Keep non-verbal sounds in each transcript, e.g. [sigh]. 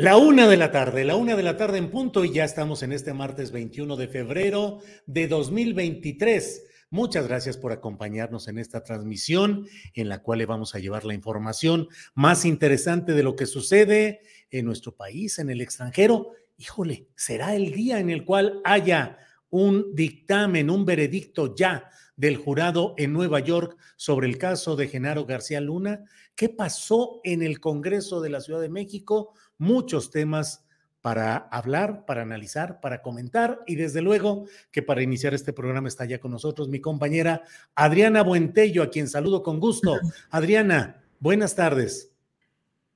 La una de la tarde, la una de la tarde en punto y ya estamos en este martes 21 de febrero de 2023. Muchas gracias por acompañarnos en esta transmisión en la cual le vamos a llevar la información más interesante de lo que sucede en nuestro país, en el extranjero. Híjole, será el día en el cual haya un dictamen, un veredicto ya del jurado en Nueva York sobre el caso de Genaro García Luna. ¿Qué pasó en el Congreso de la Ciudad de México? Muchos temas para hablar, para analizar, para comentar y desde luego que para iniciar este programa está ya con nosotros mi compañera Adriana Buentello, a quien saludo con gusto. [laughs] Adriana, buenas tardes.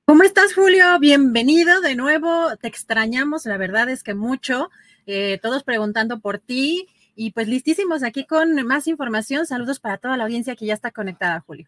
¿Cómo estás, Julio? Bienvenido de nuevo. Te extrañamos, la verdad es que mucho. Eh, todos preguntando por ti y pues listísimos aquí con más información. Saludos para toda la audiencia que ya está conectada, Julio.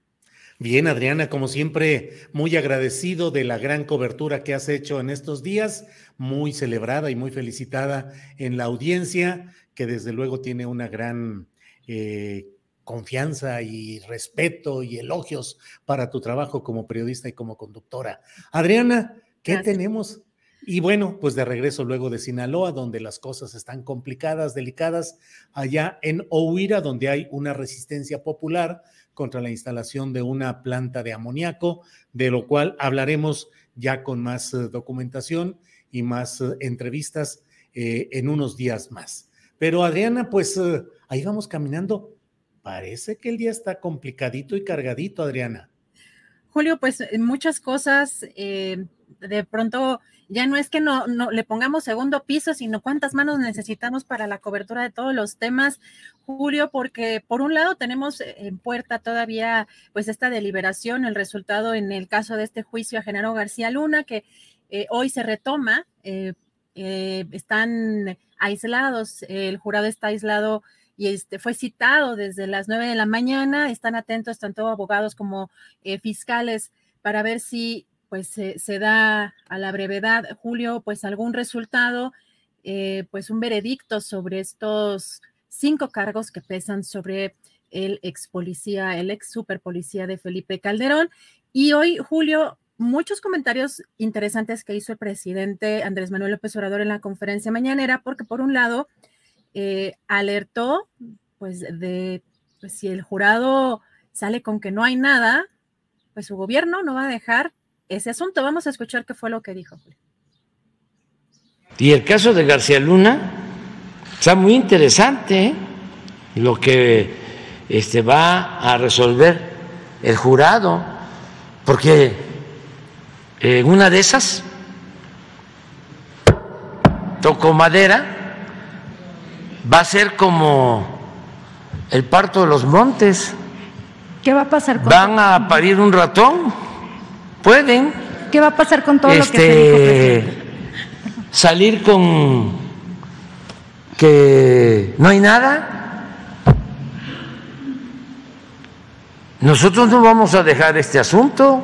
Bien, Adriana, como siempre, muy agradecido de la gran cobertura que has hecho en estos días, muy celebrada y muy felicitada en la audiencia, que desde luego tiene una gran eh, confianza y respeto y elogios para tu trabajo como periodista y como conductora. Adriana, ¿qué tenemos? Y bueno, pues de regreso luego de Sinaloa, donde las cosas están complicadas, delicadas, allá en Ohuira, donde hay una resistencia popular contra la instalación de una planta de amoníaco, de lo cual hablaremos ya con más eh, documentación y más eh, entrevistas eh, en unos días más. Pero Adriana, pues ahí vamos caminando. Parece que el día está complicadito y cargadito, Adriana. Julio, pues muchas cosas, de pronto ya no es que no, le pongamos segundo piso, sino cuántas manos necesitamos para la cobertura de todos los temas, Julio, porque por un lado tenemos en puerta todavía pues esta deliberación, el resultado en el caso de este juicio a Genaro García Luna, que eh, hoy se retoma, eh, eh, están aislados, el jurado está aislado y este, fue citado desde las nueve de la mañana, están atentos tanto abogados como fiscales para ver si pues se da a la brevedad, Julio, pues algún resultado, eh, pues un veredicto sobre estos cinco cargos que pesan sobre el ex policía, el ex super policía de Felipe Calderón. Y hoy, Julio, muchos comentarios interesantes que hizo el presidente Andrés Manuel López Obrador en la conferencia mañanera, porque por un lado eh, alertó, pues, de pues, si el jurado sale con que no hay nada, pues su gobierno no va a dejar ese asunto. Vamos a escuchar qué fue lo que dijo. Y el caso de García Luna está muy interesante ¿eh? lo que este, va a resolver el jurado, porque en una de esas toco madera, va a ser como el parto de los montes. ¿Qué va a pasar con Van a parir un ratón pueden. ¿Qué va a pasar con todo lo que se dijo, Salir con que no hay nada. Nosotros no vamos a dejar este asunto.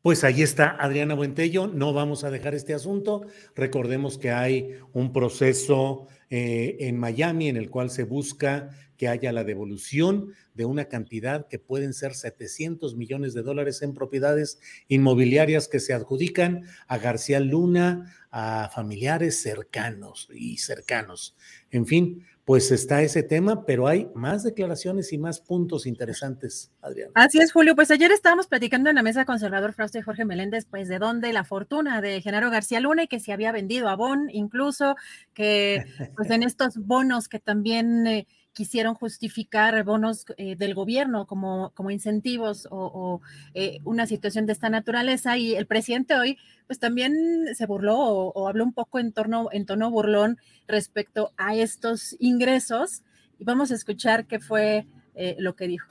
Pues ahí está Adriana Buentello, no vamos a dejar este asunto. Recordemos que hay un proceso eh, en Miami en el cual se busca que haya la devolución de una cantidad que pueden ser 700 millones de dólares en propiedades inmobiliarias que se adjudican a García Luna, a familiares cercanos y cercanos. En fin, pues está ese tema, pero hay más declaraciones y más puntos interesantes, Adrián. Así es, Julio. Pues ayer estábamos platicando en la mesa conservador Frausto y Jorge Meléndez, pues de dónde la fortuna de Genaro García Luna y que se había vendido a Bon, incluso que pues en estos bonos que también eh, quisieron justificar bonos eh, del gobierno como, como incentivos o, eh, una situación de esta naturaleza y el presidente hoy pues también se burló o, habló un poco en, torno, en tono burlón respecto a estos ingresos y vamos a escuchar qué fue eh, lo que dijo.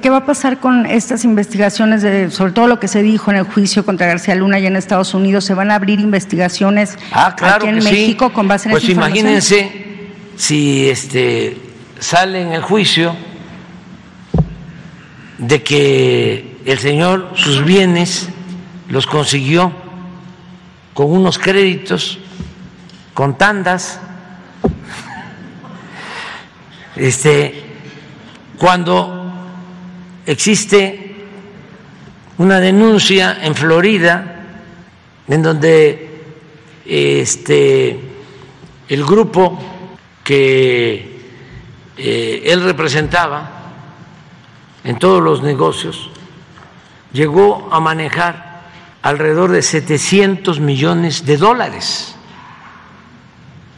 ¿Qué va a pasar con estas investigaciones, de, sobre todo lo que se dijo en el juicio contra García Luna y en Estados Unidos? ¿Se van a abrir investigaciones ah, claro aquí en México con base en pues imagínense si este, sale en el juicio de que el señor sus bienes los consiguió con unos créditos, con tandas, este, cuando existe una denuncia en Florida en donde este, el grupo que eh, él representaba en todos los negocios, llegó a manejar alrededor de 700 millones de dólares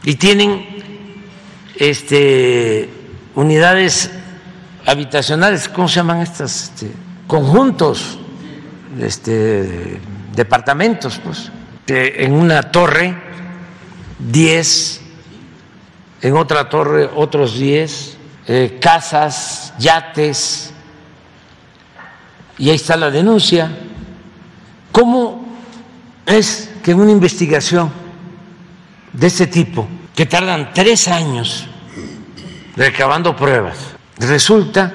y tienen este, unidades habitacionales, ¿cómo se llaman estas? Este, conjuntos, este, departamentos, pues, en una torre, 10 en otra torre otros 10, eh, casas, yates, y ahí está la denuncia. ¿Cómo es que en una investigación de este tipo, que tardan tres años recabando pruebas, resulta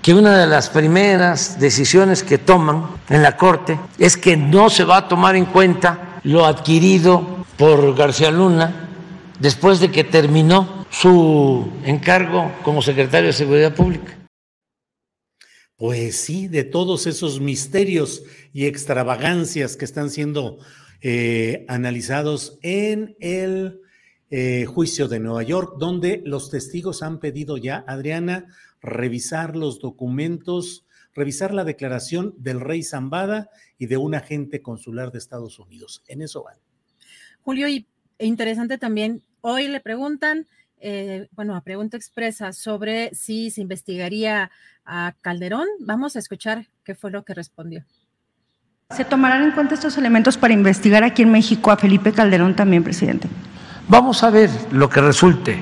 que una de las primeras decisiones que toman en la Corte es que no se va a tomar en cuenta lo adquirido por García Luna después de que terminó su encargo como secretario de Seguridad Pública. Pues sí, de todos esos misterios y extravagancias que están siendo eh, analizados en el eh, juicio de Nueva York, donde los testigos han pedido ya, Adriana, revisar los documentos, revisar la declaración del rey Zambada y de un agente consular de Estados Unidos. En eso van. Julio, y interesante también Hoy le preguntan, eh, bueno, a pregunta expresa sobre si se investigaría a Calderón. Vamos a escuchar qué fue lo que respondió. ¿Se tomarán en cuenta estos elementos para investigar aquí en México a Felipe Calderón también, presidente? Vamos a ver lo que resulte.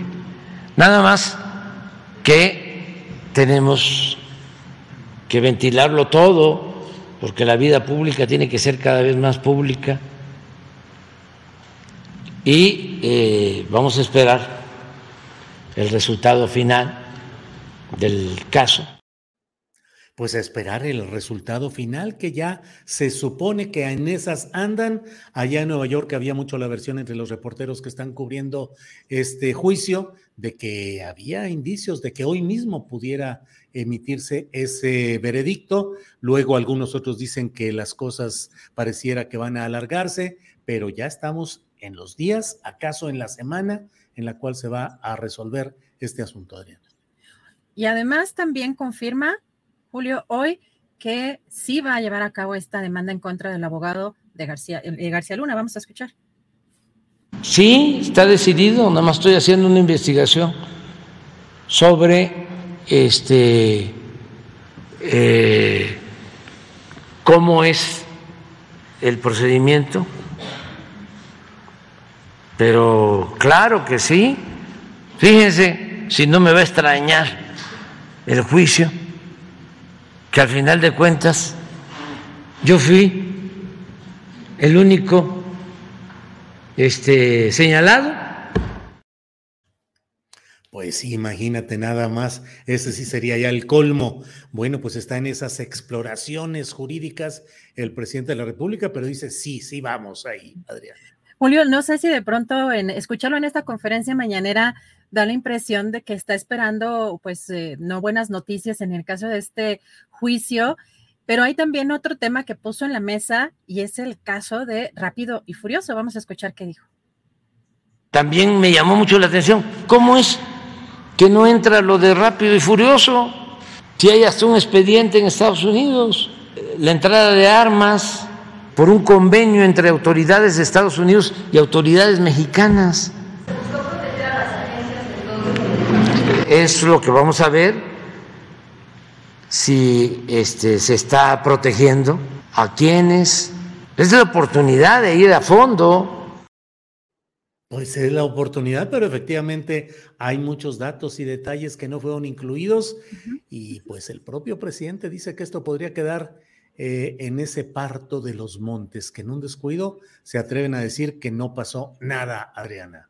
Nada más que tenemos que ventilarlo todo, porque la vida pública tiene que ser cada vez más pública y eh, vamos a esperar el resultado final del caso. Pues a esperar el resultado final, que ya se supone que en esas andan. Allá en Nueva York había mucho la versión entre los reporteros que están cubriendo este juicio de que había indicios de que hoy mismo pudiera emitirse ese veredicto. Luego algunos otros dicen que las cosas pareciera que van a alargarse, pero ya estamos en los días, acaso en la semana en la cual se va a resolver este asunto, Adriana. Y además también confirma, Julio, hoy que sí va a llevar a cabo esta demanda en contra del abogado de García, de García Luna. Vamos a escuchar. Sí, está decidido, nada más estoy haciendo una investigación sobre este eh, cómo es el procedimiento pero claro que sí. Fíjense si no me va a extrañar el juicio, que al final de cuentas yo fui el único este, señalado Pues imagínate nada más, ese sí sería ya el colmo. Bueno, pues está en esas exploraciones jurídicas el presidente de la República, pero dice, sí, sí, vamos ahí, Adrián. Julio, no sé si de pronto en escucharlo en esta conferencia mañanera da la impresión de que está esperando, pues, eh, no buenas noticias en el caso de este juicio, pero hay también otro tema que puso en la mesa y es el caso de Rápido y Furioso. Vamos a escuchar qué dijo. También me llamó mucho la atención, ¿cómo es que no entra lo de Rápido y Furioso? Si hay hasta un expediente en Estados Unidos, la entrada de armas por un convenio entre autoridades de Estados Unidos y autoridades mexicanas. Es lo que vamos a ver si este, se está protegiendo a quienes. Es la oportunidad de ir a fondo. Pues es la oportunidad, pero efectivamente hay muchos datos y detalles que no fueron incluidos y pues el propio presidente dice que esto podría quedar eh, en ese parto de los montes, que en un descuido se atreven a decir que no pasó nada, Adriana.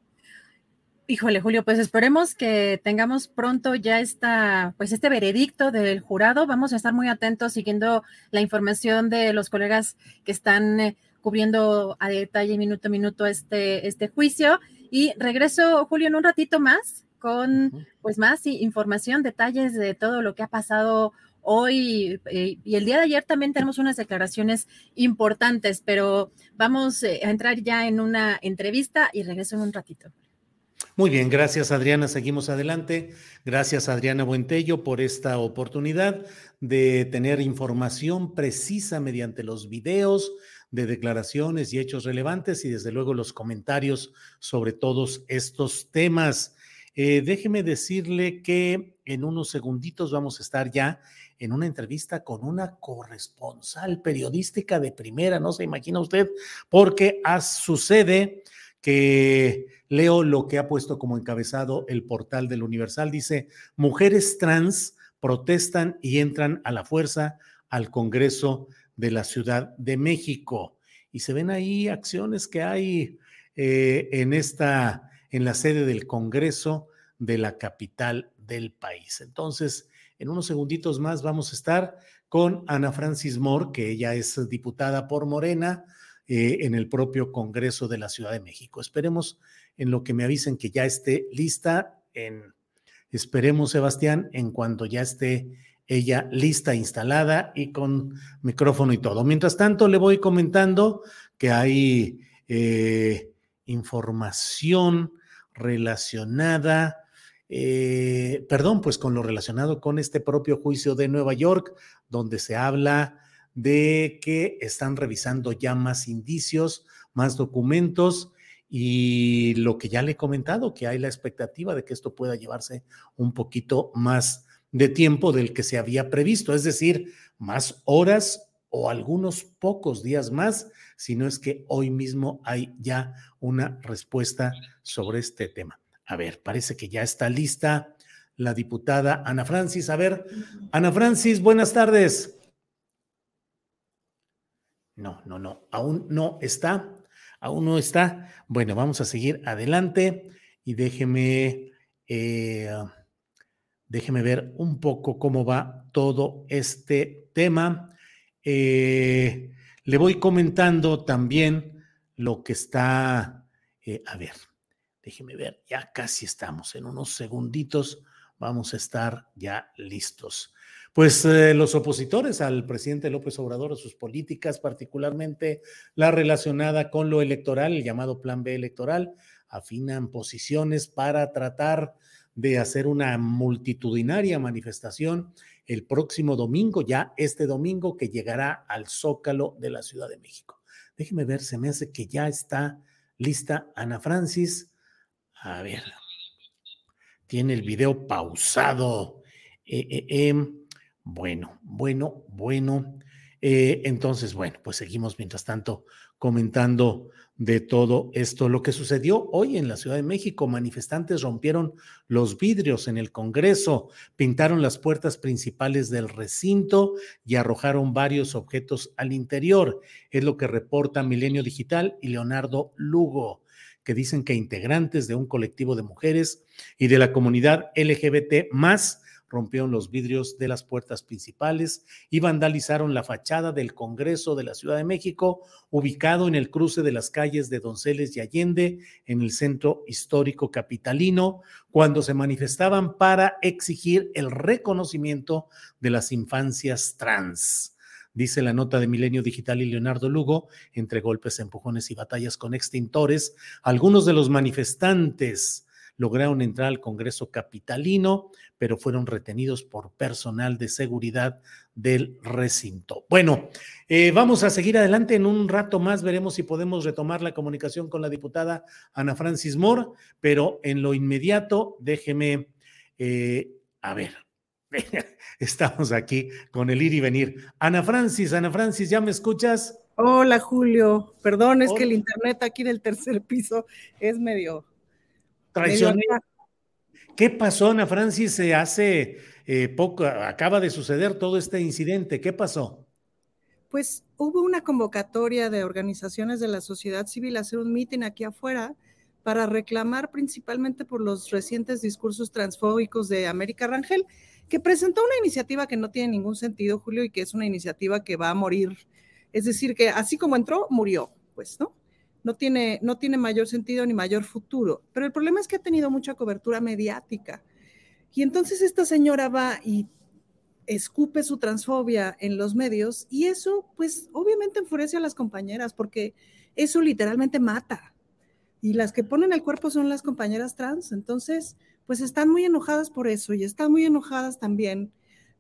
Híjole, Julio, pues esperemos que tengamos pronto ya esta, pues este veredicto del jurado. Vamos a estar muy atentos siguiendo la información de los colegas que están eh, cubriendo a detalle minuto a minuto este, este juicio. Y regreso, Julio, en un ratito más con pues más información, detalles de todo lo que ha pasado hoy eh, y el día de ayer también tenemos unas declaraciones importantes, pero vamos eh, a entrar ya en una entrevista y regreso en un ratito. Muy bien, gracias Adriana. Seguimos adelante. Gracias Adriana Buentello por esta oportunidad de tener información precisa mediante los videos de declaraciones y hechos relevantes y desde luego los comentarios sobre todos estos temas. Eh, déjeme decirle que en unos segunditos vamos a estar ya en una entrevista con una corresponsal periodística de primera, no se imagina usted, porque sucede que leo lo que ha puesto como encabezado el portal del Universal, dice, mujeres trans protestan y entran a la fuerza al Congreso de la Ciudad de México. Y se ven ahí acciones que hay eh, en esta, en la sede del Congreso de la capital del país. Entonces, en unos segunditos más vamos a estar con Ana Francis Moore, que ella es diputada por Morena eh, en el propio Congreso de la Ciudad de México. Esperemos en lo que me avisen que ya esté lista. En, esperemos, Sebastián, en cuanto ya esté ella lista, instalada y con micrófono y todo. Mientras tanto, le voy comentando que hay eh, información relacionada eh, perdón, pues con lo relacionado con este propio juicio de Nueva York, donde se habla de que están revisando ya más indicios, más documentos y lo que ya le he comentado, que hay la expectativa de que esto pueda llevarse un poquito más de tiempo del que se había previsto, es decir, más horas o algunos pocos días más, si no es que hoy mismo hay ya una respuesta sobre este tema. A ver, parece que ya está lista la diputada Ana Francis. A ver, Ana Francis, buenas tardes. No, no, no, aún no está, aún no está. Bueno, vamos a seguir adelante y déjeme, eh, déjeme ver un poco cómo va todo este tema. Eh, le voy comentando también lo que está, eh, a ver, Déjeme ver, ya casi estamos, en unos segunditos vamos a estar ya listos. Pues eh, los opositores al presidente López Obrador, a sus políticas, particularmente la relacionada con lo electoral, el llamado Plan B electoral, afinan posiciones para tratar de hacer una multitudinaria manifestación el próximo domingo, ya este domingo que llegará al Zócalo de la Ciudad de México. Déjeme ver, se me hace que ya está lista Ana Francis a ver. Tiene el video pausado. Eh, eh, em, bueno, bueno, bueno. Eh, entonces, bueno, pues seguimos mientras tanto comentando de todo esto. Lo que sucedió hoy en la Ciudad de México, manifestantes rompieron los vidrios en el Congreso, pintaron las puertas principales del recinto y arrojaron varios objetos al interior. Es lo que reporta Milenio Digital y Leonardo Lugo. Que dicen que integrantes de un colectivo de mujeres y de la comunidad LGBT más rompieron los vidrios de las puertas principales y vandalizaron la fachada del Congreso de la Ciudad de México, ubicado en el cruce de las calles de Donceles y Allende, en el centro histórico capitalino, cuando se manifestaban para exigir el reconocimiento de las infancias trans dice la nota de Milenio Digital y Leonardo Lugo, entre golpes, empujones y batallas con extintores, algunos de los manifestantes lograron entrar al Congreso Capitalino, pero fueron retenidos por personal de seguridad del recinto. Bueno, eh, vamos a seguir adelante. En un rato más veremos si podemos retomar la comunicación con la diputada Ana Francis Moore, pero en lo inmediato, déjeme, eh, a ver, [laughs] estamos aquí con el ir y venir. Ana Francis, Ana Francis, ¿ya me escuchas? Hola Julio, perdón, es que el internet aquí del tercer piso es medio ¿Qué pasó, Ana Francis? Se hace eh, poco, acaba de suceder todo este incidente. ¿Qué pasó? Pues hubo una convocatoria de organizaciones de la sociedad civil a hacer un mitin aquí afuera para reclamar principalmente por los recientes discursos transfóbicos de América Rangel, que presentó una iniciativa que no tiene ningún sentido, Julio, y que es una iniciativa que va a morir. Es decir, que así como entró, murió, pues, ¿no? no tiene, no tiene mayor sentido ni mayor futuro. Pero el problema es que ha tenido mucha cobertura mediática. Y entonces esta señora va y escupe su transfobia en los medios y eso pues obviamente enfurece a las compañeras porque eso literalmente mata. Y las que ponen el cuerpo son las compañeras trans. Entonces pues están muy enojadas por eso y están muy enojadas también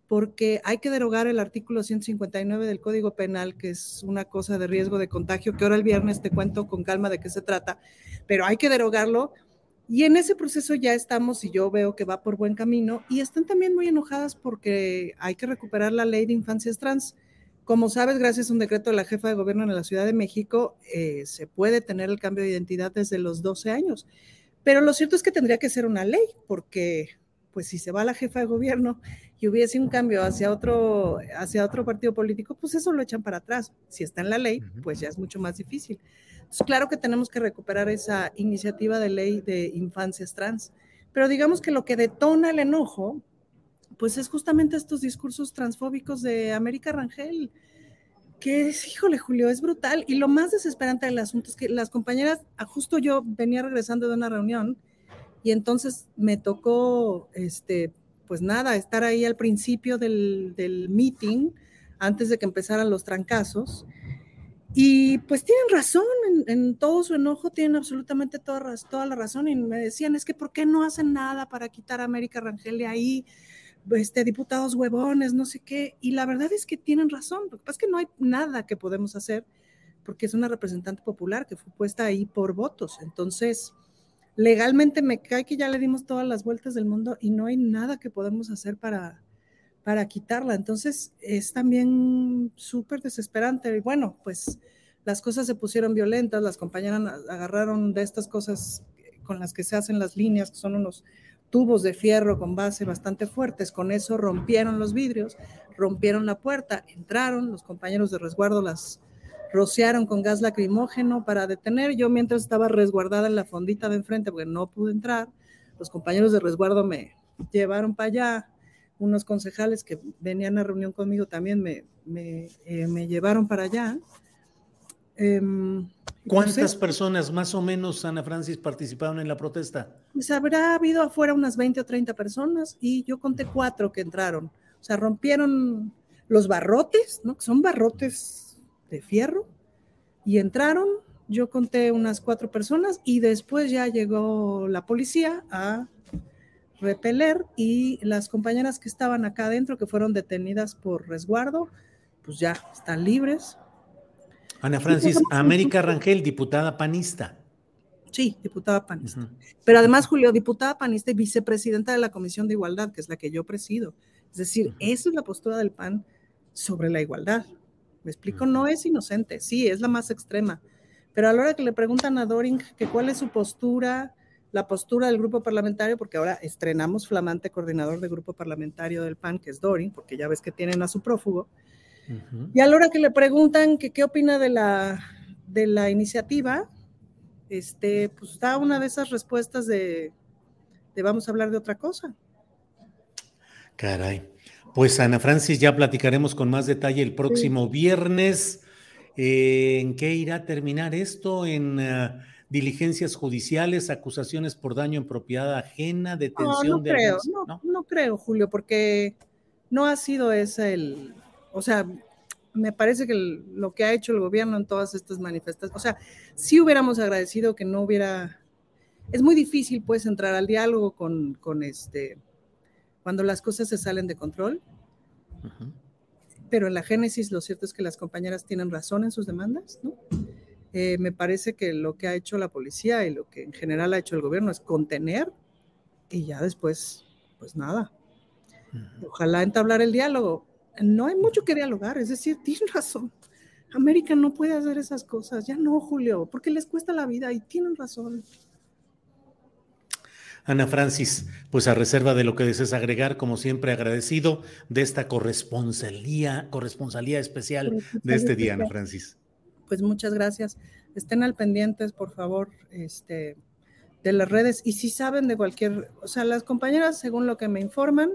porque hay que derogar el artículo 159 del Código Penal, que es una cosa de riesgo de contagio, que ahora el viernes te cuento con calma de qué se trata, pero hay que derogarlo. Y en ese proceso ya estamos y yo veo que va por buen camino y están también muy enojadas porque hay que recuperar la ley de infancias trans. Como sabes, gracias a un decreto de la jefa de gobierno en la Ciudad de México, eh, se puede tener el cambio de identidad desde los 12 años. Pero lo cierto es que tendría que ser una ley, porque pues si se va la jefa de gobierno y hubiese un cambio hacia otro, hacia otro partido político, pues eso lo echan para atrás. Si está en la ley, pues ya es mucho más difícil. Entonces, claro que tenemos que recuperar esa iniciativa de ley de infancias trans, pero digamos que lo que detona el enojo, pues es justamente estos discursos transfóbicos de América Rangel, que es, híjole, Julio, es brutal. Y lo más desesperante del asunto es que las compañeras, ah, justo yo venía regresando de una reunión, y entonces me tocó, este, pues nada, estar ahí al principio del, del meeting, antes de que empezaran los trancazos. Y pues tienen razón, en, todo su enojo tienen absolutamente toda, toda, la razón. Y me decían, es que ¿por qué no hacen nada para quitar a América Rangel de ahí? Este, diputados huevones, no sé qué. Y la verdad es que tienen razón. Lo que pasa es que no hay nada que podemos hacer porque es una representante popular que fue puesta ahí por votos. Entonces, legalmente me cae que ya le dimos todas las vueltas del mundo y no hay nada que podemos hacer para, para quitarla. Entonces es también súper desesperante. Y bueno, pues las cosas se pusieron violentas, las compañeras agarraron de estas cosas con las que se hacen las líneas, que son unos tubos de fierro con base bastante fuertes. Con eso rompieron los vidrios, rompieron la puerta, entraron, los compañeros de resguardo las rociaron con gas lacrimógeno para detener. Yo mientras estaba resguardada en la fondita de enfrente porque no pude entrar, los compañeros de resguardo me llevaron para allá. Unos concejales que venían a reunión conmigo también me, me, eh, llevaron para allá. Em, ¿Cuántas personas más o menos, Ana Francis, participaron en la protesta? Pues habrá habido afuera unas 20 o 30 personas y yo conté cuatro que entraron. O sea, rompieron los barrotes, ¿no? Son barrotes de fierro y entraron, yo conté unas cuatro personas y después ya llegó la policía a repeler y las compañeras que estaban acá adentro, que fueron detenidas por resguardo, pues ya están libres. Ana Francis, América Rangel, diputada panista. Sí, diputada panista. Pero además, Julio, diputada panista y vicepresidenta de la Comisión de Igualdad, que es la que yo presido. Es decir, esa es la postura del PAN sobre la igualdad. Me explico, no es inocente, sí, es la más extrema. Pero a la hora que le preguntan a Doring que cuál es su postura, la postura del grupo parlamentario, porque ahora estrenamos flamante coordinador de grupo parlamentario del PAN, que es Doring, porque ya ves que tienen a su prófugo. Y a la hora que le preguntan que qué opina de la, de la iniciativa, este, pues da una de esas respuestas de, de vamos a hablar de otra cosa. Caray. Pues Ana Francis, ya platicaremos con más detalle el próximo viernes. Eh, ¿En qué irá a terminar esto? ¿En uh, diligencias judiciales, acusaciones por daño en propiedad ajena, detención no, no de... Creo, no, no, no creo, Julio, porque no ha sido ese el, o sea, me parece que lo que ha hecho el gobierno en todas estas manifestaciones, o sea, sí hubiéramos agradecido que no hubiera, es muy difícil pues entrar al diálogo con, con este, cuando las cosas se salen de control. Uh -huh. Pero en la génesis lo cierto es que las compañeras tienen razón en sus demandas, ¿no? Eh, me parece que lo que ha hecho la policía y lo que en general ha hecho el gobierno es contener y ya después, pues nada. Uh -huh. Ojalá entablar el diálogo. No hay mucho que dialogar, es decir, [laughs] tienen razón. América no puede hacer esas cosas, ya no, Julio, porque les cuesta la vida y tienen razón. Ana Francis, pues a reserva de lo que desees agregar, como siempre agradecido de esta corresponsalía, corresponsalía especial de este día, Ana Francis. Pues muchas gracias. Estén al pendientes, por favor, este, de las redes y si saben de cualquier, o sea, las compañeras, según lo que me informan,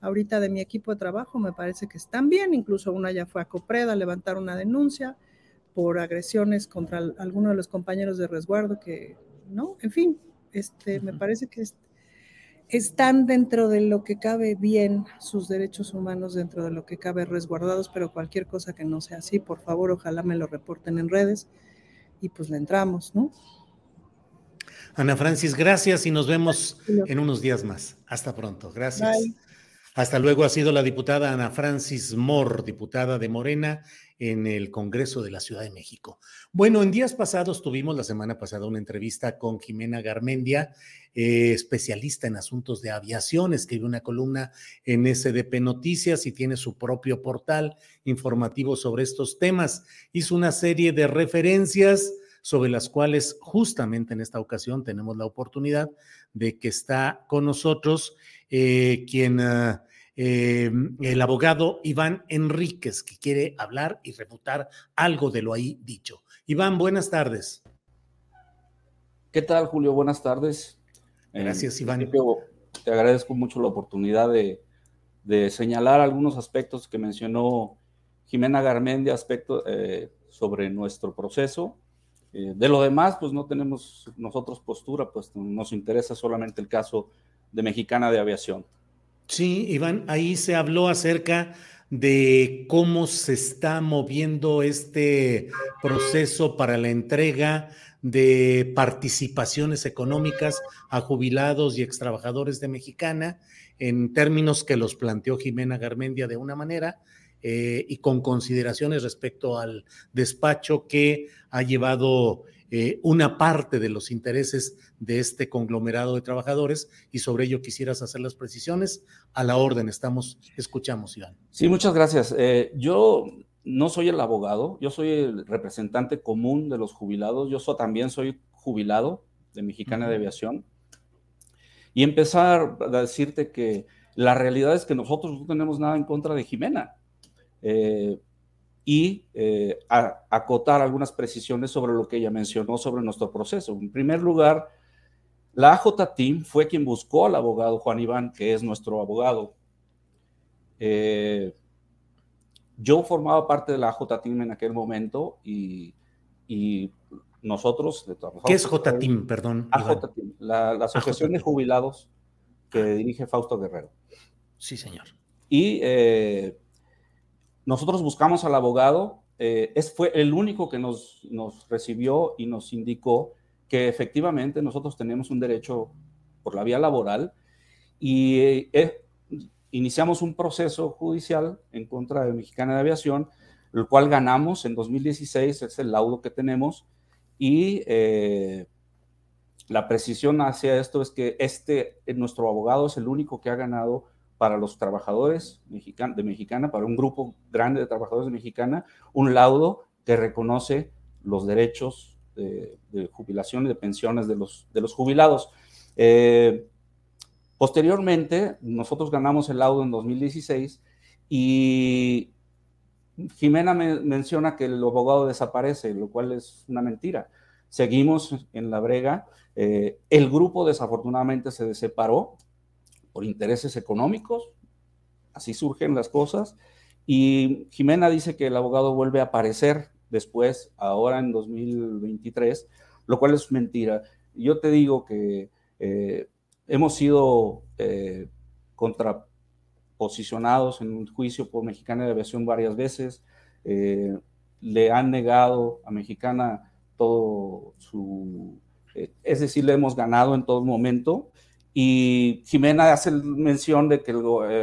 ahorita de mi equipo de trabajo, me parece que están bien, incluso una ya fue a Copreda a levantar una denuncia por agresiones contra alguno de los compañeros de resguardo que, ¿no? En fin, este, me parece que es, están dentro de lo que cabe bien sus derechos humanos, dentro de lo que cabe resguardados, pero cualquier cosa que no sea así, por favor, ojalá me lo reporten en redes y pues le entramos, ¿no? Ana Francis, gracias y nos vemos en unos días más. Hasta pronto. Gracias. Bye. Hasta luego ha sido la diputada Ana Francis Moore, diputada de Morena en el Congreso de la Ciudad de México. Bueno, en días pasados tuvimos la semana pasada una entrevista con Jimena Garmendia, eh, especialista en asuntos de aviación, escribe una columna en SDP Noticias y tiene su propio portal informativo sobre estos temas. Hizo una serie de referencias sobre las cuales justamente en esta ocasión tenemos la oportunidad de que está con nosotros eh, quien... Uh, eh, el abogado Iván Enríquez, que quiere hablar y refutar algo de lo ahí dicho. Iván, buenas tardes. ¿Qué tal, Julio? Buenas tardes. Gracias, Iván. Te agradezco mucho la oportunidad de, de, señalar algunos aspectos que mencionó Jimena Garmendia, aspectos eh, sobre nuestro proceso. Eh, de lo demás, pues no tenemos nosotros postura, pues nos interesa solamente el caso de Mexicana de Aviación. Sí, Iván, ahí se habló acerca de cómo se está moviendo este proceso para la entrega de participaciones económicas a jubilados y extrabajadores de Mexicana, en términos que los planteó Jimena Garmendia de una manera eh, y con consideraciones respecto al despacho que ha llevado eh, una parte de los intereses de este conglomerado de trabajadores y sobre ello quisieras hacer las precisiones. A la orden, estamos, escuchamos, Iván. Sí, muchas gracias. Eh, yo no soy el abogado, yo soy el representante común de los jubilados, yo so, también soy jubilado de Mexicana uh -huh. de Aviación. Y empezar a decirte que la realidad es que nosotros no tenemos nada en contra de Jimena. Eh, y eh, a, acotar algunas precisiones sobre lo que ella mencionó sobre nuestro proceso. En primer lugar, la AJ Team fue quien buscó al abogado Juan Iván, que es nuestro abogado. Eh, yo formaba parte de la AJ Team en aquel momento y, y nosotros... ¿Qué es J Team, perdón? AJ Team, la, la Asociación de Jubilados que dirige Fausto Guerrero. Sí, señor. Y eh, nosotros buscamos al abogado, eh, es, fue el único que nos, nos, recibió y nos indicó que efectivamente nosotros tenemos un derecho por la vía laboral y eh, iniciamos un proceso judicial en contra de Mexicana de Aviación, el cual ganamos en 2016, es el laudo que tenemos, y eh, la precisión hacia esto es que este, nuestro abogado es el único que ha ganado para los trabajadores de Mexicana, para un grupo grande de trabajadores de Mexicana, un laudo que reconoce los derechos de, de jubilación y de pensiones de los, de los jubilados. Eh, posteriormente, nosotros ganamos el laudo en 2016 y Jimena me menciona que el abogado desaparece, lo cual es una mentira. seguimos en la brega. Eh, el grupo desafortunadamente se separó por intereses económicos, así surgen las cosas, y Jimena dice que el abogado vuelve a aparecer después, ahora en 2023, lo cual es mentira. Yo te digo que eh, hemos sido eh, contraposicionados en un juicio por Mexicana de Aviación varias veces. Eh, le han negado a Mexicana todo su... es decir, le hemos ganado en todo momento. Y Jimena hace mención de que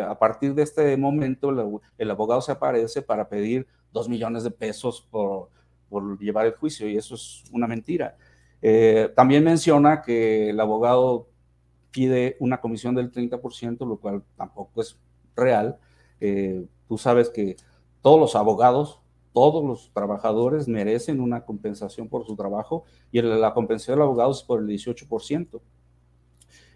a partir de este momento el, abogado se aparece para pedir dos millones de pesos por, por llevar el juicio y eso es una mentira. Eh, también menciona que el abogado pide una comisión del 30%, lo cual tampoco es real. Eh, tú sabes que todos los abogados, todos los trabajadores merecen una compensación por su trabajo y la compensación del abogado es por el 18%.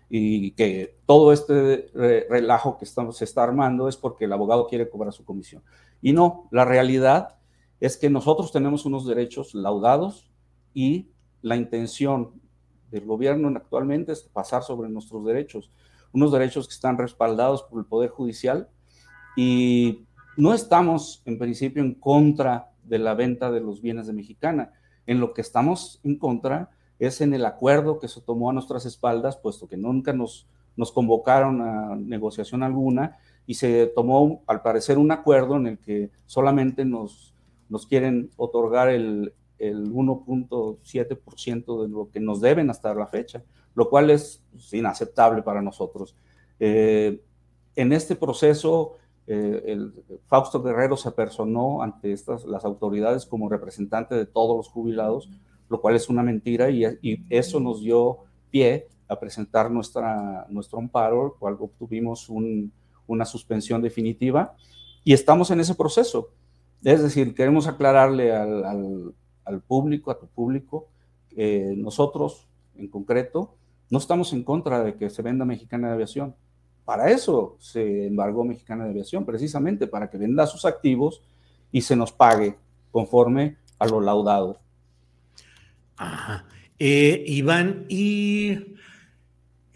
Y que todo este relajo que estamos, se está armando es porque el abogado quiere cobrar su comisión. Y no, la realidad es que nosotros tenemos unos derechos laudados y la intención del gobierno actualmente es pasar sobre nuestros derechos, unos derechos que están respaldados por el Poder Judicial y no estamos en principio en contra de la venta de los bienes de Mexicana. En lo que estamos en contra es en el acuerdo que se tomó a nuestras espaldas, puesto que nunca nos, nos convocaron a negociación alguna y se tomó, al parecer, un acuerdo en el que solamente nos, nos quieren otorgar el, el 1.7% de lo que nos deben hasta la fecha, lo cual es pues, inaceptable para nosotros. Eh, en este proceso, eh, Fausto Guerrero se personó ante estas, las autoridades como representante de todos los jubilados, lo cual es una mentira y, eso nos dio pie a presentar nuestra, nuestro amparo, cual obtuvimos una suspensión definitiva y estamos en ese proceso. Es decir, queremos aclararle al al público, a tu público. nosotros, en concreto, no estamos en contra de que se venda Mexicana de Aviación. Para eso se embargó Mexicana de Aviación, precisamente para que venda sus activos y se nos pague conforme a lo laudado. Ajá. Eh, Iván, y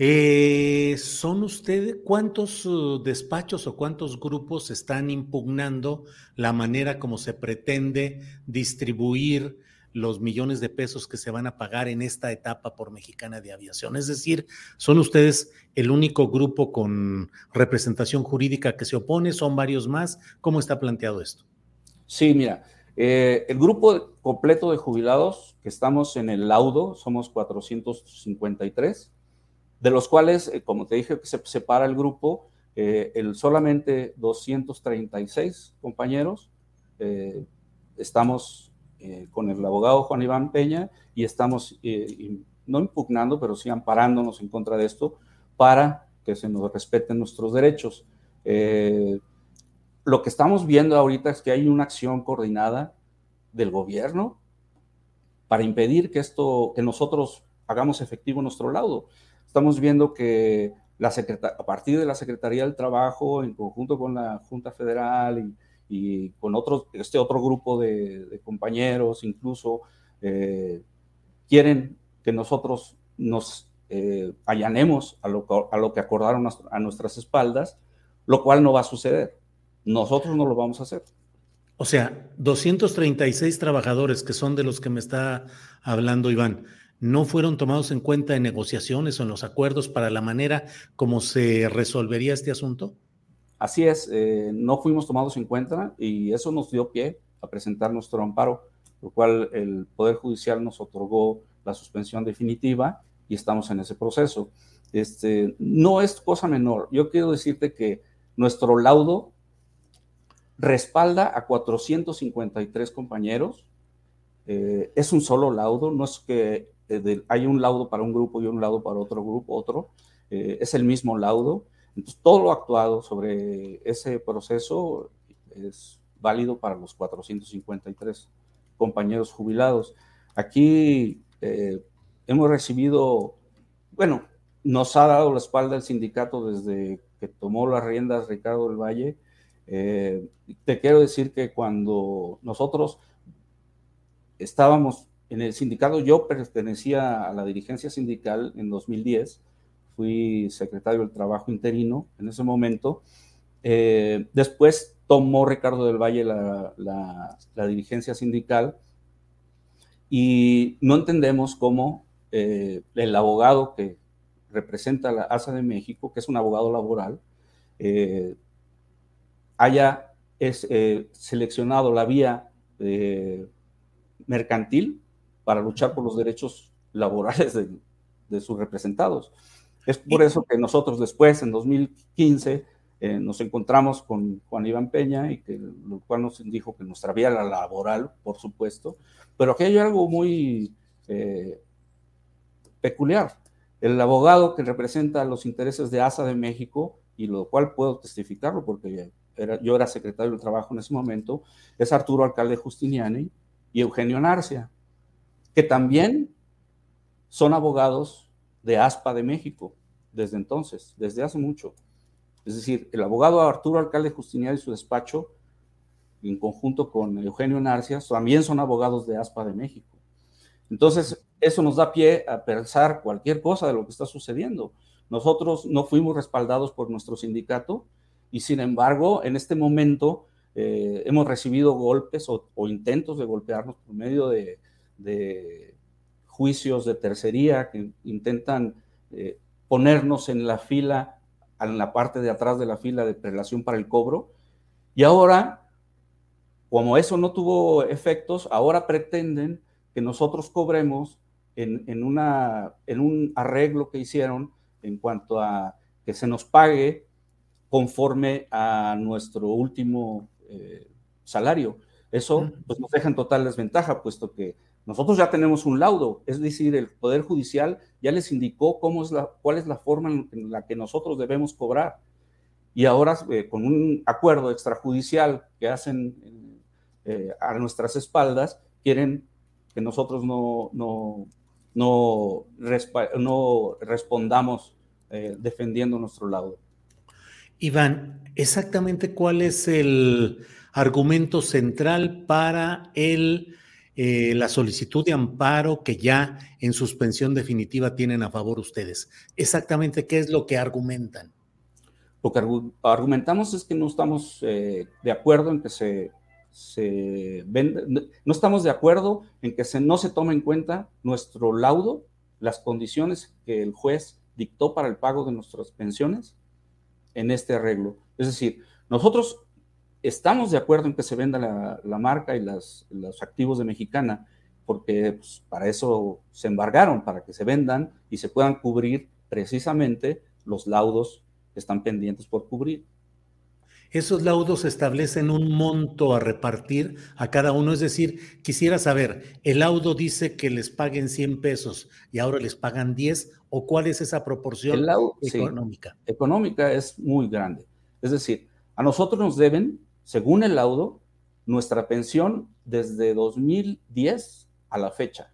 eh, ¿Son ustedes cuántos uh, despachos o cuántos grupos están impugnando la manera como se pretende distribuir los millones de pesos que se van a pagar en esta etapa por Mexicana de Aviación? Es decir, ¿son ustedes el único grupo con representación jurídica que se opone? ¿Son varios más? ¿Cómo está planteado esto? Sí, mira, eh, el grupo completo de jubilados que estamos en el laudo somos 453 de los cuales, eh, como te dije, que se separa el grupo, eh, el solamente 236 compañeros, eh, estamos con el abogado Juan Iván Peña y estamos no impugnando, pero sí amparándonos en contra de esto para que se nos respeten nuestros derechos. Lo que estamos viendo ahorita es que hay una acción coordinada del gobierno para impedir que esto, que nosotros hagamos efectivo nuestro laudo. Estamos viendo que la a partir de la Secretaría del Trabajo, en conjunto con la Junta Federal y, con otros, este otro grupo de, compañeros, incluso, eh, quieren que nosotros nos eh, allanemos a lo, a lo que acordaron a nuestras espaldas, lo cual no va a suceder. Nosotros no lo vamos a hacer. O sea, 236 trabajadores que son de los que me está hablando Iván no fueron tomados en cuenta en negociaciones o en los acuerdos para la manera como se resolvería este asunto? Así es, eh, no fuimos tomados en cuenta y eso nos dio pie a presentar nuestro amparo, lo cual el Poder Judicial nos otorgó la suspensión definitiva y estamos en ese proceso. Este, no es cosa menor. Yo quiero decirte que nuestro laudo respalda a 453 compañeros. Eh, es un solo laudo, no es que eh, hay un laudo para un grupo y un laudo para otro grupo, otro, eh, es el mismo laudo. Entonces, todo lo actuado sobre ese proceso es válido para los 453 compañeros jubilados. Aquí hemos recibido, bueno, nos ha dado la espalda el sindicato desde que tomó las riendas Ricardo del Valle. Te quiero decir que cuando nosotros estábamos en el sindicato yo pertenecía a la dirigencia sindical en 2010, fui secretario del Trabajo interino en ese momento. Eh, después tomó Ricardo del Valle la, dirigencia sindical y no entendemos cómo eh, el abogado que representa la ASA de México, que es un abogado laboral, eh, haya es, seleccionado la vía mercantil para luchar por los derechos laborales de, de sus representados. Es por eso que nosotros después, en 2015, eh, nos encontramos con Juan Iván Peña y que lo cual nos dijo que nuestra vía la laboral, por supuesto, pero aquí hay algo muy eh, peculiar. El abogado que representa los intereses de ASA de México, y lo cual puedo testificarlo porque yo era secretario del Trabajo en ese momento, es Arturo Alcalde Justiniani y Eugenio Narcia, que también son abogados de ASPA de México desde entonces, desde hace mucho. Es decir, el abogado Arturo Alcalde Justiniano y su despacho, en conjunto con Eugenio Narcia, también son abogados de ASPA de México. Entonces, eso nos da pie a pensar cualquier cosa de lo que está sucediendo. Nosotros no fuimos respaldados por nuestro sindicato y, sin embargo, en este momento eh, hemos recibido golpes o, intentos de golpearnos por medio de, juicios de tercería que intentan eh, ponernos en la fila en la parte de atrás de la fila de prelación para el cobro. Y ahora, como eso no tuvo efectos, ahora pretenden que nosotros cobremos en, una, en un arreglo que hicieron en cuanto a que se nos pague conforme a nuestro último eh, salario. Eso pues, nos deja en total desventaja, puesto que nosotros ya tenemos un laudo, es decir, el Poder Judicial ya les indicó cómo es la, cuál es la forma en la que nosotros debemos cobrar. Y ahora, eh, con un acuerdo extrajudicial que hacen eh, a nuestras espaldas, quieren que nosotros no, no, no, no respondamos eh, defendiendo nuestro laudo. Iván, exactamente cuál es el argumento central para el eh, la solicitud de amparo que ya en suspensión definitiva tienen a favor ustedes. Exactamente, ¿qué es lo que argumentan? Lo que argumentamos es que no estamos eh, de acuerdo en que se, se venda, no estamos de acuerdo en que se, no se tome en cuenta nuestro laudo, las condiciones que el juez dictó para el pago de nuestras pensiones en este arreglo. Es decir, nosotros estamos de acuerdo en que se venda la, marca y los activos de Mexicana, porque pues, para eso se embargaron, para que se vendan y se puedan cubrir precisamente los laudos que están pendientes por cubrir. Esos laudos establecen un monto a repartir a cada uno, es decir, quisiera saber, el laudo dice que les paguen 100 pesos y ahora les pagan 10, o cuál es esa proporción económica. económica es muy grande. Es decir, a nosotros nos deben según el laudo, nuestra pensión desde 2010 a la fecha.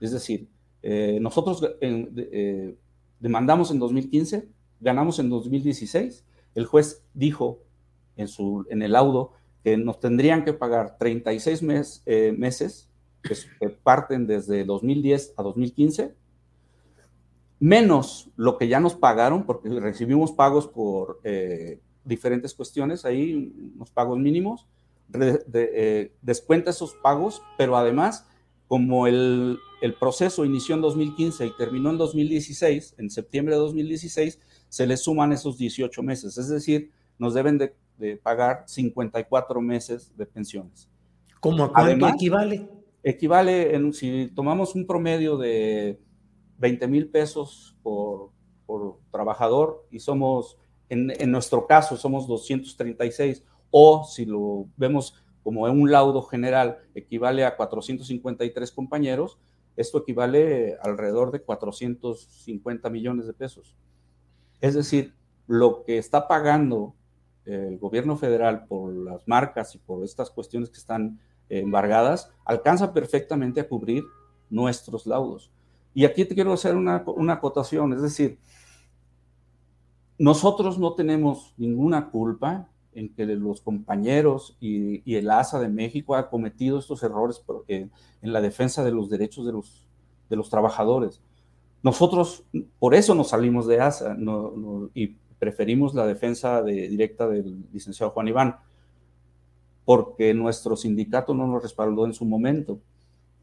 Es decir, eh, nosotros eh, demandamos en 2015, ganamos en 2016. El juez dijo en, su, en el laudo que nos tendrían que pagar 36 eh, meses, que, parten desde 2010 a 2015, menos lo que ya nos pagaron, porque recibimos pagos por diferentes cuestiones ahí, unos pagos mínimos, eh, descuenta esos pagos, pero además, como el, proceso inició en 2015 y terminó en 2016, en septiembre de 2016, se le suman esos 18 meses, es decir, nos deben de, pagar 54 meses de pensiones. ¿Cómo a cuánto equivale? Equivale, en, si tomamos un promedio de 20 mil pesos por, por trabajador y somos en, nuestro caso somos 236, o si lo vemos como en un laudo general, equivale a 453 compañeros, esto equivale alrededor de 450 millones de pesos. Es decir, lo que está pagando el gobierno federal por las marcas y por estas cuestiones que están embargadas, alcanza perfectamente a cubrir nuestros laudos. Y aquí te quiero hacer una, una acotación, es decir, nosotros no tenemos ninguna culpa en que los compañeros y, el ASA de México ha cometido estos errores en la defensa de los derechos de los, de los trabajadores. Nosotros, por eso nos salimos de ASA y preferimos la defensa directa del licenciado Juan Iván, porque nuestro sindicato no nos respaldó en su momento.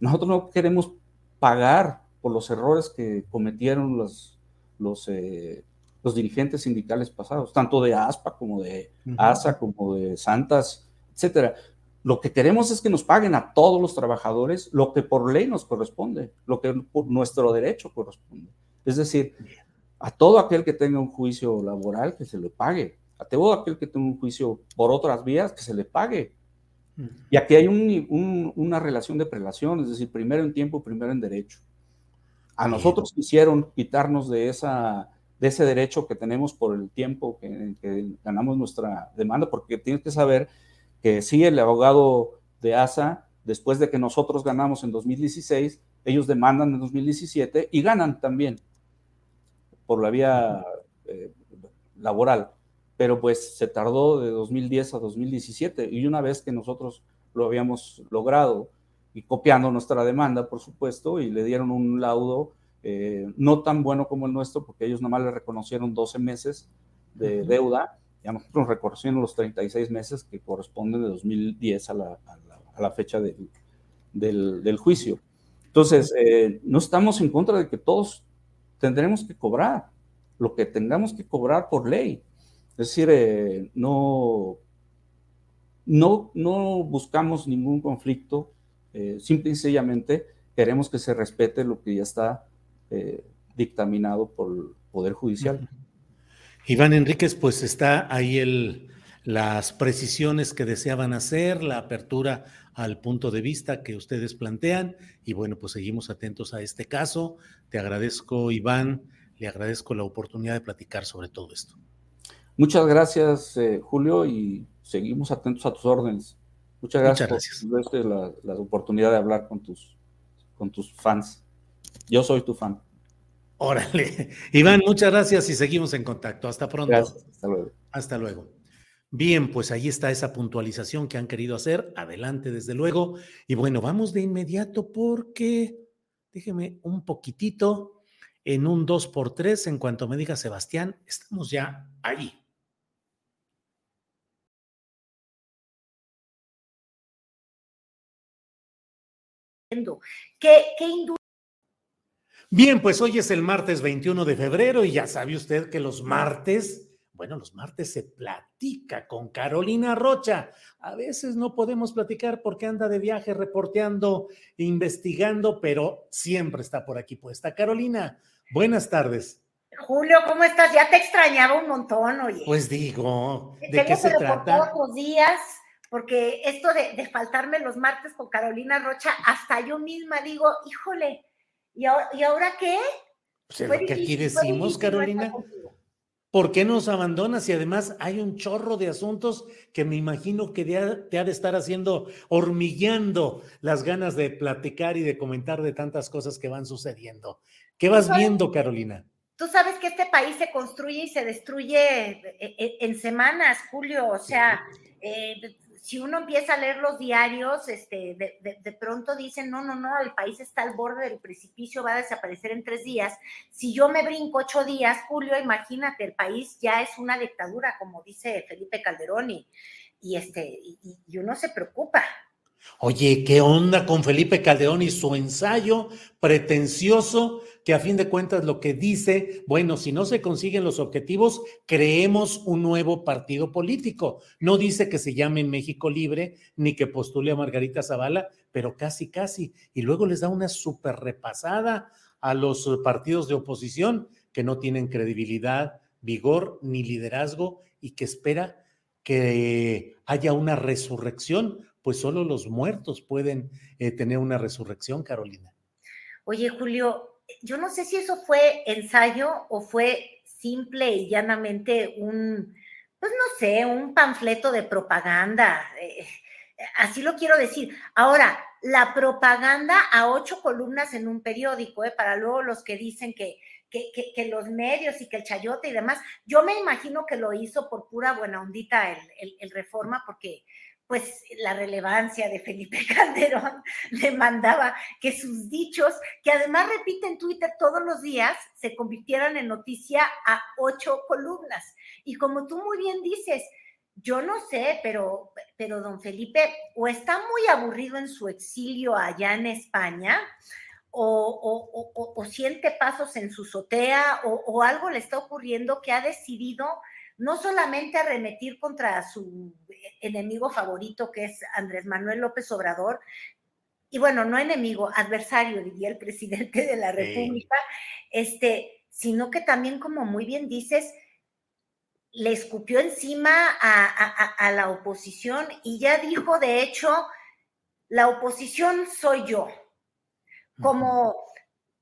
Nosotros no queremos pagar por los errores que cometieron los, los eh, los dirigentes sindicales pasados, tanto de ASPA como de ASA, como de Santas, etcétera. Lo que queremos es que nos paguen a todos los trabajadores lo que por ley nos corresponde, lo que por nuestro derecho corresponde. Es decir, a todo aquel que tenga un juicio laboral que se le pague, a todo aquel que tenga un juicio por otras vías que se le pague. Y aquí hay una relación de prelación, es decir, primero en tiempo, primero en derecho. A nosotros quisieron quitarnos de esa de ese derecho que tenemos por el tiempo que, ganamos nuestra demanda, porque tienes que saber que sí, el abogado de ASA, después de que nosotros ganamos en 2016, ellos demandan en 2017 y ganan también por la vía eh, laboral. Pero pues se tardó de 2010 a 2017 y una vez que nosotros lo habíamos logrado y copiando nuestra demanda, por supuesto, y le dieron un laudo eh, no tan bueno como el nuestro, porque ellos nomás le reconocieron 12 meses de deuda, y a nosotros nos reconocieron los 36 meses que corresponden de 2010 a la, a la, fecha del, del, juicio. Entonces, eh, no estamos en contra de que todos tendremos que cobrar lo que tengamos que cobrar por ley. Es decir, eh, no, no, no buscamos ningún conflicto, simple y sencillamente queremos que se respete lo que ya está eh, dictaminado por el Poder Judicial. Iván Enríquez, pues está ahí el, las precisiones que deseaban hacer, la apertura al punto de vista que ustedes plantean y bueno, pues seguimos atentos a este caso. Te agradezco, Iván, le agradezco la oportunidad de platicar sobre todo esto. Muchas gracias, eh, Julio, y seguimos atentos a tus órdenes. Muchas gracias, por la, la, oportunidad de hablar con tus, con tus fans. Yo soy tu fan. Órale. Iván, muchas gracias y seguimos en contacto. Hasta pronto. Hasta luego. Hasta luego. Bien, pues ahí está esa puntualización que han querido hacer. Adelante, desde luego. Y bueno, vamos de inmediato porque, déjeme un poquitito, en un 2 por 3 en cuanto me diga Sebastián, estamos ya ahí. ¿Qué, qué industria? Bien, pues hoy es el martes 21 de febrero y ya sabe usted que los martes, bueno, los martes se platica con Carolina Rocha. A veces no podemos platicar porque anda de viaje reporteando, investigando, pero siempre está por aquí puesta. Carolina, buenas tardes. Julio, ¿cómo estás? Ya te extrañaba un montón, oye. Pues digo, ¿de qué se trata? Días, porque esto de, de faltarme los martes con Carolina Rocha, hasta yo misma digo, híjole, ¿Y ahora, qué? Pues lo que aquí decimos, Carolina. ¿Por qué nos abandonas? Y además hay un chorro de asuntos que me imagino que te ha de estar haciendo, hormigueando las ganas de platicar y de comentar de tantas cosas que van sucediendo. ¿Qué vas viendo, Carolina? Tú sabes que este país se construye y se destruye eh, en semanas, Julio. O sea, eh, si uno empieza a leer los diarios, este, de, pronto dicen, no, no, no, el país está al borde del precipicio, va a desaparecer en tres días. Si yo me brinco ocho días, Julio, imagínate, el país ya es una dictadura, como dice Felipe Calderón, y, este, y uno se preocupa. Oye, ¿qué onda con Felipe Calderón y su ensayo pretencioso que a fin de cuentas lo que dice, bueno, si no se consiguen los objetivos, creemos un nuevo partido político. No dice que se llame México Libre ni que postule a Margarita Zavala, pero casi, casi. Y luego les da una super repasada a los partidos de oposición que no tienen credibilidad, vigor ni liderazgo y que espera que haya una resurrección, pues solo los muertos pueden eh, tener una resurrección, Carolina. Oye, Julio, yo no sé si eso fue ensayo o fue simple y llanamente un, pues no sé, un panfleto de propaganda. Eh, así lo quiero decir. Ahora, la propaganda a ocho columnas en un periódico, eh, para luego los que dicen que, que, que, los medios y que el chayote y demás. Yo me imagino que lo hizo por pura buena ondita el, el, Reforma, porque pues la relevancia de Felipe [laughs] Calderón le mandaba que sus dichos, que además repite en Twitter todos los días, se convirtieran en noticia a ocho columnas. Y como tú muy bien dices, yo no sé, pero, pero don Felipe o está muy aburrido en su exilio allá en España, o, siente pasos en su sotea o, algo le está ocurriendo que ha decidido no solamente arremetir contra su enemigo favorito, que es Andrés Manuel López Obrador, y bueno, no enemigo, adversario, diría el presidente de la República, este, sino que también, como muy bien dices, le escupió encima a la oposición y ya dijo, de hecho, la oposición soy yo como,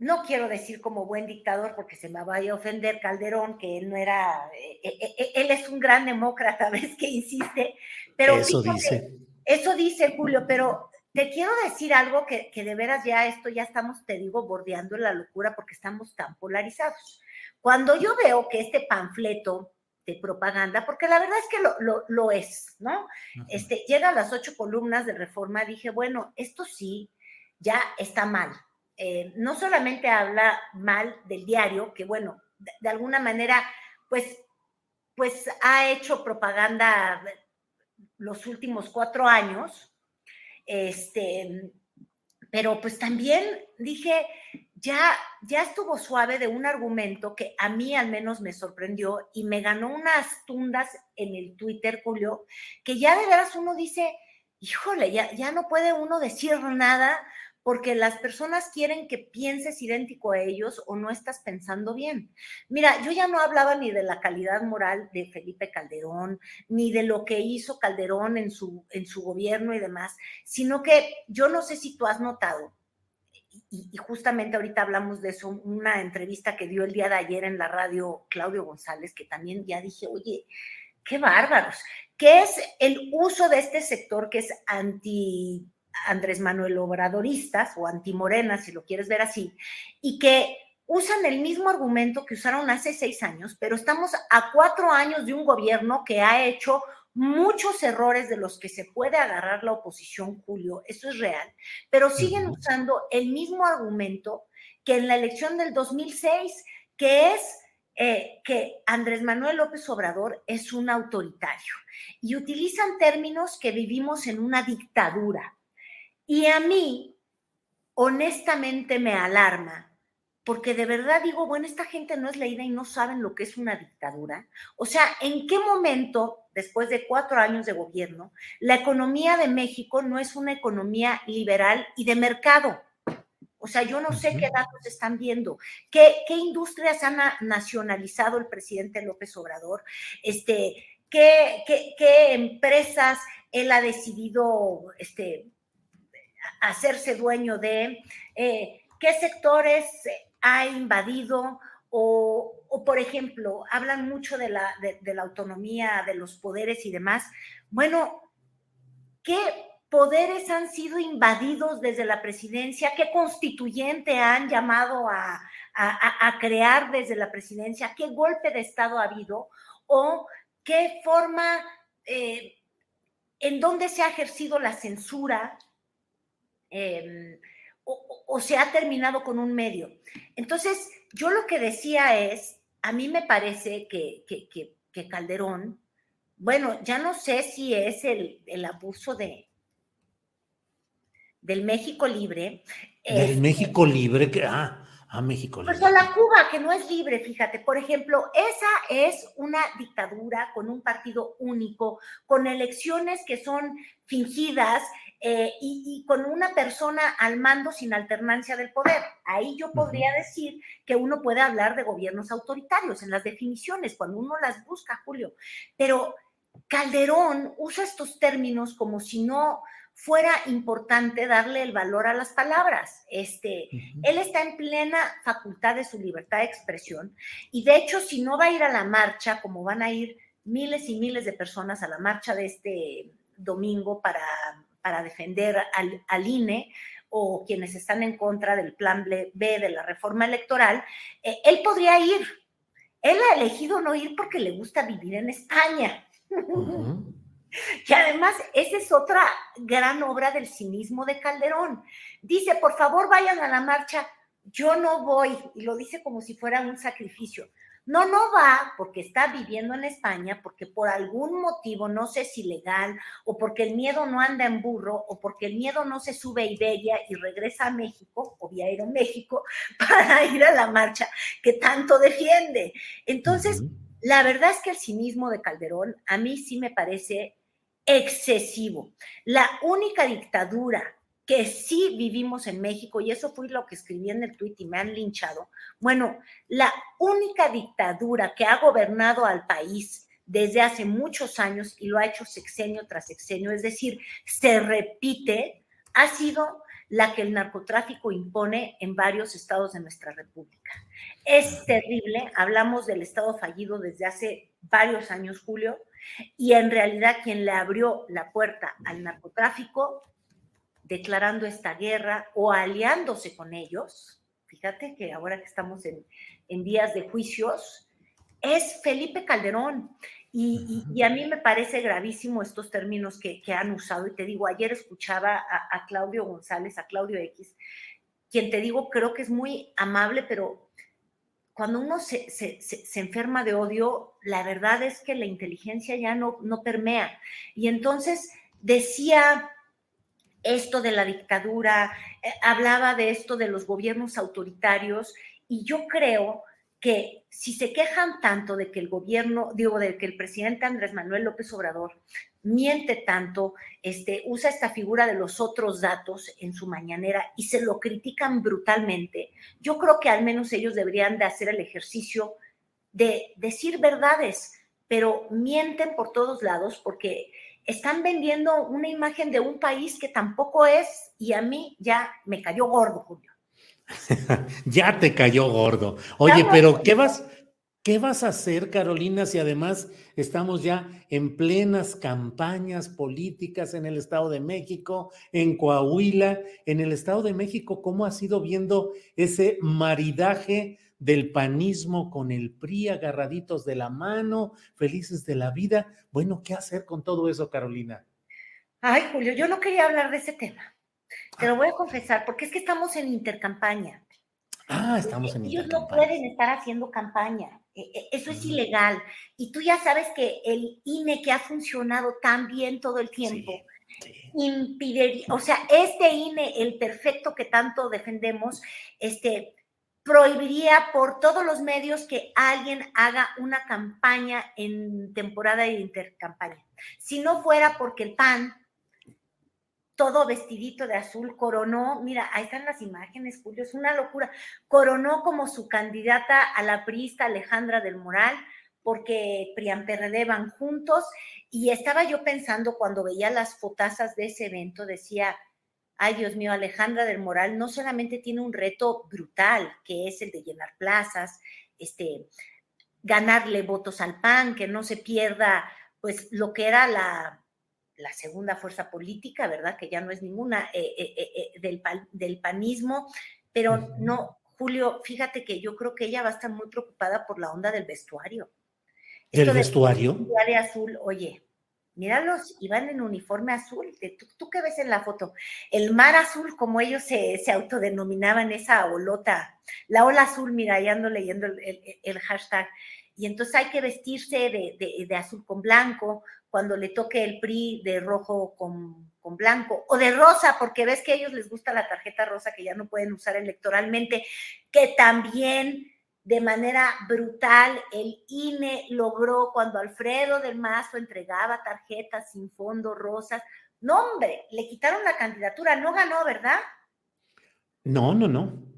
no quiero decir como buen dictador porque se me vaya a ofender Calderón, que él no era, eh, eh, eh, él es un gran demócrata, [laughs] ves que insiste, pero eso dice. Eso dice Julio, pero te quiero decir algo que, que, de veras ya esto ya estamos, te digo, bordeando en la locura porque estamos tan polarizados. Cuando yo veo que este panfleto de propaganda, porque la verdad es que lo, lo, lo es, ¿no? Este, llega a las ocho columnas de reforma, dije, bueno, esto sí, ya está mal. Eh, no solamente habla mal del diario, que bueno, de, alguna manera, pues, pues ha hecho propaganda los últimos cuatro años, este, pero pues también dije, ya, ya estuvo suave de un argumento que a mí al menos me sorprendió y me ganó unas tundas en el Twitter, Julio, que ya de veras uno dice, híjole, ya, ya no puede uno decir nada porque las personas quieren que pienses idéntico a ellos o no estás pensando bien. Mira, yo ya no hablaba ni de la calidad moral de Felipe Calderón, ni de lo que hizo Calderón en su, en su gobierno y demás, sino que yo no sé si tú has notado, y, justamente ahorita hablamos de eso, una entrevista que dio el día de ayer en la radio Claudio González, que también ya dije, oye, qué bárbaros, ¿qué es el uso de este sector que es anti Andrés Manuel Obradoristas o antimorenas, si lo quieres ver así, y que usan el mismo argumento que usaron hace seis años, pero estamos a cuatro años de un gobierno que ha hecho muchos errores de los que se puede agarrar la oposición, Julio, eso es real, pero siguen usando el mismo argumento que en la elección del 2006, que es eh, que Andrés Manuel López Obrador es un autoritario y utilizan términos que vivimos en una dictadura. Y a mí, honestamente, me alarma, porque de verdad digo, bueno, esta gente no es leída y no saben lo que es una dictadura. O sea, ¿en qué momento, después de cuatro años de gobierno, la economía de México no es una economía liberal y de mercado? O sea, yo no sé qué datos están viendo, qué, qué industrias han nacionalizado el presidente López Obrador, este, qué, qué, qué empresas él ha decidido este, hacerse dueño de, eh, qué sectores ha invadido o, por ejemplo, hablan mucho de la, autonomía, de los poderes y demás. Bueno, ¿qué poderes han sido invadidos desde la presidencia? ¿Qué constituyente han llamado a, crear desde la presidencia? ¿Qué golpe de Estado ha habido? ¿O qué forma, eh, en dónde se ha ejercido la censura? Em, o, se ha terminado con un medio. Entonces, yo lo que decía es, a mí me parece que, que, Calderón, bueno, ya no sé si es el, el abuso de del México libre. Del México libre, que, ah, a México libre. Pues a la Cuba, que no es libre, fíjate. Por ejemplo, esa es una dictadura con un partido único, con elecciones que son fingidas, eh, y, con una persona al mando sin alternancia del poder. Ahí yo podría decir que uno puede hablar de gobiernos autoritarios en las definiciones, cuando uno las busca, Julio. Pero Calderón usa estos términos como si no fuera importante darle el valor a las palabras. Este, Él está en plena facultad de su libertad de expresión y de hecho si no va a ir a la marcha, como van a ir miles y miles de personas a la marcha de este domingo para para defender al, INE o quienes están en contra del plan B de la reforma electoral, eh, él podría ir. Él ha elegido no ir porque le gusta vivir en España. Y además, esa es otra gran obra del cinismo de Calderón. Dice, por favor, vayan a la marcha. Yo no voy, y lo dice como si fuera un sacrificio. No, no va porque está viviendo en España, porque por algún motivo, no sé si legal, o porque el miedo no anda en burro, o porque el miedo no se sube a Iberia y regresa a México, o vía México, [laughs] para ir a la marcha que tanto defiende. Entonces, la verdad es que el cinismo de Calderón a mí sí me parece excesivo. La única dictadura que sí vivimos en México, y eso fue lo que escribí en el tuit y me han linchado, bueno, la única dictadura que ha gobernado al país desde hace muchos años y lo ha hecho sexenio tras sexenio, es decir, se repite, ha sido la que el narcotráfico impone en varios estados de nuestra república. Es terrible, hablamos del estado fallido desde hace varios años, Julio, y en realidad quien le abrió la puerta al narcotráfico, declarando esta guerra o aliándose con ellos, fíjate que ahora que estamos en, días de juicios, es Felipe Calderón. Y, a mí me parece gravísimo estos términos que, han usado. Y te digo, ayer escuchaba a, a, Claudio González, a Claudio X, quien te digo, creo que es muy amable, pero cuando uno se, enferma de odio, la verdad es que la inteligencia ya no, no permea. Y entonces decía esto de la dictadura, eh, hablaba de esto de los gobiernos autoritarios, y yo creo que si se quejan tanto de que el gobierno, digo, de que el presidente Andrés Manuel López Obrador miente tanto, este, usa esta figura de los otros datos en su mañanera y se lo critican brutalmente, yo creo que al menos ellos deberían de hacer el ejercicio de decir verdades, pero mienten por todos lados porque están vendiendo una imagen de un país que tampoco es y a mí ya me cayó gordo, Julio. [laughs] ya te cayó gordo. Oye, pero ¿qué vas, ¿qué vas a hacer, Carolina, si además estamos ya en plenas campañas políticas en el Estado de México, en Coahuila, en el Estado de México? ¿Cómo has ido viendo ese maridaje del panismo con el PRI, agarraditos de la mano, felices de la vida? Bueno, ¿qué hacer con todo eso, Carolina? Ay, Julio, yo no quería hablar de ese tema. Te lo voy a confesar, porque es que estamos en intercampaña. Ah, estamos en Ellos no pueden estar haciendo campaña. E, e, eso es ilegal. Y tú ya sabes que el INE que ha funcionado tan bien todo el tiempo, impide, o sea, este INE, el perfecto que tanto defendemos, este, prohibiría por todos los medios que alguien haga una campaña en temporada de intercampaña. Si no fuera porque el PAN todo vestidito de azul, coronó, mira, ahí están las imágenes, Julio, es una locura, coronó como su candidata a la priista Alejandra del Moral, porque Prian PRD van juntos, y estaba yo pensando cuando veía las fotazas de ese evento, decía, ay Dios mío, Alejandra del Moral no solamente tiene un reto brutal, que es el de llenar plazas, este, ganarle votos al PAN, que no se pierda pues lo que era la la segunda fuerza política, ¿verdad? Que ya no es ninguna eh, eh, eh, del, del panismo, pero no, Julio, fíjate que yo creo que ella va a estar muy preocupada por la onda del vestuario. ¿Del vestuario? De azul, oye, míralos, iban en uniforme azul. ¿Tú, ¿Tú, qué ves en la foto? El mar azul, como ellos se, se autodenominaban esa olota, la ola azul, mira, ya ando leyendo el, hashtag. Y entonces hay que vestirse de, de, de, azul con blanco, cuando le toque el PRI de rojo con, blanco o de rosa, porque ves que a ellos les gusta la tarjeta rosa que ya no pueden usar electoralmente, que también de manera brutal el INE logró cuando Alfredo del Mazo entregaba tarjetas sin fondo rosas. No, hombre, le quitaron la candidatura, no ganó, ¿verdad? No, no, no.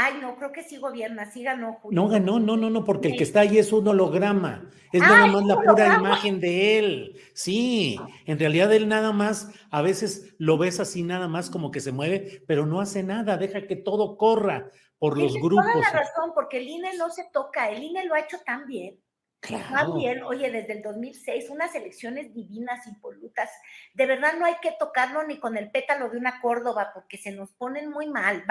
Ay, no, creo que sí gobierna, sí ganó Julio. No ganó, no, no, no, porque el que está ahí es un holograma. Es nada más la pura imagen de él. Sí, en realidad él nada más, a veces lo ves así nada más como que se mueve, pero no hace nada, deja que todo corra por los grupos. Toda la razón, porque el INE no se toca, el INE lo ha hecho tan bien. Claro. bien, oye, desde el 2006, unas elecciones divinas, impolutas, de verdad no hay que tocarlo ni con el pétalo de una Córdoba, porque se nos ponen muy mal.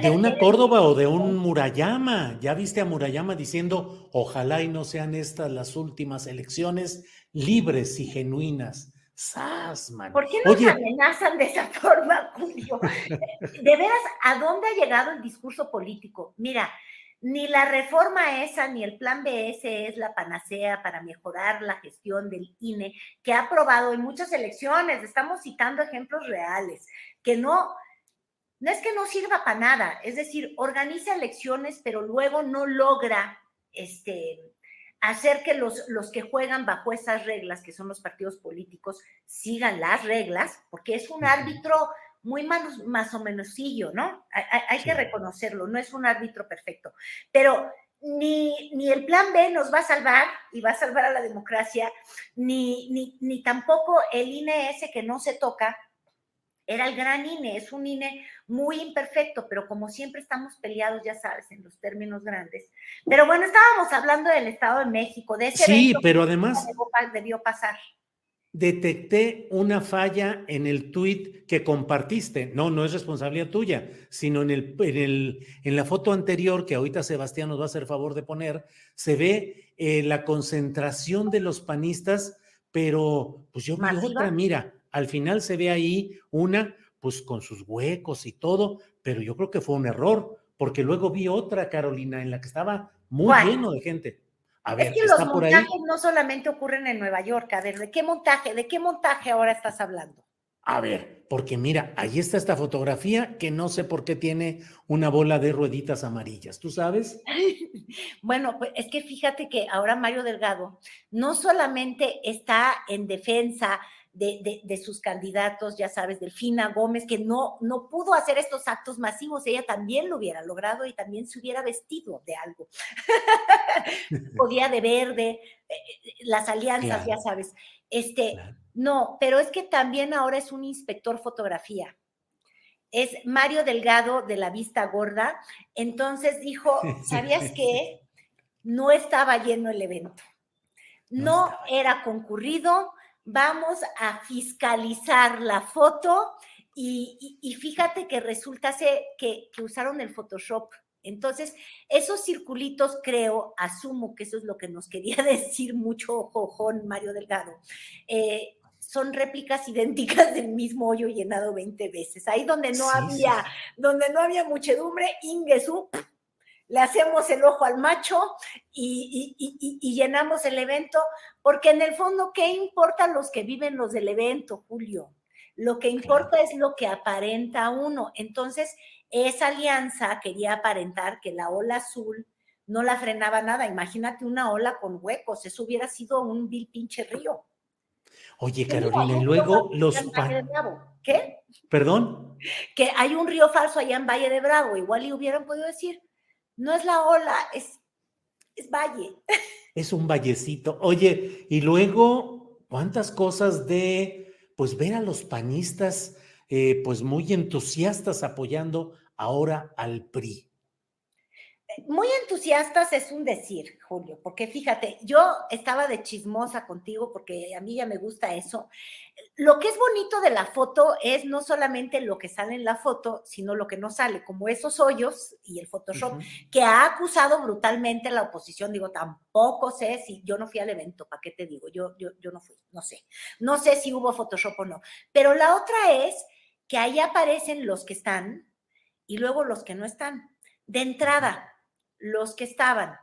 ¿De una Córdoba o de un Murayama? Ya viste a Murayama diciendo, ojalá y no sean estas las últimas elecciones libres y genuinas. ¡Sas, ¿Por qué nos amenazan de esa [laughs] forma, Julio? De veras, ¿a dónde ha llegado el discurso político? Mira, ni la reforma esa ni el plan BS es la panacea para mejorar la gestión del INE, que ha aprobado en muchas elecciones. Estamos citando ejemplos reales, que no, no es que no sirva para nada, es decir, organiza elecciones, pero luego no logra este, hacer que los, los que juegan bajo esas reglas, que son los partidos políticos, sigan las reglas, porque es un árbitro muy más, más o menosillo, ¿no? Hay, que reconocerlo, no es un árbitro perfecto, pero ni, ni, el plan B nos va a salvar y va a salvar a la democracia, ni, ni, ni tampoco el INE ese que no se toca, era el gran INE, es un INE muy imperfecto, pero como siempre estamos peleados, ya sabes, en los términos grandes. Pero bueno, estábamos hablando del Estado de México, de ese sí, pero además debió pasar detecté una falla en el tweet que compartiste. No, no es responsabilidad tuya, sino en, el, en, el, en la foto anterior, que ahorita Sebastián nos va a hacer favor de poner, se ve eh, la concentración de los panistas, pero pues yo vi otra, mira, al final se ve ahí una, pues con sus huecos y todo, pero yo creo que fue un error, porque luego vi otra, Carolina, en la que estaba muy lleno de gente es que los montajes no solamente ocurren en Nueva York. A ver, ¿de qué montaje? ¿De qué montaje ahora estás hablando? A ver, porque mira, ahí está esta fotografía que no sé por qué tiene una bola de rueditas amarillas. ¿Tú sabes? [laughs] bueno, pues es que fíjate que ahora Mario Delgado no solamente está en defensa de, sus candidatos, ya sabes, Delfina Gómez, que no, no pudo hacer estos actos masivos, ella también lo hubiera logrado y también se hubiera vestido de algo. [laughs] Podía de verde, eh, eh, las alianzas, ya sabes. Este, no, pero es que también ahora es un inspector fotografía. Es Mario Delgado de la Vista Gorda. Entonces dijo, [laughs] ¿sabías qué? No estaba lleno el evento. No, era concurrido, vamos a fiscalizar la foto y, fíjate que resulta que, que usaron el Photoshop. Entonces, esos circulitos creo, asumo que eso es lo que nos quería [laughs] decir mucho Jojón Mario Delgado, eh, son réplicas idénticas del mismo hoyo llenado 20 veces. Ahí donde no había, donde no había muchedumbre, Ingesu, le hacemos el ojo al macho y, llenamos el evento, porque en el fondo, ¿qué importan los que viven los del evento, Julio? Lo que importa es lo que aparenta uno. Entonces, esa alianza quería aparentar que la ola azul no la frenaba nada. Imagínate una ola con huecos, eso hubiera sido un vil pinche río. Oye, Carolina, y luego los... ¿Qué? ¿Perdón? Que hay un río falso allá en Valle de Bravo, igual y hubieran podido decir, no es la ola, es, es valle. [laughs] Es un vallecito. Oye, y luego, ¿cuántas cosas de, pues, ver a los panistas, eh, pues, muy entusiastas apoyando ahora al PRI? Muy entusiastas es un decir, Julio, porque fíjate, yo estaba de chismosa contigo porque a mí ya me gusta eso. Lo que es bonito de la foto es no solamente lo que sale en la foto, sino lo que no sale, como esos hoyos y el Photoshop, que ha acusado brutalmente la oposición. Digo, tampoco sé si yo no fui al evento, ¿para qué te digo? Yo, yo, yo no fui, no sé. No sé si hubo Photoshop o no. Pero la otra es que ahí aparecen los que están y luego los que no están. De entrada, los que estaban,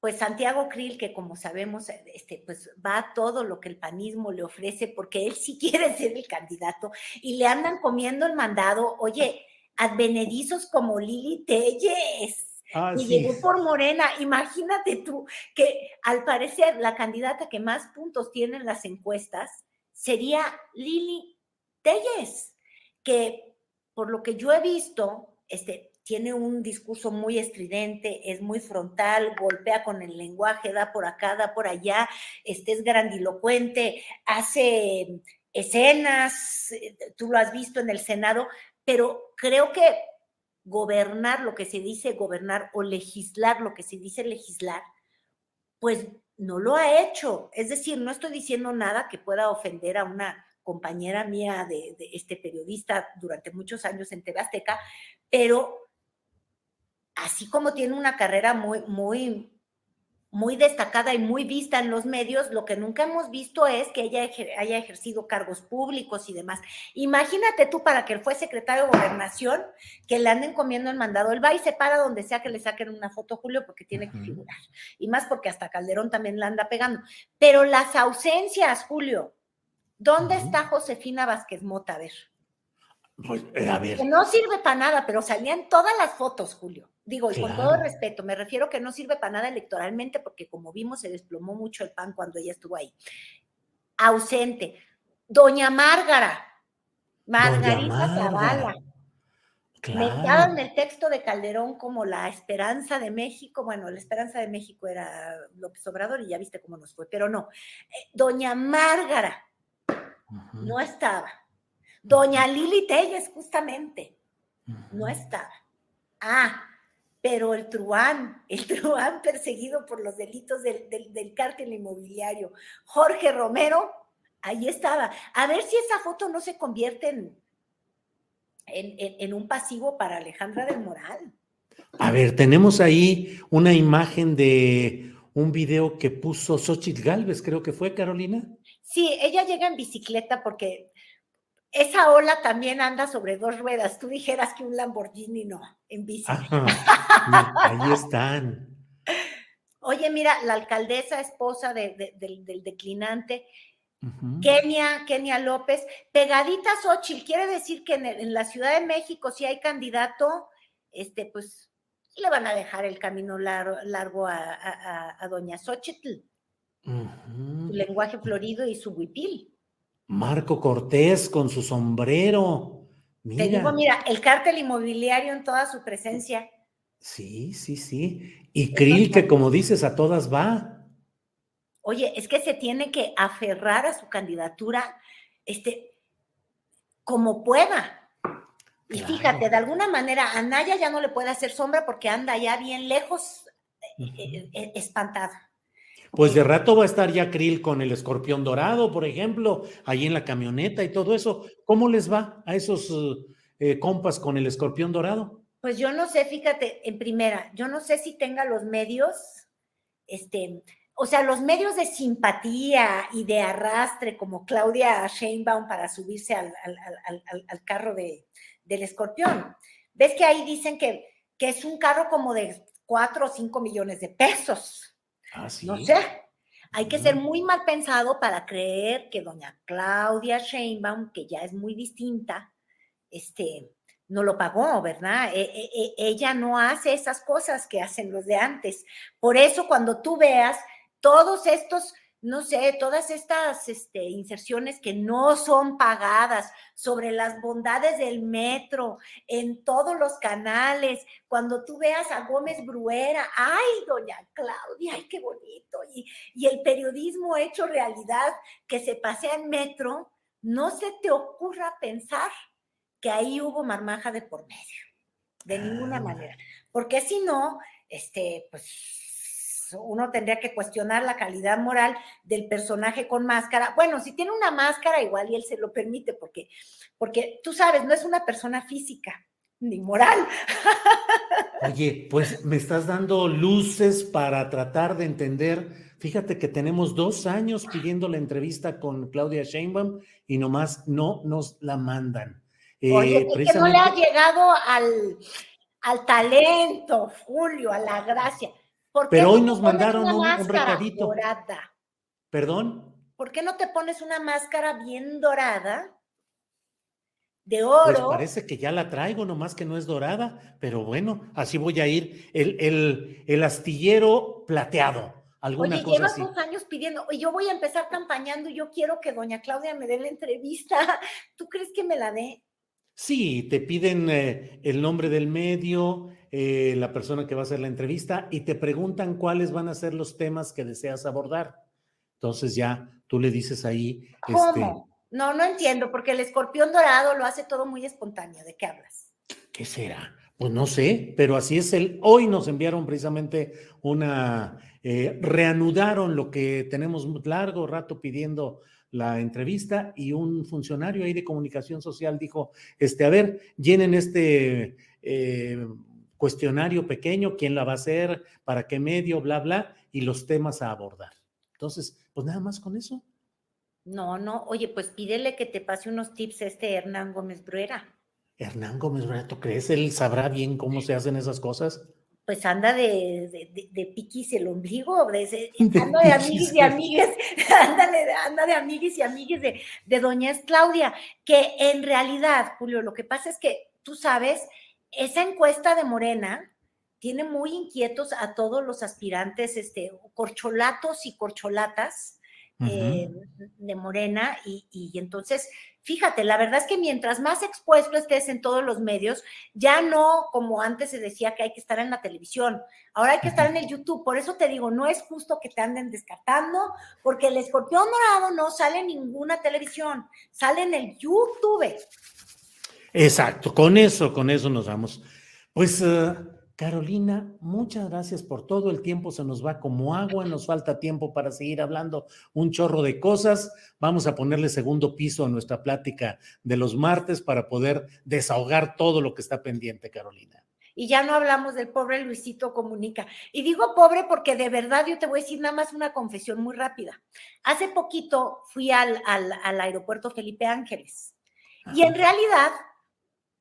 pues Santiago Krill, que como sabemos, este, pues va a todo lo que el panismo le ofrece, porque él sí [laughs] quiere ser el candidato, y le andan comiendo el mandado, oye, advenedizos como Lili Telles. Ah, y llegó por Morena. Imagínate tú que al parecer la candidata que más puntos tiene en las encuestas sería Lili Telles, que por lo que yo he visto, este, tiene un discurso muy estridente, es muy frontal, golpea con el lenguaje, da por acá, da por allá, este es grandilocuente, hace escenas, eh, tú lo has visto en el Senado, pero creo que gobernar lo que se dice gobernar o legislar lo que se dice legislar, pues no lo ha hecho. Es decir, no estoy diciendo nada que pueda ofender a una compañera mía de, este periodista durante muchos años en TV Azteca, pero así como tiene una carrera muy, muy, muy destacada y muy vista en los medios, lo que nunca hemos visto es que ella haya ejercido cargos públicos y demás. Imagínate tú para que él fue secretario de gobernación, que le anden comiendo el mandado. Él va y se para donde sea que le saquen una foto, Julio, porque tiene que figurar. Y más porque hasta Calderón también la anda pegando. Pero las ausencias, Julio. ¿Dónde está Josefina Vázquez Mota? A ver. Pues, eh, a ver. Que no sirve para nada, pero salían todas las fotos, Julio. Digo, y con todo respeto, me refiero que no sirve para nada electoralmente, porque como vimos, se desplomó mucho el pan cuando ella estuvo ahí. Ausente. Doña Márgara. Margarita Zavala. Claro. en el texto de Calderón como la esperanza de México. Bueno, la esperanza de México era López Obrador y ya viste cómo nos fue, pero no. Eh, Doña Márgara no estaba. Doña Lili Telles, justamente, no estaba. Ah, pero el Truán, el Truán [laughs] perseguido por los delitos del, del, cártel inmobiliario, Jorge Romero, ahí estaba. A ver si esa foto no se convierte en, en, un pasivo para Alejandra del Moral. A ver, tenemos ahí una imagen de un video que puso Xochitl Galvez, creo que fue, Carolina. Sí, ella llega en bicicleta porque esa ola también anda sobre dos ruedas. Tú dijeras que un Lamborghini no, en bici. ahí están. Oye, mira, la alcaldesa, esposa del declinante, Kenia, Kenia López, pegadita Xochitl, quiere decir que en, la Ciudad de México, si hay candidato, este, pues le van a dejar el camino largo, a, doña Xochitl. Su lenguaje florido y su huipil. Marco Cortés con su sombrero. Mira. Te digo, mira, el cártel inmobiliario en toda su presencia. Sí, sí, sí. Y Krill, que como dices, a todas va. Oye, es que se tiene que aferrar a su candidatura, este, como pueda. Y fíjate, de alguna manera, a Naya ya no le puede hacer sombra porque anda ya bien lejos, eh, eh, espantada. Pues de rato va a estar ya Krill con el escorpión dorado, por ejemplo, ahí en la camioneta y todo eso. ¿Cómo les va a esos eh, compas con el escorpión dorado? Pues yo no sé, fíjate, en primera, yo no sé si tenga los medios, este, o sea, los medios de simpatía y de arrastre como Claudia Sheinbaum para subirse al, carro de, del escorpión. ¿Ves que ahí dicen que, que es un carro como de cuatro o cinco millones de pesos? Ah, no sé. Hay que ser muy mal pensado para creer que doña Claudia Sheinbaum, que ya es muy distinta, este, no lo pagó, ¿verdad? E, e, e, ella no hace esas cosas que hacen los de antes. Por eso cuando tú veas todos estos no sé, todas estas este, inserciones que no son pagadas sobre las bondades del metro en todos los canales, cuando tú veas a Gómez Bruera, ay, doña Claudia, ay, qué bonito, y, y el periodismo hecho realidad que se pasea en metro, no se te ocurra pensar que ahí hubo marmaja de por medio, de ninguna ah. manera, porque si no, este, pues uno tendría que cuestionar la calidad moral del personaje con máscara. Bueno, si tiene una máscara, igual y él se lo permite, porque, porque tú sabes, no es una persona física ni moral. [laughs] Oye, pues me estás dando luces para tratar de entender. Fíjate que tenemos dos años pidiendo la entrevista con Claudia Sheinbaum y nomás no nos la mandan. Oye, eh, que no le ha llegado al, al talento, Julio, a la gracia. Pero hoy nos mandaron un, recadito. Dorada? ¿Perdón? ¿Por qué no te pones una máscara bien dorada? De pues oro. Pues parece que ya la traigo, nomás que no es dorada, pero bueno, así voy a ir. El, el, el astillero plateado. Alguna Oye, cosa llevas así. dos años pidiendo, y yo voy a empezar campañando y yo quiero que doña Claudia me dé la entrevista. [laughs] ¿Tú crees que me la dé? Sí, te piden eh, el nombre del medio, eh, la persona que va a hacer la entrevista y te preguntan cuáles van a ser los temas que deseas abordar. Entonces ya tú le dices ahí. ¿Cómo? Este no, no entiendo, porque el escorpión dorado lo hace todo muy espontáneo. ¿De qué hablas? ¿Qué será? Pues no sé, pero así es el. Hoy nos enviaron precisamente una. Eh, reanudaron lo que tenemos largo rato pidiendo la entrevista y un funcionario ahí de comunicación social dijo, este, a ver, llenen este eh, cuestionario pequeño, quién la va a hacer, para qué medio, bla, bla, y los temas a abordar. Entonces, pues nada más con eso. No, no, oye, pues pídele que te pase unos tips a este Hernán Gómez Bruera. Hernán Gómez Bruera, ¿tú crees? ¿Él sabrá bien cómo se hacen esas cosas? Pues anda de, de, de, piquis el ombligo, de, [laughs] anda de amiguis y amigues, [laughs] ándale, anda de amiguis y amigues de, de doña Claudia, que en realidad, Julio, lo que pasa es que tú sabes, esa encuesta de Morena tiene muy inquietos a todos los aspirantes, este, corcholatos y corcholatas, eh, de Morena y, y, entonces, fíjate, la verdad es que mientras más expuesto estés en todos los medios, ya no como antes se decía que hay que estar en la televisión, ahora hay que estar en el YouTube, por eso te digo, no es justo que te anden descartando, porque el escorpión dorado no sale en ninguna televisión, sale en el YouTube. Exacto, con eso, con eso nos vamos. Pues... Uh Carolina, muchas gracias por todo. El tiempo se nos va como agua, nos falta tiempo para seguir hablando un chorro de cosas. Vamos a ponerle segundo piso a nuestra plática de los martes para poder desahogar todo lo que está pendiente, Carolina. Y ya no hablamos del pobre Luisito Comunica. Y digo pobre porque de verdad yo te voy a decir nada más una confesión muy rápida. Hace poquito fui al, al, aeropuerto Felipe Ángeles y en realidad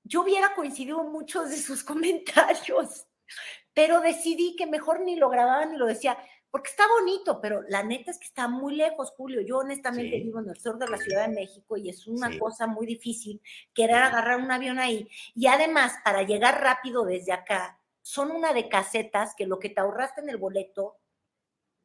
yo hubiera coincidido muchos de sus [laughs] comentarios pero decidí que mejor ni lo grababa ni lo decía, porque está bonito, pero la neta es que está muy lejos, Julio. Yo honestamente vivo en el sur de la Ciudad de México y es una cosa muy difícil querer agarrar un avión ahí. Y además, para llegar rápido desde acá, son una de casetas que lo que te ahorraste en el boleto,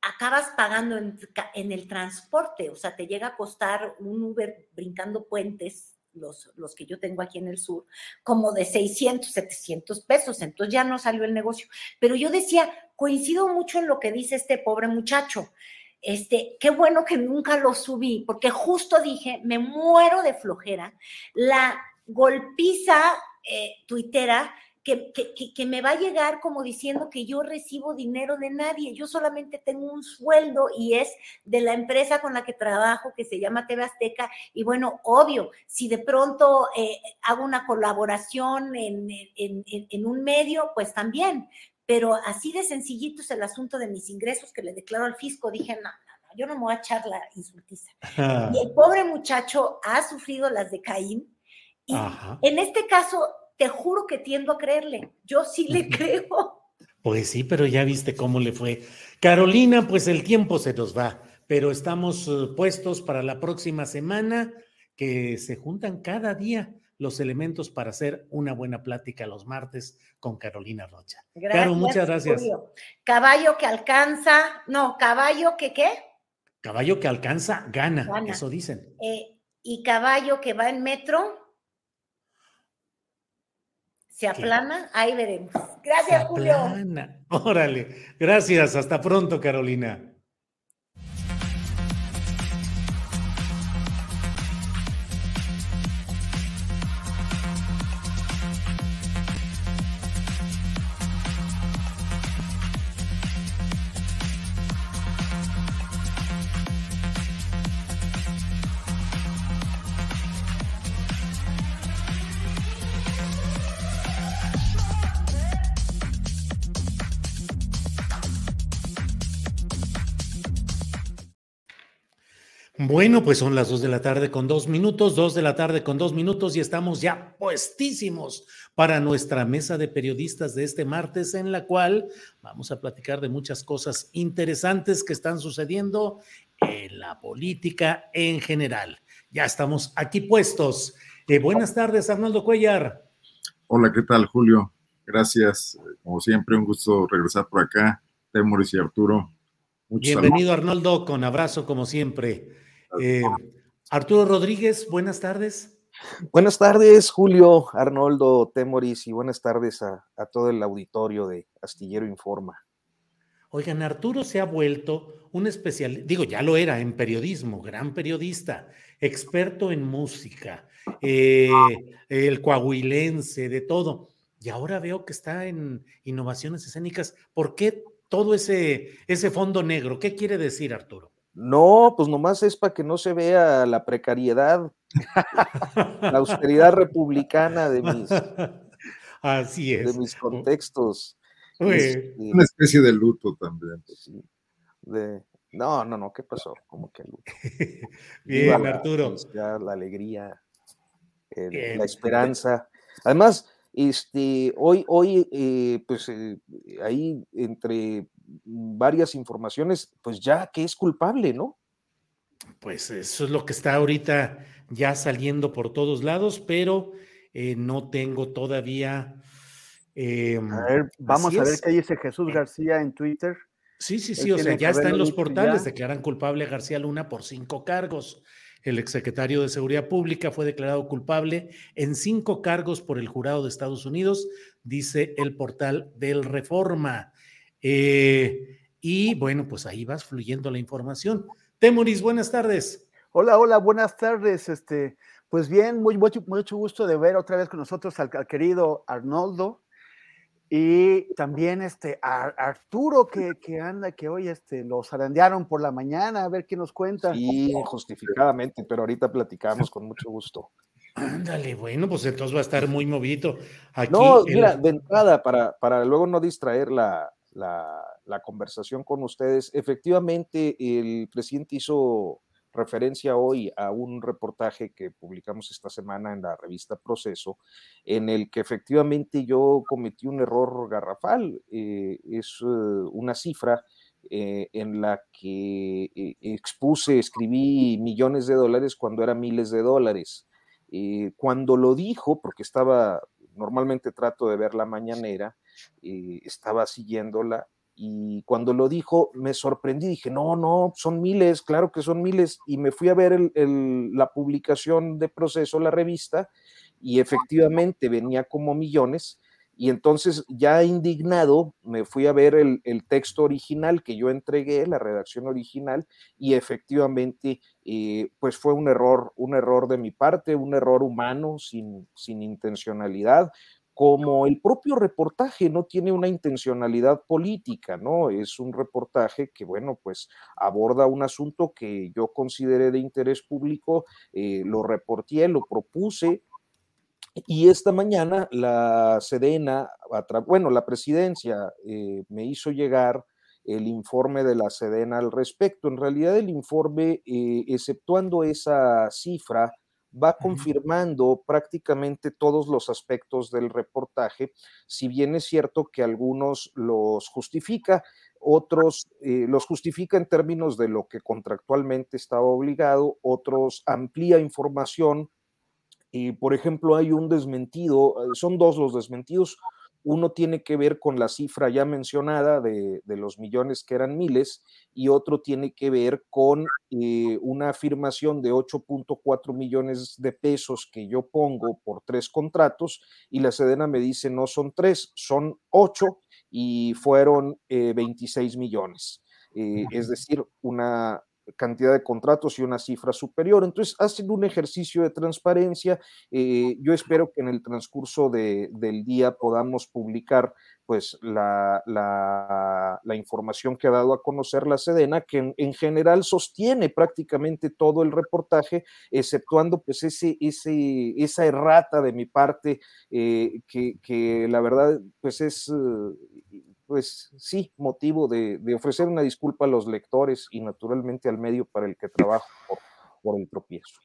acabas pagando en, en el transporte. O sea, te llega a costar un Uber brincando puentes los, los que yo tengo aquí en el sur, como de 600, 700 pesos, entonces ya no salió el negocio. Pero yo decía, coincido mucho en lo que dice este pobre muchacho. Este, qué bueno que nunca lo subí, porque justo dije, me muero de flojera. La golpiza eh, tuitera que, que, me va a llegar como diciendo que yo recibo dinero de nadie, yo solamente tengo un sueldo y es de la empresa con la que trabajo, que se llama TV Azteca, y bueno, obvio, si de pronto eh, hago una colaboración en, en, en, un medio, pues también, pero así de sencillito es el asunto de mis ingresos que le declaro al fisco, dije, no, no, no yo no me voy a echar la insultiza. Y el pobre muchacho ha sufrido las de Caín, y en este caso te juro que tiendo a creerle. Yo sí le creo. Pues sí, pero ya viste cómo le fue. Carolina, pues el tiempo se nos va, pero estamos eh, puestos para la próxima semana, que se juntan cada día los elementos para hacer una buena plática los martes con Carolina Rocha. Gracias, muchas gracias. Caballo que alcanza, no, caballo que qué? Caballo que alcanza, gana, eso dicen. Eh, y caballo que va en metro, se aplana, ahí veremos. Gracias, Julio. Órale, gracias, hasta pronto, Carolina. Bueno, pues son las dos de la tarde con dos minutos, dos de la tarde con dos minutos y estamos ya puestísimos para nuestra mesa de periodistas de este martes en la cual vamos a platicar de muchas cosas interesantes que están sucediendo en la política en general. Ya estamos aquí puestos. Eh, buenas tardes, Arnoldo Cuellar. Hola, ¿qué tal, Julio? Gracias. Como siempre, un gusto regresar por acá. Temoris y Arturo. Bienvenido, Arnoldo, con abrazo como siempre. Eh, Arturo Rodríguez, buenas tardes. Buenas tardes, Julio, Arnoldo, Temoris, y buenas tardes a, todo el auditorio de Astillero Informa. Oigan, Arturo se ha vuelto un especial, digo, ya lo era en periodismo, gran periodista, experto en música, eh, el coahuilense, de todo. Y ahora veo que está en innovaciones escénicas. ¿Por qué todo ese, ese fondo negro? ¿Qué quiere decir, Arturo? No, pues nomás es para que no se vea la precariedad, la austeridad republicana de mis, [laughs] Así es. de mis contextos. Este, Una especie de luto también. sí, de- no, no, no, ¿qué pasó? Como que luto. [laughs] Bien, la Arturo. felicidad, la alegría, el- Bien. la esperanza. Además, este, hoy, hoy, eh, pues eh, ahí entre varias informaciones, pues ya que es culpable, ¿no? Pues eso es lo que está ahorita ya saliendo por todos lados, pero eh, no tengo todavía. eh, A ver, vamos a ver es. qué dice Jesús García en Twitter. Sí, sí, Él sí, o sea, ya está en los portales, ya. declaran culpable a García Luna por cinco cargos. El exsecretario de Seguridad Pública fue declarado culpable en cinco cargos por el jurado de Estados Unidos, dice el portal del Reforma. Eh, y bueno, pues ahí vas fluyendo la información. Temuris, buenas tardes. Hola, hola, buenas tardes. Este, pues bien, muy, mucho, mucho gusto de ver otra vez con nosotros al, al querido Arnoldo y también este a Arturo que, que anda, que hoy este, lo zarandearon por la mañana, a ver qué nos cuenta. Sí, justificadamente, pero ahorita platicamos con mucho gusto. Ándale, bueno, pues entonces va a estar muy movido. Aquí No, el- mira, de entrada, para, para luego no distraer la, la- conversación con ustedes, efectivamente el presidente hizo referencia hoy a un reportaje que publicamos esta semana en la revista Proceso, en el que efectivamente yo cometí un error garrafal. eh, es eh, una cifra eh, en la que expuse, escribí millones de dólares cuando era miles de dólares. Cuando lo dijo, porque estaba, normalmente trato de ver la mañanera, eh, estaba siguiéndola y cuando lo dijo me sorprendí, dije, no, no, son miles, claro que son miles, y me fui a ver el- el- la publicación de proceso, la revista, y efectivamente venía como millones, y entonces ya indignado me fui a ver el, texto original que yo entregué, la redacción original, y efectivamente eh, pues fue un error, un error de mi parte, un error humano sin, sin intencionalidad, como el propio reportaje no tiene una intencionalidad política, ¿no? Es un reportaje que, bueno, pues aborda un asunto que yo consideré de interés público, eh, lo reporté, lo propuse, y esta mañana la Sedena, bueno, la presidencia eh, me hizo llegar el informe de la Sedena al respecto. En realidad el informe, eh, exceptuando esa cifra, va confirmando prácticamente todos los aspectos del reportaje, si bien es cierto que algunos los justifica, otros eh, los justifica en términos de lo que contractualmente estaba obligado, otros amplía información y, por ejemplo, hay un desmentido, eh, son dos los desmentidos. Uno tiene que ver con la cifra ya mencionada de, de los millones que eran miles y otro tiene que ver con eh, una afirmación de 8.4 millones de pesos que yo pongo por tres contratos y la Sedena me dice no son tres, son ocho y fueron eh, 26 millones. Eh, es decir, una cantidad de contratos y una cifra superior. Entonces, hacen un ejercicio de transparencia. Eh, yo espero que en el transcurso de, del día podamos publicar pues la, la, información que ha dado a conocer la Sedena, que en, en, general sostiene prácticamente todo el reportaje, exceptuando pues ese, ese, esa errata de mi parte, eh, que, que, la verdad pues es... Eh, pues sí, motivo de, ofrecer una disculpa a los lectores y naturalmente al medio para el que trabajo por, por el tropiezo.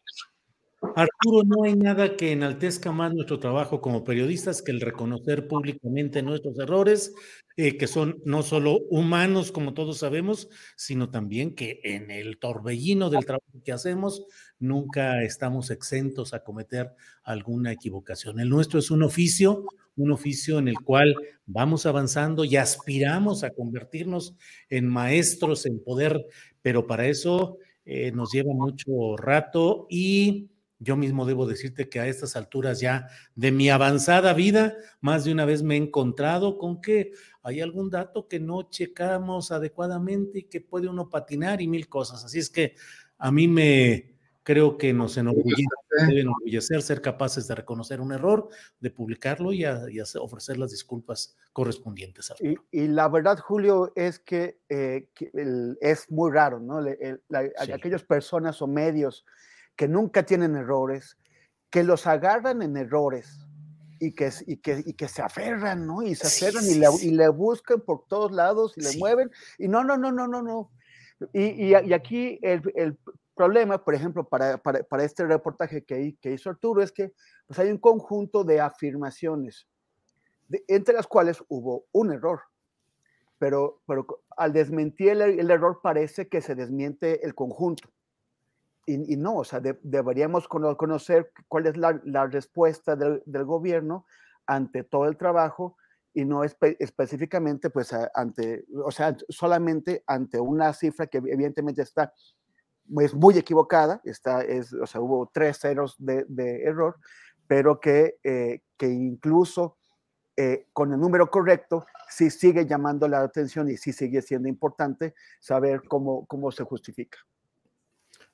Arturo, no hay nada que enaltezca más nuestro trabajo como periodistas que el reconocer públicamente nuestros errores, eh, que son no solo humanos, como todos sabemos, sino también que en el torbellino del trabajo que hacemos nunca estamos exentos a cometer alguna equivocación. El nuestro es un oficio, un oficio en el cual vamos avanzando y aspiramos a convertirnos en maestros en poder, pero para eso eh, nos lleva mucho rato y yo mismo debo decirte que a estas alturas ya de mi avanzada vida, más de una vez me he encontrado con que hay algún dato que no checamos adecuadamente y que puede uno patinar y mil cosas. Así es que a mí me creo que nos enorgullece, debe enorgullecer ser capaces de reconocer un error, de publicarlo y, ofrecer las disculpas correspondientes. Y, y, la verdad, Julio, es que, eh, es muy raro, ¿no? Aquellas personas o medios que nunca tienen errores, que los agarran en errores y que, y que, y que se aferran, ¿no? Y se aferran y, le, y, le, buscan por todos lados y le mueven. Y no, no, no, no, no, no. Y, y, aquí el, el, problema, por ejemplo, para, para, para este reportaje que, que, hizo Arturo, es que pues hay un conjunto de afirmaciones, entre las cuales hubo un error. Pero, pero al desmentir el, el error parece que se desmiente el conjunto y, no, o sea, deberíamos conocer cuál es la, respuesta del, gobierno ante todo el trabajo y no específicamente, pues, ante, o sea, solamente ante una cifra que evidentemente está es muy equivocada, está, es, o sea, hubo tres ceros de, error, pero que, eh, que incluso eh, con el número correcto, sí sigue llamando la atención y sí sigue siendo importante saber cómo, cómo se justifica.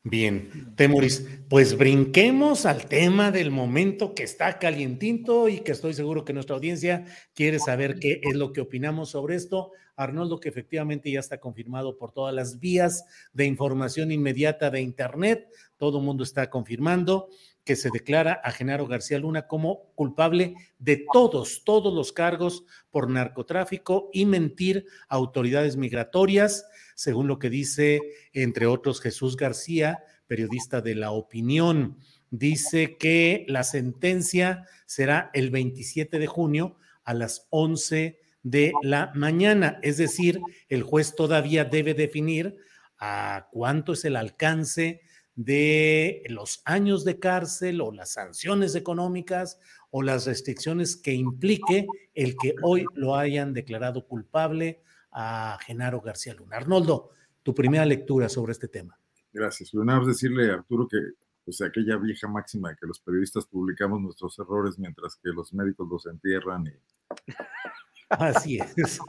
Bien, Temoris, pues brinquemos al tema del momento que está calientito y que estoy seguro que nuestra audiencia quiere saber qué es lo que opinamos sobre esto. Arnoldo, que efectivamente ya está confirmado por todas las vías de información inmediata de Internet, todo el mundo está confirmando que se declara a Genaro García Luna como culpable de todos, todos los cargos por narcotráfico y mentir a autoridades migratorias, según lo que dice, entre otros, Jesús García, periodista de La Opinión. Dice que la sentencia será el 27 de junio a las 11 de la mañana, es decir, el juez todavía debe definir a cuánto es el alcance de los años de cárcel o las sanciones económicas o las restricciones que implique el que hoy lo hayan declarado culpable a Genaro García Luna. Arnoldo, tu primera lectura sobre este tema. Gracias. Más decirle a Arturo que pues aquella vieja máxima de que los periodistas publicamos nuestros errores mientras que los médicos los entierran y [laughs] Así es.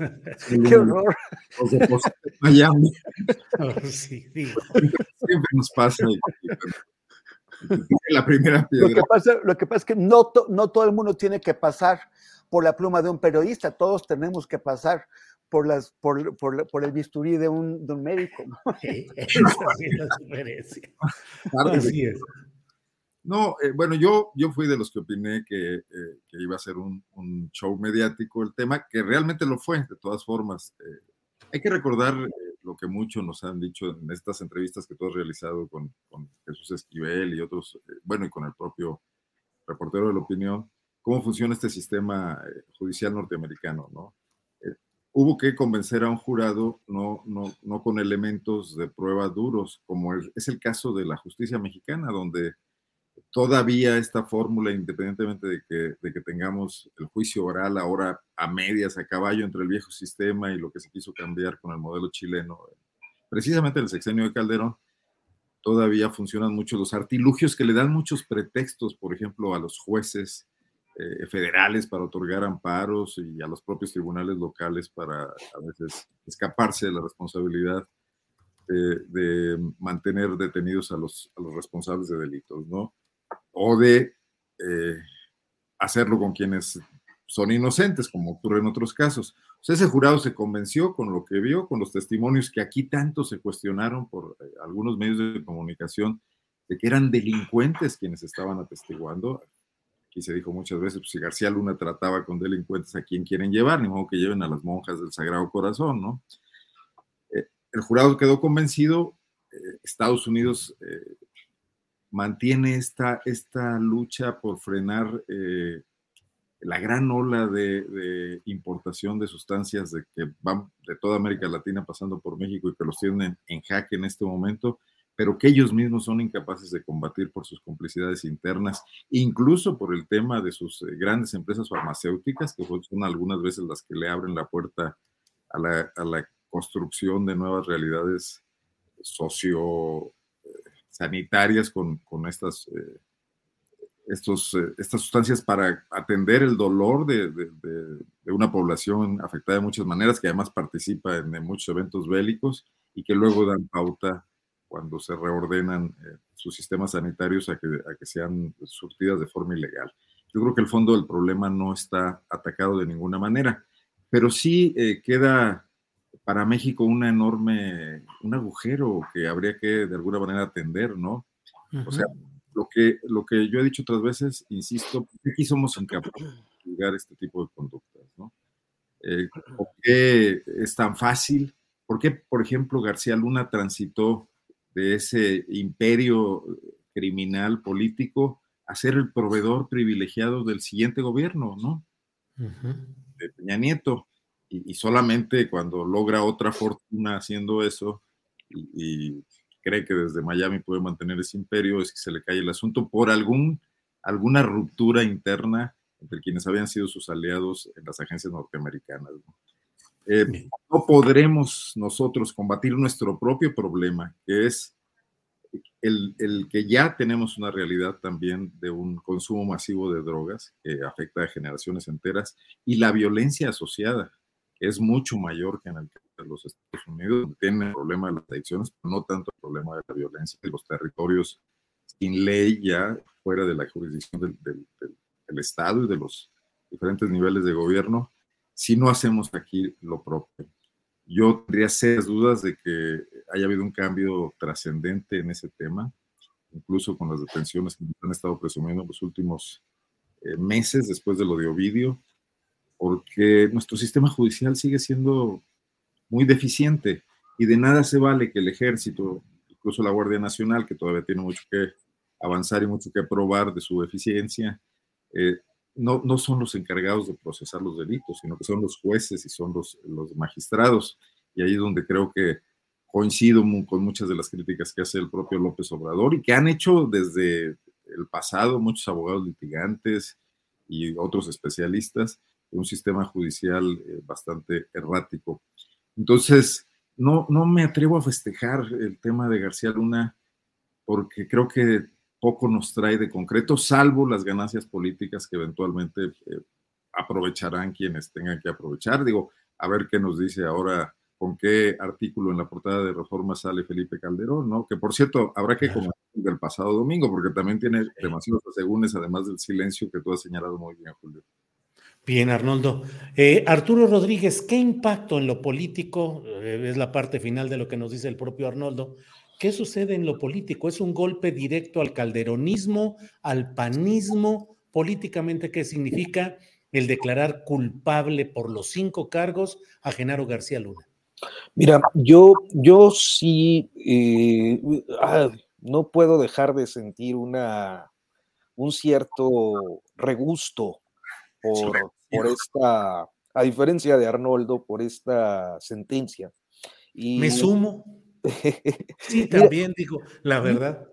Qué horror. Miami. [laughs] sí, Siempre nos pasa. [laughs] La primera piedra. Lo que pasa, lo que pasa es que no, no todo el mundo tiene que pasar por la pluma de un periodista, todos tenemos que pasar por, las, por, por, por el bisturí de un, de un médico. ¿no? [laughs] Sí, es la diferencia. Así es. No, eh, bueno, yo, yo fui de los que opiné que, eh, iba a ser un, show mediático el tema, que realmente lo fue, de todas formas. Eh, hay que recordar lo que muchos nos han dicho en estas entrevistas que tú has realizado con, con Jesús Esquivel y otros, bueno, y con el propio reportero de la opinión, cómo funciona este sistema judicial norteamericano, ¿no? Hubo que convencer a un jurado, no, no, no con elementos de prueba duros, como es el caso de la justicia mexicana, donde todavía esta fórmula, independientemente de que, de que tengamos el juicio oral ahora a medias, a caballo entre el viejo sistema y lo que se quiso cambiar con el modelo chileno, precisamente el sexenio de Calderón, todavía funcionan mucho los artilugios que le dan muchos pretextos, por ejemplo, a los jueces eh, federales para otorgar amparos y a los propios tribunales locales para a veces escaparse de la responsabilidad de, de mantener detenidos a los, a los responsables de delitos, ¿no? o de eh, hacerlo con quienes son inocentes, como ocurre en otros casos. ese jurado se convenció con lo que vio, con los testimonios que aquí tanto se cuestionaron por eh, algunos medios de comunicación, de que eran delincuentes quienes estaban atestiguando. Aquí se dijo muchas veces, pues, si García Luna trataba con delincuentes, ¿a quién quieren llevar? Ni modo que lleven a las monjas del Sagrado Corazón, ¿no? Eh, el jurado quedó convencido, Estados Unidos mantiene esta, esta lucha por frenar eh, la gran ola de, importación de sustancias de que van de toda América Latina pasando por México y que los tienen en jaque en este momento, pero que ellos mismos son incapaces de combatir por sus complicidades internas, incluso por el tema de sus eh, grandes empresas farmacéuticas, que son algunas veces las que le abren la puerta a la, construcción de nuevas realidades socio sanitarias con, con estas, eh, eh, estas sustancias para atender el dolor de, una población afectada de muchas maneras, que además participa en, muchos eventos bélicos y que luego dan pauta cuando se reordenan eh, sus sistemas sanitarios a que, a que sean surtidas de forma ilegal. Yo creo que el fondo del problema no está atacado de ninguna manera, pero sí eh, queda para México una enorme, un agujero que habría que de alguna manera atender, ¿no? O sea, lo que, lo que yo he dicho otras veces, insisto, aquí somos incapaces de juzgar este tipo de conductas, ¿no? Eh, ¿Por qué es tan fácil? ¿Por qué, por ejemplo, García Luna transitó de ese imperio criminal político a ser el proveedor privilegiado del siguiente gobierno, ¿no? De Peña Nieto. Y, solamente cuando logra otra fortuna haciendo eso y, cree que desde Miami puede mantener ese imperio, es que se le cae el asunto por algún, alguna ruptura interna entre quienes habían sido sus aliados en las agencias norteamericanas. ¿no? Eh, no podremos nosotros combatir nuestro propio problema, que es el, el, que ya tenemos una realidad también de un consumo masivo de drogas que afecta a generaciones enteras y la violencia asociada, que es mucho mayor que en el de los Estados Unidos, donde tienen el problema de las adicciones, pero no tanto el problema de la violencia en los territorios sin ley ya fuera de la jurisdicción del, del, del Estado y de los diferentes niveles de gobierno si no hacemos aquí lo propio. Yo tendría serias dudas de que haya habido un cambio trascendente en ese tema, incluso con las detenciones que han estado presumiendo en los últimos eh, meses después de lo de Ovidio, porque nuestro sistema judicial sigue siendo muy deficiente y de nada se vale que el ejército, incluso la Guardia Nacional, que todavía tiene mucho que avanzar y mucho que probar de su eficiencia, eh, no, no son los encargados de procesar los delitos, sino que son los jueces y son los, los magistrados. Y ahí es donde creo que coincido con muchas de las críticas que hace el propio López Obrador y que han hecho desde el pasado muchos abogados litigantes y otros especialistas un sistema judicial eh, bastante errático. Entonces, no, no me atrevo a festejar el tema de García Luna porque creo que poco nos trae de concreto, salvo las ganancias políticas que eventualmente eh, aprovecharán quienes tengan que aprovechar. Digo, a ver qué nos dice ahora, con qué artículo en la portada de Reforma sale Felipe Calderón, ¿no? Que por cierto, habrá que comentar del pasado domingo, porque también tiene demasiados asegúnes, además del silencio que tú has señalado muy bien, Julio. Bien, Arnoldo. Eh, Arturo Rodríguez, ¿qué impacto en lo político, eh, es la parte final de lo que nos dice el propio Arnoldo, ¿Qué sucede en lo político? ¿Es un golpe directo al calderonismo, al panismo? Políticamente, ¿qué significa el declarar culpable por los cinco cargos a Genaro García Luna? Mira, yo, yo sí eh, ah, no puedo dejar de sentir una, un cierto regusto por, por esta, a diferencia de Arnoldo, por esta sentencia. Y, Me sumo. Sí, [laughs] también digo, la verdad.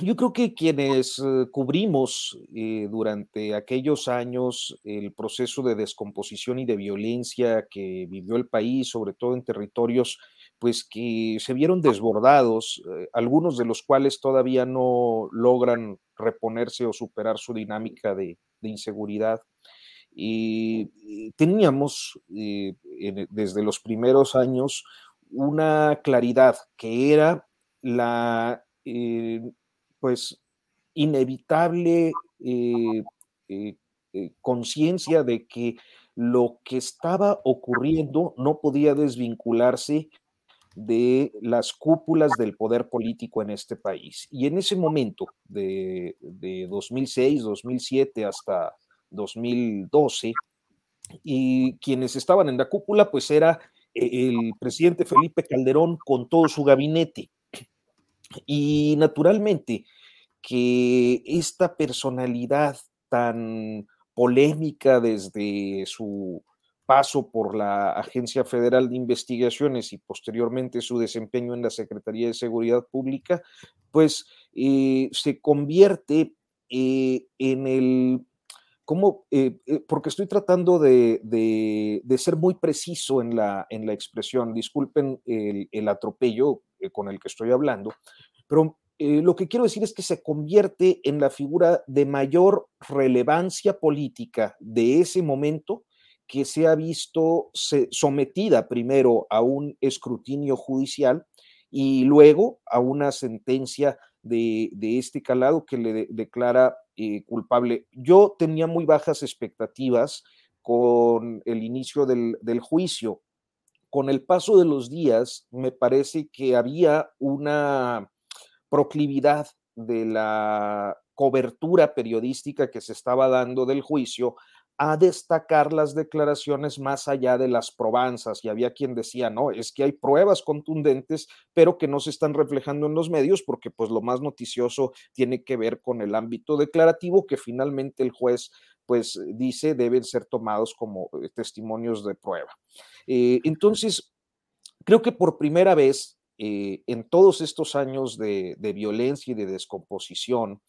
Yo creo que quienes eh, cubrimos eh, durante aquellos años el proceso de descomposición y de violencia que vivió el país, sobre todo en territorios pues que se vieron desbordados, eh, algunos de los cuales todavía no logran reponerse o superar su dinámica de, inseguridad. Y, teníamos desde los primeros años una claridad que era la eh, pues inevitable eh, eh, conciencia de que lo que estaba ocurriendo no podía desvincularse de las cúpulas del poder político en este país. Y en ese momento, de, de 2006, 2007 hasta 2012, y quienes estaban en la cúpula, pues era el presidente Felipe Calderón con todo su gabinete. Y naturalmente que esta personalidad tan polémica desde su paso por la Agencia Federal de Investigaciones y posteriormente su desempeño en la Secretaría de Seguridad Pública, pues eh, se convierte eh, en el ¿Cómo? Eh, eh, porque estoy tratando de, ser muy preciso en la, en la expresión. Disculpen el, atropello eh, con el que estoy hablando, pero lo que quiero decir es que se convierte en la figura de mayor relevancia política de ese momento que se ha visto sometida primero a un escrutinio judicial y luego a una sentencia de, este calado que le declara eh, culpable. Yo tenía muy bajas expectativas con el inicio del, del juicio. Con el paso de los días, me parece que había una proclividad de la cobertura periodística que se estaba dando del juicio a destacar las declaraciones más allá de las probanzas. Y había quien decía, no, es que hay pruebas contundentes, pero que no se están reflejando en los medios porque pues lo más noticioso tiene que ver con el ámbito declarativo que finalmente el juez pues dice deben ser tomados como eh, testimonios de prueba. Eh, entonces, creo que por primera vez eh, en todos estos años de, de violencia y de descomposición,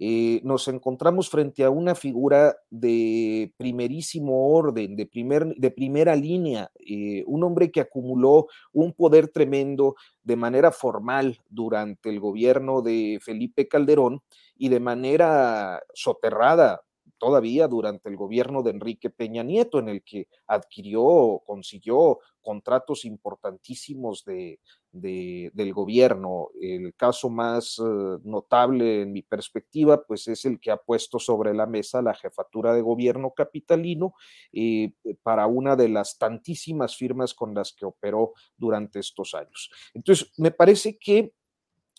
eh, nos encontramos frente a una figura de primerísimo orden, de, primer, de primera línea, eh, un hombre que acumuló un poder tremendo de manera formal durante el gobierno de Felipe Calderón y de manera soterrada todavía durante el gobierno de Enrique Peña Nieto, en el que adquirió, consiguió contratos importantísimos de, del gobierno. El caso más eh, notable en mi perspectiva, pues es el que ha puesto sobre la mesa la jefatura de gobierno capitalino eh, para una de las tantísimas firmas con las que operó durante estos años. Entonces, me parece que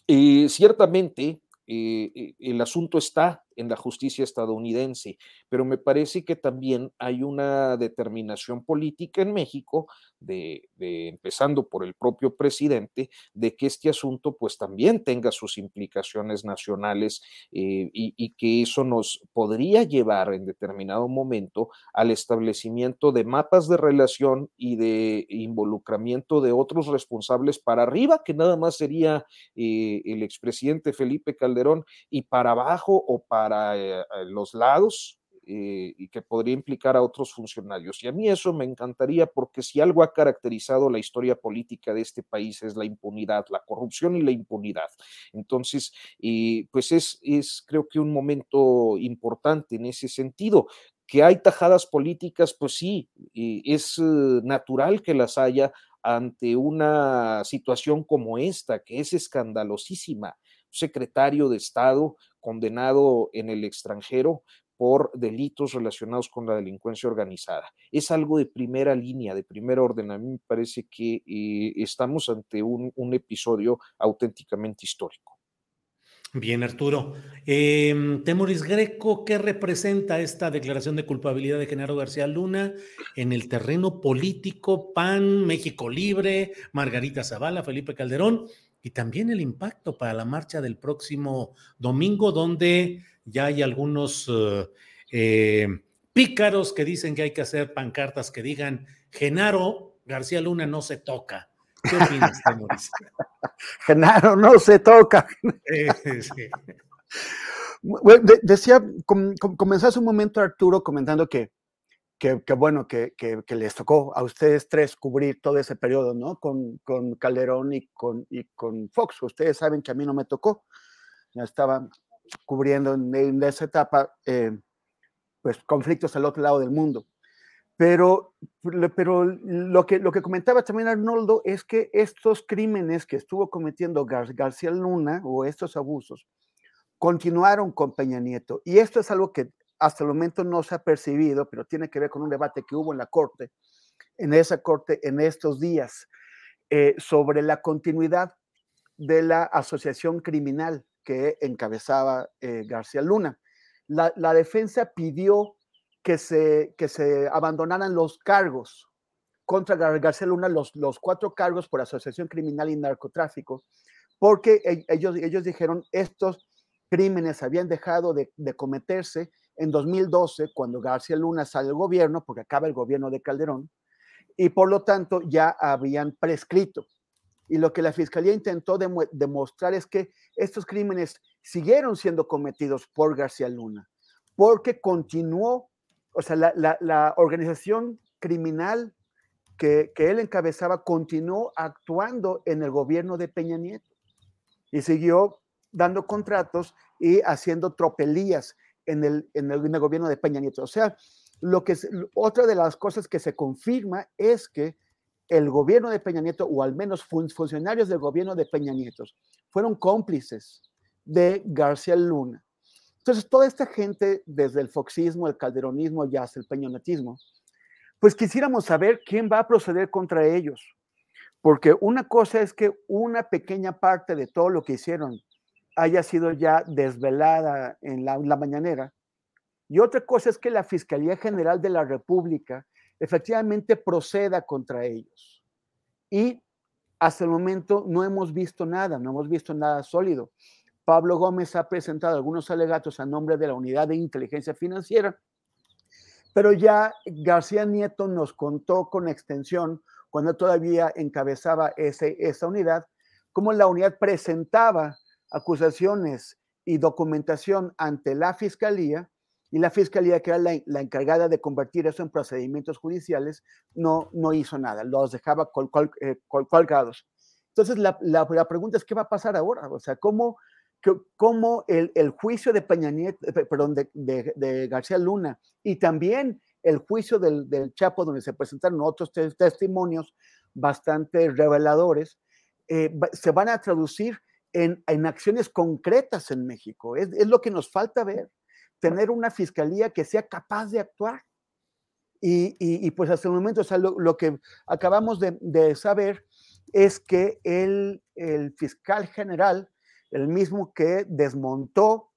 eh, ciertamente el asunto está en la justicia estadounidense, pero me parece que también hay una determinación política en México, de, empezando por el propio presidente, de que este asunto pues también tenga sus implicaciones nacionales eh, y, que eso nos podría llevar en determinado momento al establecimiento de mapas de relación y de involucramiento de otros responsables para arriba, que nada más sería eh, el expresidente Felipe Calderón, y para abajo o para para eh, los lados eh, y que podría implicar a otros funcionarios. Y a mí eso me encantaría porque si algo ha caracterizado la historia política de este país es la impunidad, la corrupción y la impunidad. Entonces, eh, pues es, es creo que un momento importante en ese sentido. Que hay tajadas políticas, pues sí, es natural que las haya ante una situación como esta, que es escandalosísima. Secretario de Estado condenado en el extranjero por delitos relacionados con la delincuencia organizada. Es algo de primera línea, de primer orden. A mí me parece que eh, estamos ante un, episodio auténticamente histórico. Bien, Arturo. Eh, Temoris Greco, ¿qué representa esta declaración de culpabilidad de Genaro García Luna en el terreno político, PAN, México Libre, Margarita Zavala, Felipe Calderón y también el impacto para la marcha del próximo domingo, donde ya hay algunos eh, eh, pícaros que dicen que hay que hacer pancartas que digan Genaro García Luna no se toca. ¿Qué opinas, Mauricio? [laughs] Genaro no se toca. [laughs] decía, comenzó hace un momento Arturo comentando que que, bueno, que, les tocó a ustedes tres cubrir todo ese periodo, ¿no? Con, con, Calderón y con, y con Fox. Ustedes saben que a mí no me tocó. Ya estaba cubriendo en, esa etapa, eh, pues, conflictos al otro lado del mundo. Pero, pero lo, que, lo que comentaba también Arnoldo es que estos crímenes que estuvo cometiendo García Luna o estos abusos continuaron con Peña Nieto. Y esto es algo que hasta el momento no se ha percibido, pero tiene que ver con un debate que hubo en la Corte, en esa Corte, en estos días, eh, sobre la continuidad de la asociación criminal que encabezaba eh, García Luna. La, defensa pidió que se, que se abandonaran los cargos contra García Luna, los, los cuatro cargos por asociación criminal y narcotráfico, porque e, ellos, ellos dijeron estos crímenes habían dejado de, de cometerse en 2012, cuando García Luna sale del gobierno, porque acaba el gobierno de Calderón, y por lo tanto ya habían prescrito. Y lo que la fiscalía intentó demostrar es que estos crímenes siguieron siendo cometidos por García Luna, porque continuó, o sea, la, organización criminal que, que, él encabezaba continuó actuando en el gobierno de Peña Nieto y siguió dando contratos y haciendo tropelías en el, en el, gobierno de Peña Nieto. O sea, lo que otra de las cosas que se confirma es que el gobierno de Peña Nieto, o al menos funcionarios del gobierno de Peña Nieto, fueron cómplices de García Luna. Entonces, toda esta gente, desde el foxismo, el calderonismo y hasta el peñonetismo, pues quisiéramos saber quién va a proceder contra ellos. Porque una cosa es que una pequeña parte de todo lo que hicieron haya sido ya desvelada en la, la mañanera. Y otra cosa es que la Fiscalía General de la República efectivamente proceda contra ellos. Y hasta el momento no hemos visto nada, no hemos visto nada sólido. Pablo Gómez ha presentado algunos alegatos a nombre de la Unidad de Inteligencia Financiera, pero ya García Nieto nos contó con extensión, cuando todavía encabezaba ese, esa unidad, cómo la unidad presentaba acusaciones y documentación ante la Fiscalía y la fiscalía, que era la, encargada de convertir eso en procedimientos judiciales, no, no hizo nada, los dejaba eh, colgados. Entonces, la, la, pregunta es, ¿qué va a pasar ahora? O sea, ¿cómo, cómo el, el, juicio de Peña Nieto, eh, perdón, de, de, García Luna y también el juicio del, del Chapo, donde se presentaron otros testimonios bastante reveladores, eh, se van a traducir en, en, acciones concretas en México. Es, es lo que nos falta ver tener una fiscalía que sea capaz de actuar. Y, pues hasta el momento, o sea, lo, que acabamos de, saber es que el, el, fiscal general, el mismo que desmontó,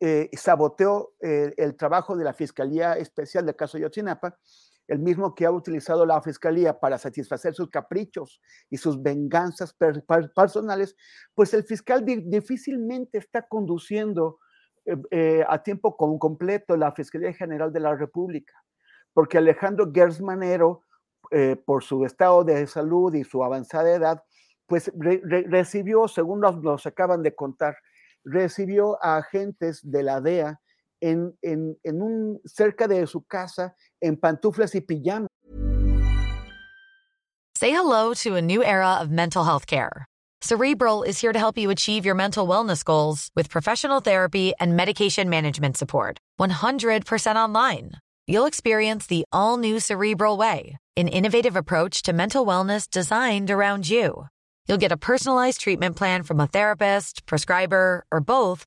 eh, saboteó eh, el trabajo de la Fiscalía Especial del caso Yotzinapa, el mismo que ha utilizado la Fiscalía para satisfacer sus caprichos y sus venganzas personales, pues el fiscal difícilmente está conduciendo eh, eh, a tiempo completo la Fiscalía General de la República, porque Alejandro Gersmanero, eh, por su estado de salud y su avanzada edad, pues recibió, según nos, acaban de contar, recibió a agentes de la DEA en, en, en un, cerca de su casa en pantuflas y pijamas. Say hello to a new era of mental health care. Cerebral is here to help you achieve your mental wellness goals with professional therapy and medication management support. 100% online. You'll experience the all new Cerebral Way, an innovative approach to mental wellness designed around you. You'll get a personalized treatment plan from a therapist, prescriber, or both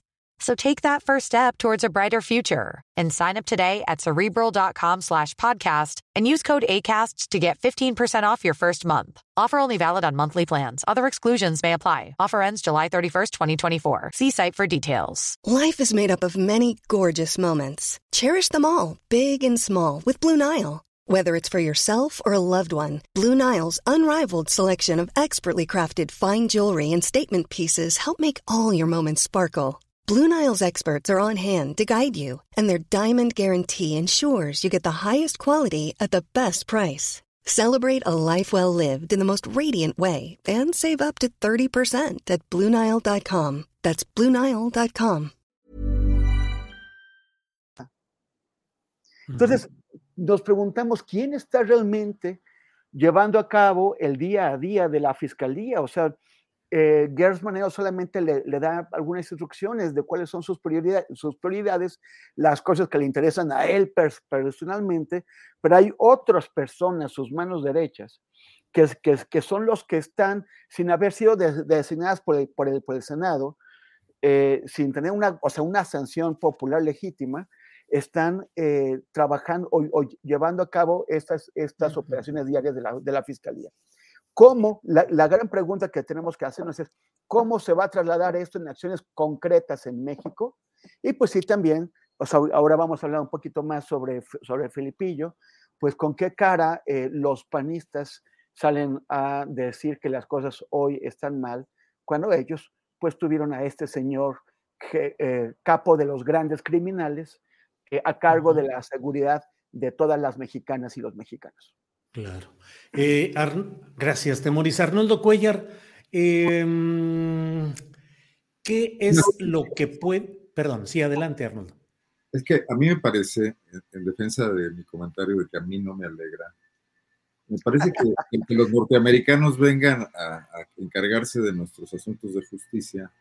So take that first step towards a brighter future and sign up today at cerebral.com slash podcast and use code ACasts to get 15% off your first month. Offer only valid on monthly plans. Other exclusions may apply. Offer ends July 31st, 2024. See site for details. Life is made up of many gorgeous moments. Cherish them all, big and small, with Blue Nile. Whether it's for yourself or a loved one, Blue Nile's unrivaled selection of expertly crafted fine jewelry and statement pieces help make all your moments sparkle. Blue Nile's experts are on hand to guide you, and their diamond guarantee ensures you get the highest quality at the best price. Celebrate a life well lived in the most radiant way and save up to 30% at BlueNile.com. That's BlueNile.com. Mm-hmm. Entonces, nos preguntamos quién está realmente llevando a cabo el día a día de la fiscalía. O sea, eh, Gersmaneo solamente le, da algunas instrucciones de cuáles son sus prioridades, sus prioridades, las cosas que le interesan a él personalmente, pero hay otras personas, sus manos derechas, que, que, que son los que están, sin haber sido designadas por el, por el, por el Senado, eh, sin tener una, o sea, una sanción popular legítima, están eh, trabajando o, llevando a cabo estas, estas operaciones diarias de la, de la Fiscalía. ¿Cómo? La, la, gran pregunta que tenemos que hacernos es, ¿cómo se va a trasladar esto en acciones concretas en México? Y pues sí, también, pues ahora vamos a hablar un poquito más sobre, sobre Felipillo, pues con qué cara eh, los panistas salen a decir que las cosas hoy están mal, cuando ellos pues tuvieron a este señor eh, capo de los grandes criminales, eh, a cargo de la seguridad de todas las mexicanas y los mexicanos. Claro. Eh, gracias, Temoris. Arnoldo Cuellar, em, ¿qué es lo que puede... Perdón, sí, adelante, Arnoldo. Es que a mí me parece, en defensa de mi comentario de que a mí no me alegra, Me parece que, que los norteamericanos vengan a, a encargarse de nuestros asuntos de justicia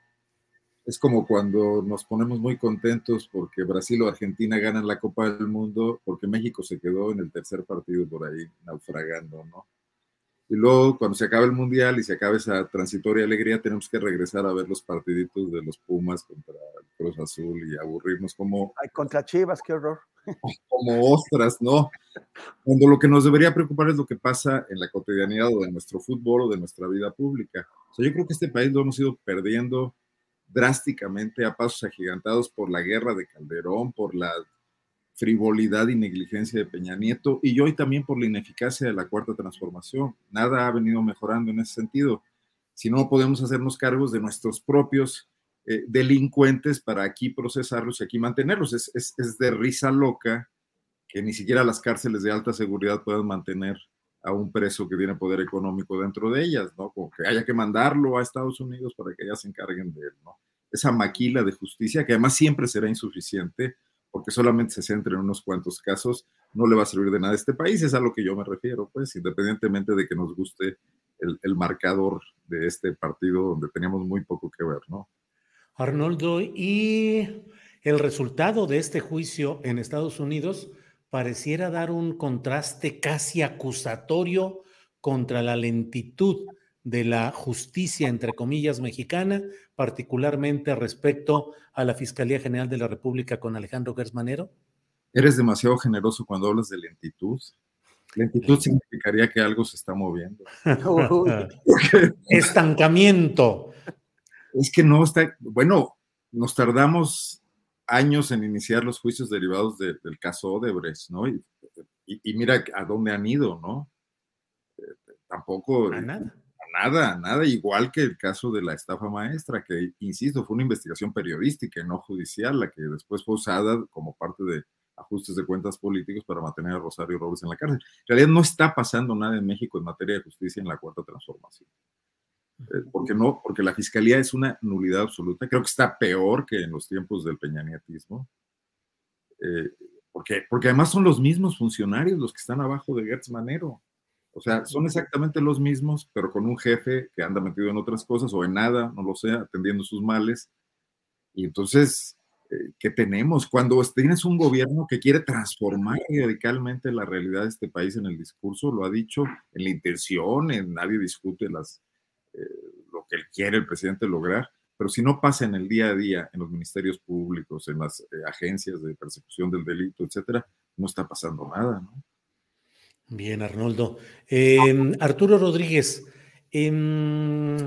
es como cuando nos ponemos muy contentos porque Brasil o Argentina ganan la Copa del Mundo, porque México se quedó en el tercer partido por ahí naufragando, ¿no? Y luego, cuando se acaba el Mundial y se acaba esa transitoria alegría, tenemos que regresar a ver los partiditos de los Pumas contra el Cruz Azul y aburrirnos como... Ay, contra Chivas, qué horror. Como ostras, ¿no? Cuando lo que nos debería preocupar es lo que pasa en la cotidianidad o de nuestro fútbol o de nuestra vida pública. O sea, yo creo que este país lo hemos ido perdiendo drásticamente a pasos agigantados por la guerra de Calderón, por la frivolidad y negligencia de Peña Nieto y hoy también por la ineficacia de la cuarta transformación. Nada ha venido mejorando en ese sentido. Si no podemos hacernos cargos de nuestros propios eh, delincuentes para aquí procesarlos y aquí mantenerlos. Es, es, es, de risa loca que ni siquiera las cárceles de alta seguridad puedan mantener a un preso que tiene poder económico dentro de ellas, ¿no? Como que haya que mandarlo a Estados Unidos para que ellas se encarguen de él, ¿no? Esa maquila de justicia, que además siempre será insuficiente, porque solamente se centra en unos cuantos casos, no le va a servir de nada a este país, es a lo que yo me refiero, pues, independientemente de que nos guste el, el marcador de este partido donde teníamos muy poco que ver, ¿no? Arnoldo, y el resultado de este juicio en Estados Unidos pareciera dar un contraste casi acusatorio contra la lentitud de la justicia, entre comillas, mexicana, particularmente respecto a la Fiscalía General de la República con Alejandro Gersmanero? Eres demasiado generoso cuando hablas de lentitud. Lentitud significaría que algo se está moviendo. [laughs] Estancamiento. Es que no está, bueno, nos tardamos años en iniciar los juicios derivados de, del caso Odebrecht, ¿no? Y, y, y, mira a dónde han ido, ¿no? Eh, tampoco... A nada. A nada, nada, igual que el caso de la estafa maestra, que, insisto, fue una investigación periodística y no judicial, la que después fue usada como parte de ajustes de cuentas políticos para mantener a Rosario Robles en la cárcel. En realidad no está pasando nada en México en materia de justicia en la cuarta transformación porque no, porque la fiscalía es una nulidad absoluta. Creo que está peor que en los tiempos del peñanietismo. Eh, porque, porque además son los mismos funcionarios los que están abajo de Gertz Manero. O sea, son exactamente los mismos, pero con un jefe que anda metido en otras cosas o en nada, no lo sé, atendiendo sus males. Y entonces, eh, ¿qué tenemos? Cuando tienes un gobierno que quiere transformar radicalmente la realidad de este país en el discurso, lo ha dicho en la intención, en nadie discute las, eh, lo que él quiere el presidente lograr, pero si no pasa en el día a día, en los ministerios públicos, en las eh, agencias de persecución del delito, etcétera, no está pasando nada, ¿no? Bien, Arnoldo. Eh, Arturo Rodríguez, eh,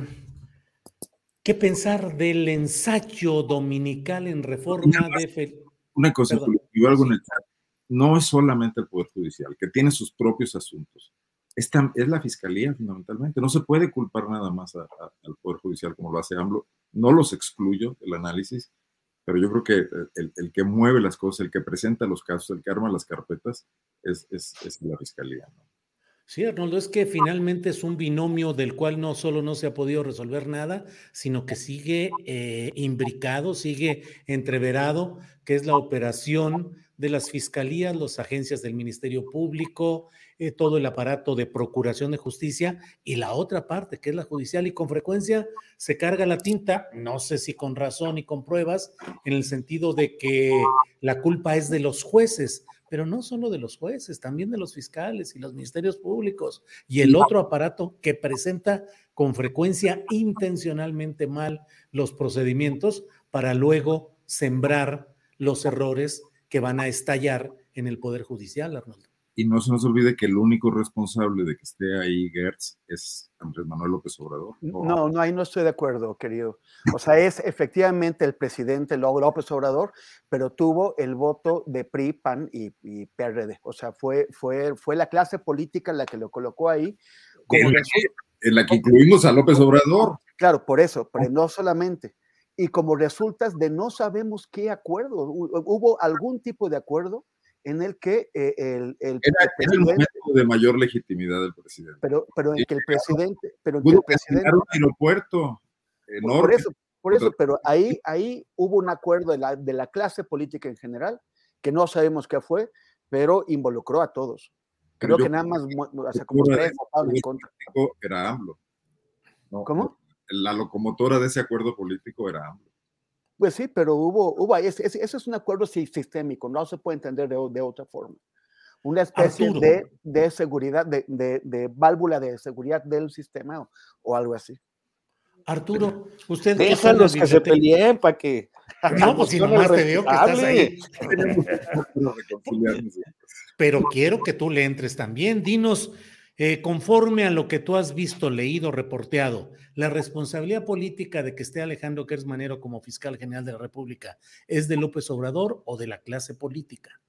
¿qué pensar del ensayo dominical en reforma una, de... Fel una cosa, yo algo en el chat. No es solamente el Poder Judicial, que tiene sus propios asuntos es, tan, es, la fiscalía fundamentalmente. No se puede culpar nada más al Poder Judicial como lo hace AMLO. No los excluyo del análisis, pero yo creo que el, el, que mueve las cosas, el que presenta los casos, el que arma las carpetas, es, es, es la fiscalía. ¿no? Sí, Arnoldo, es que finalmente es un binomio del cual no solo no se ha podido resolver nada, sino que sigue eh, imbricado, sigue entreverado, que es la operación de las fiscalías, las agencias del Ministerio Público, eh, todo el aparato de procuración de justicia y la otra parte, que es la judicial, y con frecuencia se carga la tinta, no sé si con razón y con pruebas, en el sentido de que la culpa es de los jueces, pero no solo de los jueces, también de los fiscales y los ministerios públicos y el otro aparato que presenta con frecuencia intencionalmente mal los procedimientos para luego sembrar los errores que van a estallar en el Poder Judicial, Arnoldo. Y no se nos olvide que el único responsable de que esté ahí Gertz es Andrés Manuel López Obrador. No, no, no, ahí no estoy de acuerdo, querido. O sea, es efectivamente el presidente López Obrador, pero tuvo el voto de PRI, PAN y, y PRD. O sea, fue, fue, fue la clase política la que lo colocó ahí. En la, que, en la que incluimos a López Obrador. Claro, por eso, pero no solamente y como resultas de no sabemos qué acuerdo, hubo algún tipo de acuerdo en el que eh, el, el, era, el era el momento de mayor legitimidad del presidente. Pero, pero en que el presidente, pero en que el presidente un aeropuerto enorme. Por eso, por eso, pero ahí, ahí hubo un acuerdo de la, de la clase política en general, que no sabemos qué fue, pero involucró a todos. Creo que nada más, o sea, como tres en contra. Era AMLO. ¿Cómo? La locomotora de ese acuerdo político era AMLO. Pues sí, pero hubo, hubo ese, ese, es un acuerdo sistémico, no se puede entender de, de otra forma. Una especie de, de, seguridad, de, de, válvula de seguridad del sistema o, o algo así. Arturo, usted. Déjalos que se peleen para que. No, pues si nomás te veo que estás ahí. [laughs] Pero quiero que tú le entres también. Dinos, eh, conforme a lo que tú has visto, leído, reporteado, la responsabilidad política de que esté Alejandro Gers Manero como fiscal general de la República, ¿es de López Obrador o de la clase política?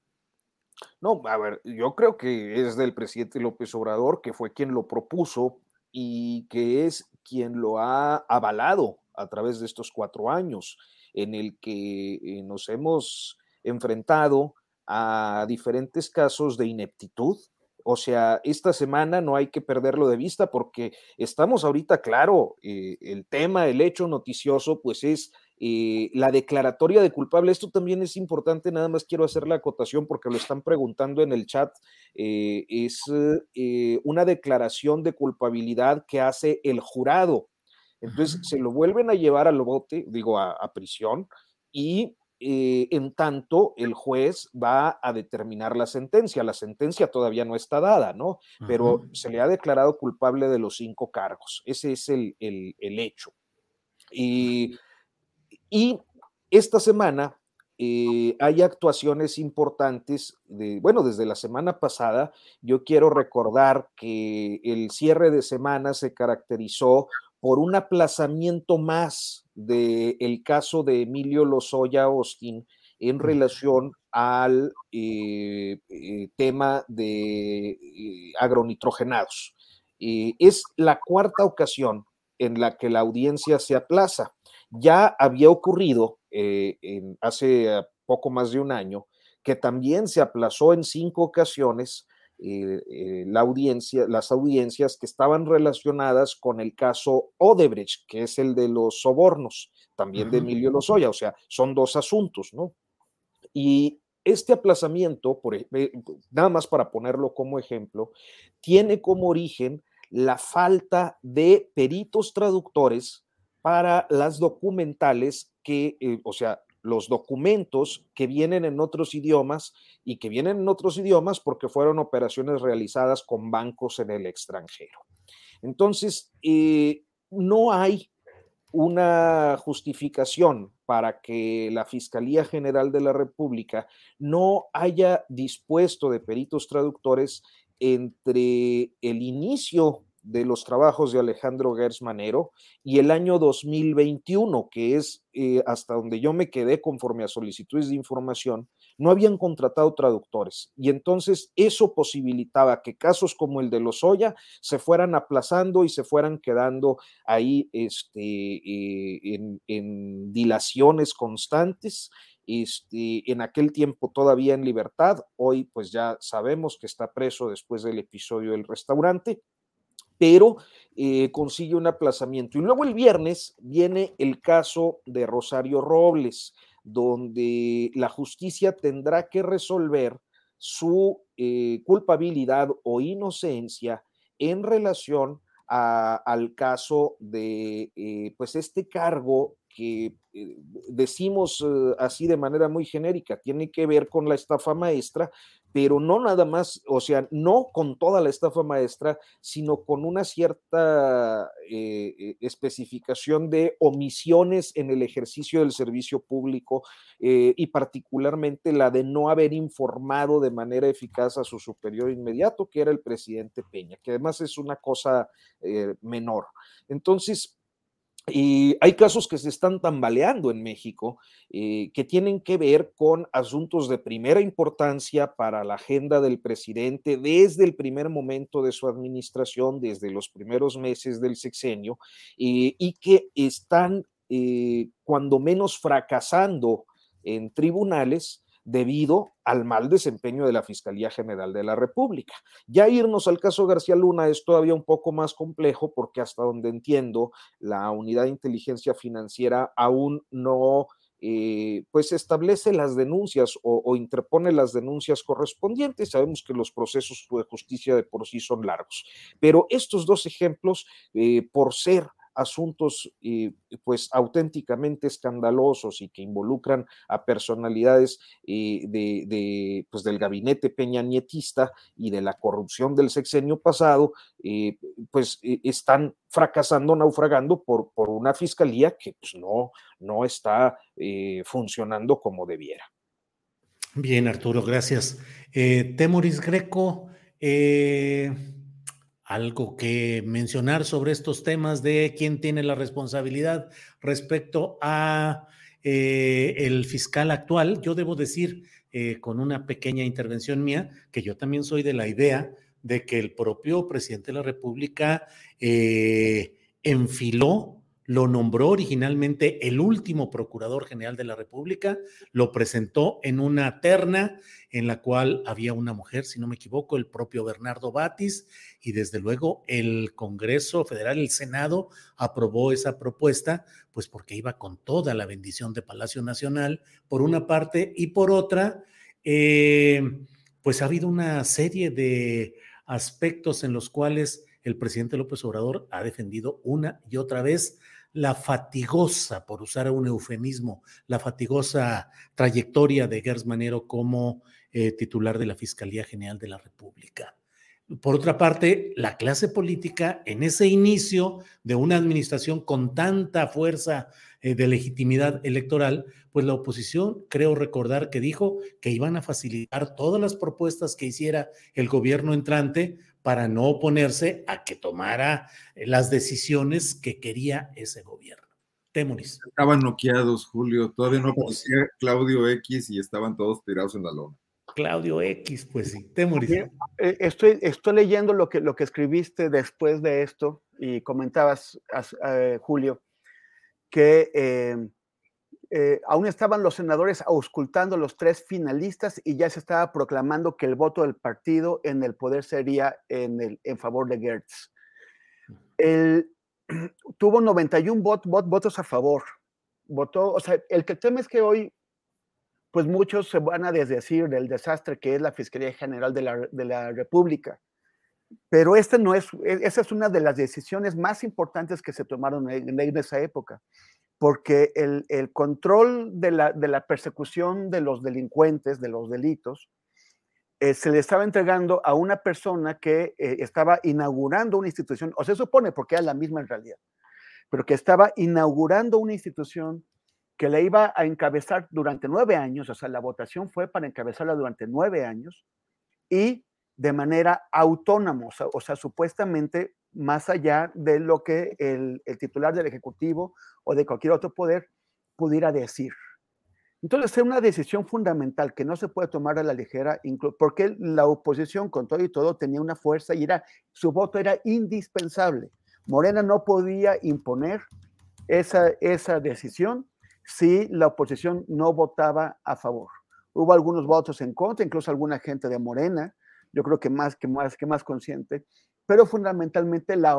No, a ver, yo creo que es del presidente López Obrador, que fue quien lo propuso y que es quien lo ha avalado a través de estos cuatro años, en el que eh, nos hemos enfrentado a diferentes casos de ineptitud. O sea, esta semana no hay que perderlo de vista porque estamos ahorita, claro, eh, el tema, el hecho noticioso, pues es eh, la declaratoria de culpable. Esto también es importante, nada más quiero hacer la acotación porque lo están preguntando en el chat. Eh, es una declaración de culpabilidad que hace el jurado. Entonces se lo vuelven a llevar al bote, digo, a, a prisión, y eh, en tanto el juez va a determinar la sentencia. La sentencia todavía no está dada, ¿no? Pero se le ha declarado culpable de los cinco cargos. Ese es el, hecho. Y, esta semana eh, hay actuaciones importantes. De, bueno, desde la semana pasada, yo quiero recordar que el cierre de semana se caracterizó por un aplazamiento más del caso de Emilio Lozoya Austin en relación al eh, eh, tema de eh, agronitrogenados. es la cuarta ocasión en la que la audiencia se aplaza. Ya había ocurrido en, hace poco más de un año que también se aplazó en cinco ocasiones eh, eh, la audiencia, las audiencias que estaban relacionadas con el caso Odebrecht, que es el de los sobornos, también de Emilio Lozoya, o sea, son dos asuntos, ¿no? Y este aplazamiento, por, nada más para ponerlo como ejemplo, tiene como origen la falta de peritos traductores para las documentales que, eh, o sea, los documentos que vienen en otros idiomas y que vienen en otros idiomas porque fueron operaciones realizadas con bancos en el extranjero. Entonces, eh, no hay una justificación para que la Fiscalía General de la República no haya dispuesto de peritos traductores entre el inicio de los trabajos de Alejandro Gersmanero y el año 2021, que es eh, hasta donde yo me quedé conforme a solicitudes de información, no habían contratado traductores. Y entonces eso posibilitaba que casos como el de Lozoya se fueran aplazando y se fueran quedando ahí este, eh, en, dilaciones constantes. Este, en aquel tiempo todavía en libertad, hoy pues ya sabemos que está preso después del episodio del restaurante, pero eh, consigue un aplazamiento. Y luego el viernes viene el caso de Rosario Robles, donde la justicia tendrá que resolver su eh, culpabilidad o inocencia en relación al caso de eh, pues este cargo que decimos así de manera muy genérica, tiene que ver con la estafa maestra, pero no nada más, o sea, no con toda la estafa maestra, sino con una cierta eh, eh, especificación de omisiones en el ejercicio del servicio público eh, y particularmente la de no haber informado de manera eficaz a su superior inmediato, que era el presidente Peña, que además es una cosa menor. Entonces, y hay casos que se están tambaleando en México eh, que tienen que ver con asuntos de primera importancia para la agenda del presidente desde el primer momento de su administración, desde los primeros meses del sexenio, eh, y que están eh, cuando menos fracasando en tribunales debido al mal desempeño de la Fiscalía General de la República. Ya irnos al caso García Luna es todavía un poco más complejo porque hasta donde entiendo, la unidad de inteligencia financiera aún no eh, pues establece las denuncias o, interpone las denuncias correspondientes. Sabemos que los procesos de justicia de por sí son largos, pero estos dos ejemplos, eh, por ser asuntos eh, pues auténticamente escandalosos y que involucran a personalidades eh, de, pues, del gabinete peñanietista y de la corrupción del sexenio pasado, eh, pues están fracasando, naufragando por, por una fiscalía que pues, no, no está funcionando como debiera. Bien, Arturo, gracias. Temoris Greco, algo que mencionar sobre estos temas de quién tiene la responsabilidad respecto a eh, el fiscal actual. Yo debo decir, eh, con una pequeña intervención mía, que yo también soy de la idea de que el propio presidente de la República eh, enfiló lo nombró originalmente el último procurador general de la República, lo presentó en una terna en la cual había una mujer, si no me equivoco, el propio Bernardo Batis, y desde luego el Congreso Federal, el Senado, aprobó esa propuesta, pues porque iba con toda la bendición de Palacio Nacional, por una parte, y por otra, eh, pues ha habido una serie de aspectos en los cuales el presidente López Obrador ha defendido una y otra vez la fatigosa, por usar un eufemismo, la fatigosa trayectoria de Gers Manero como eh, titular de la Fiscalía General de la República. Por otra parte, la clase política en ese inicio de una administración con tanta fuerza eh, de legitimidad electoral, pues la oposición, creo recordar que dijo que iban a facilitar todas las propuestas que hiciera el gobierno entrante para no oponerse a que tomara eh, las decisiones que quería ese gobierno. Temuris. Estaban noqueados, Julio. Todavía no aparecía Claudio X y estaban todos tirados en la lona. Claudio X, pues sí. Temuris. Eh, estoy, estoy leyendo lo que, lo que escribiste después de esto y comentabas, eh, Julio, que eh, aún estaban los senadores auscultando los tres finalistas y ya se estaba proclamando que el voto del partido en el poder sería en, el, en favor de Gertz. El, [clears throat] tuvo 91 votos a favor. Votó, o sea, el que teme es que hoy, pues muchos se van a desdecir del desastre que es la Fiscalía General de la, de la República. Pero este no es, e, esa es una de las decisiones más importantes que se tomaron en esa época porque el, control de la, persecución de los delincuentes, de los delitos, eh, se le estaba entregando a una persona que eh, estaba inaugurando una institución, o se supone, porque era la misma en realidad, pero que estaba inaugurando una institución que la iba a encabezar durante nueve años, o sea, la votación fue para encabezarla durante nueve años y de manera autónoma, o sea supuestamente más allá de lo que el, titular del Ejecutivo o de cualquier otro poder pudiera decir. Entonces, es una decisión fundamental que no se puede tomar a la ligera, porque la oposición, con todo y todo, tenía una fuerza y era, su voto era indispensable. Morena no podía imponer esa, esa decisión si la oposición no votaba a favor. Hubo algunos votos en contra, incluso alguna gente de Morena, yo creo que más que más, que más consciente, pero fundamentalmente la,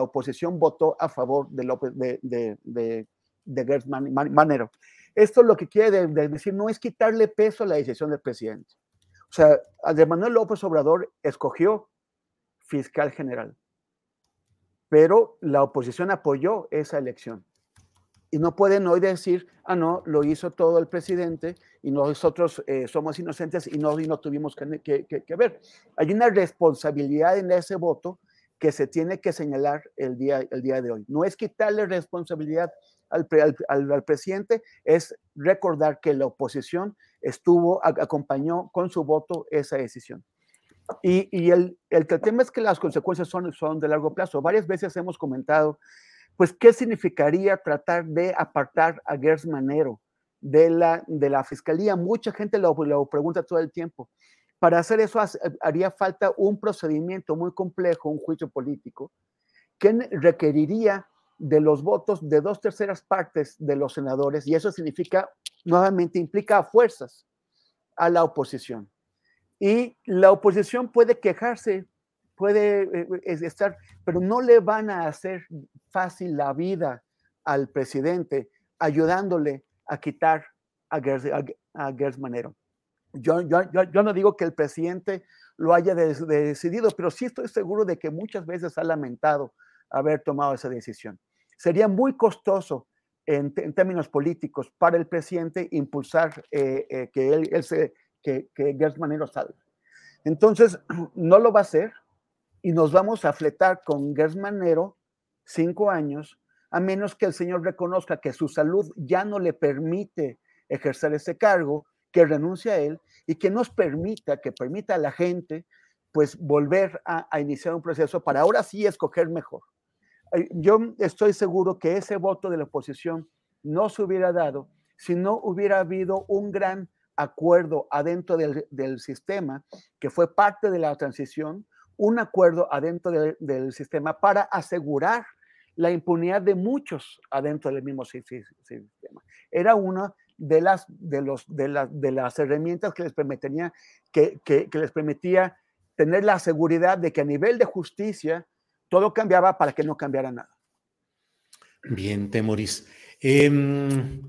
oposición votó a favor de, López, de, de, de, Manero. Esto lo que quiere decir no es quitarle peso a la decisión del presidente. O sea, Andrés Manuel López Obrador escogió fiscal general, pero la oposición apoyó esa elección. Y no pueden hoy decir, ah, no, lo hizo todo el presidente y nosotros eh, somos inocentes y no, no tuvimos que, que, ver. Hay una responsabilidad en ese voto que se tiene que señalar el día, el día de hoy. No es quitarle responsabilidad al, al, al, presidente, es recordar que la oposición estuvo, acompañó con su voto esa decisión. Y, y el, el, tema es que las consecuencias son, son de largo plazo. Varias veces hemos comentado pues, ¿qué significaría tratar de apartar a Gers Manero de la, de la fiscalía? Mucha gente lo, lo pregunta todo el tiempo. Para hacer eso haría falta un procedimiento muy complejo, un juicio político, que requeriría de los votos de dos terceras partes de los senadores, y eso significa, nuevamente, implica a fuerzas a la oposición. Y la oposición puede quejarse puede eh, estar, pero no le van a hacer fácil la vida al presidente ayudándole a quitar a Gers, Manero. Yo, yo, yo, no digo que el presidente lo haya decidido, pero sí estoy seguro de que muchas veces ha lamentado haber tomado esa decisión. Sería muy costoso en, términos políticos para el presidente impulsar eh, eh, que él, se, que, que Gers Manero salga. Entonces, [clears throat] no lo va a hacer y nos vamos a fletar con Gers Manero cinco años, a menos que el señor reconozca que su salud ya no le permite ejercer ese cargo, que renuncie a él y que nos permita, que permita a la gente, pues volver a, iniciar un proceso para ahora sí escoger mejor. Yo estoy seguro que ese voto de la oposición no se hubiera dado si no hubiera habido un gran acuerdo adentro del, del sistema, que fue parte de la transición, un acuerdo adentro del sistema para asegurar la impunidad de muchos adentro del mismo sistema. Era una de las, de los, de de las herramientas que les permitía, que, les permitía tener la seguridad de que a nivel de justicia todo cambiaba para que no cambiara nada. Bien, Temoris. Em,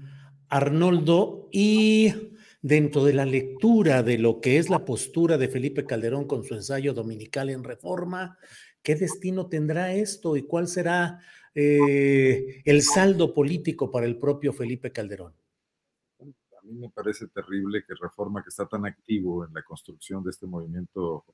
Arnoldo, y dentro de la lectura de lo que es la postura de Felipe Calderón con su ensayo dominical en reforma, ¿qué destino tendrá esto y cuál será eh, el saldo político para el propio Felipe Calderón? A mí me parece terrible que Reforma, que está tan activo en la construcción de este movimiento,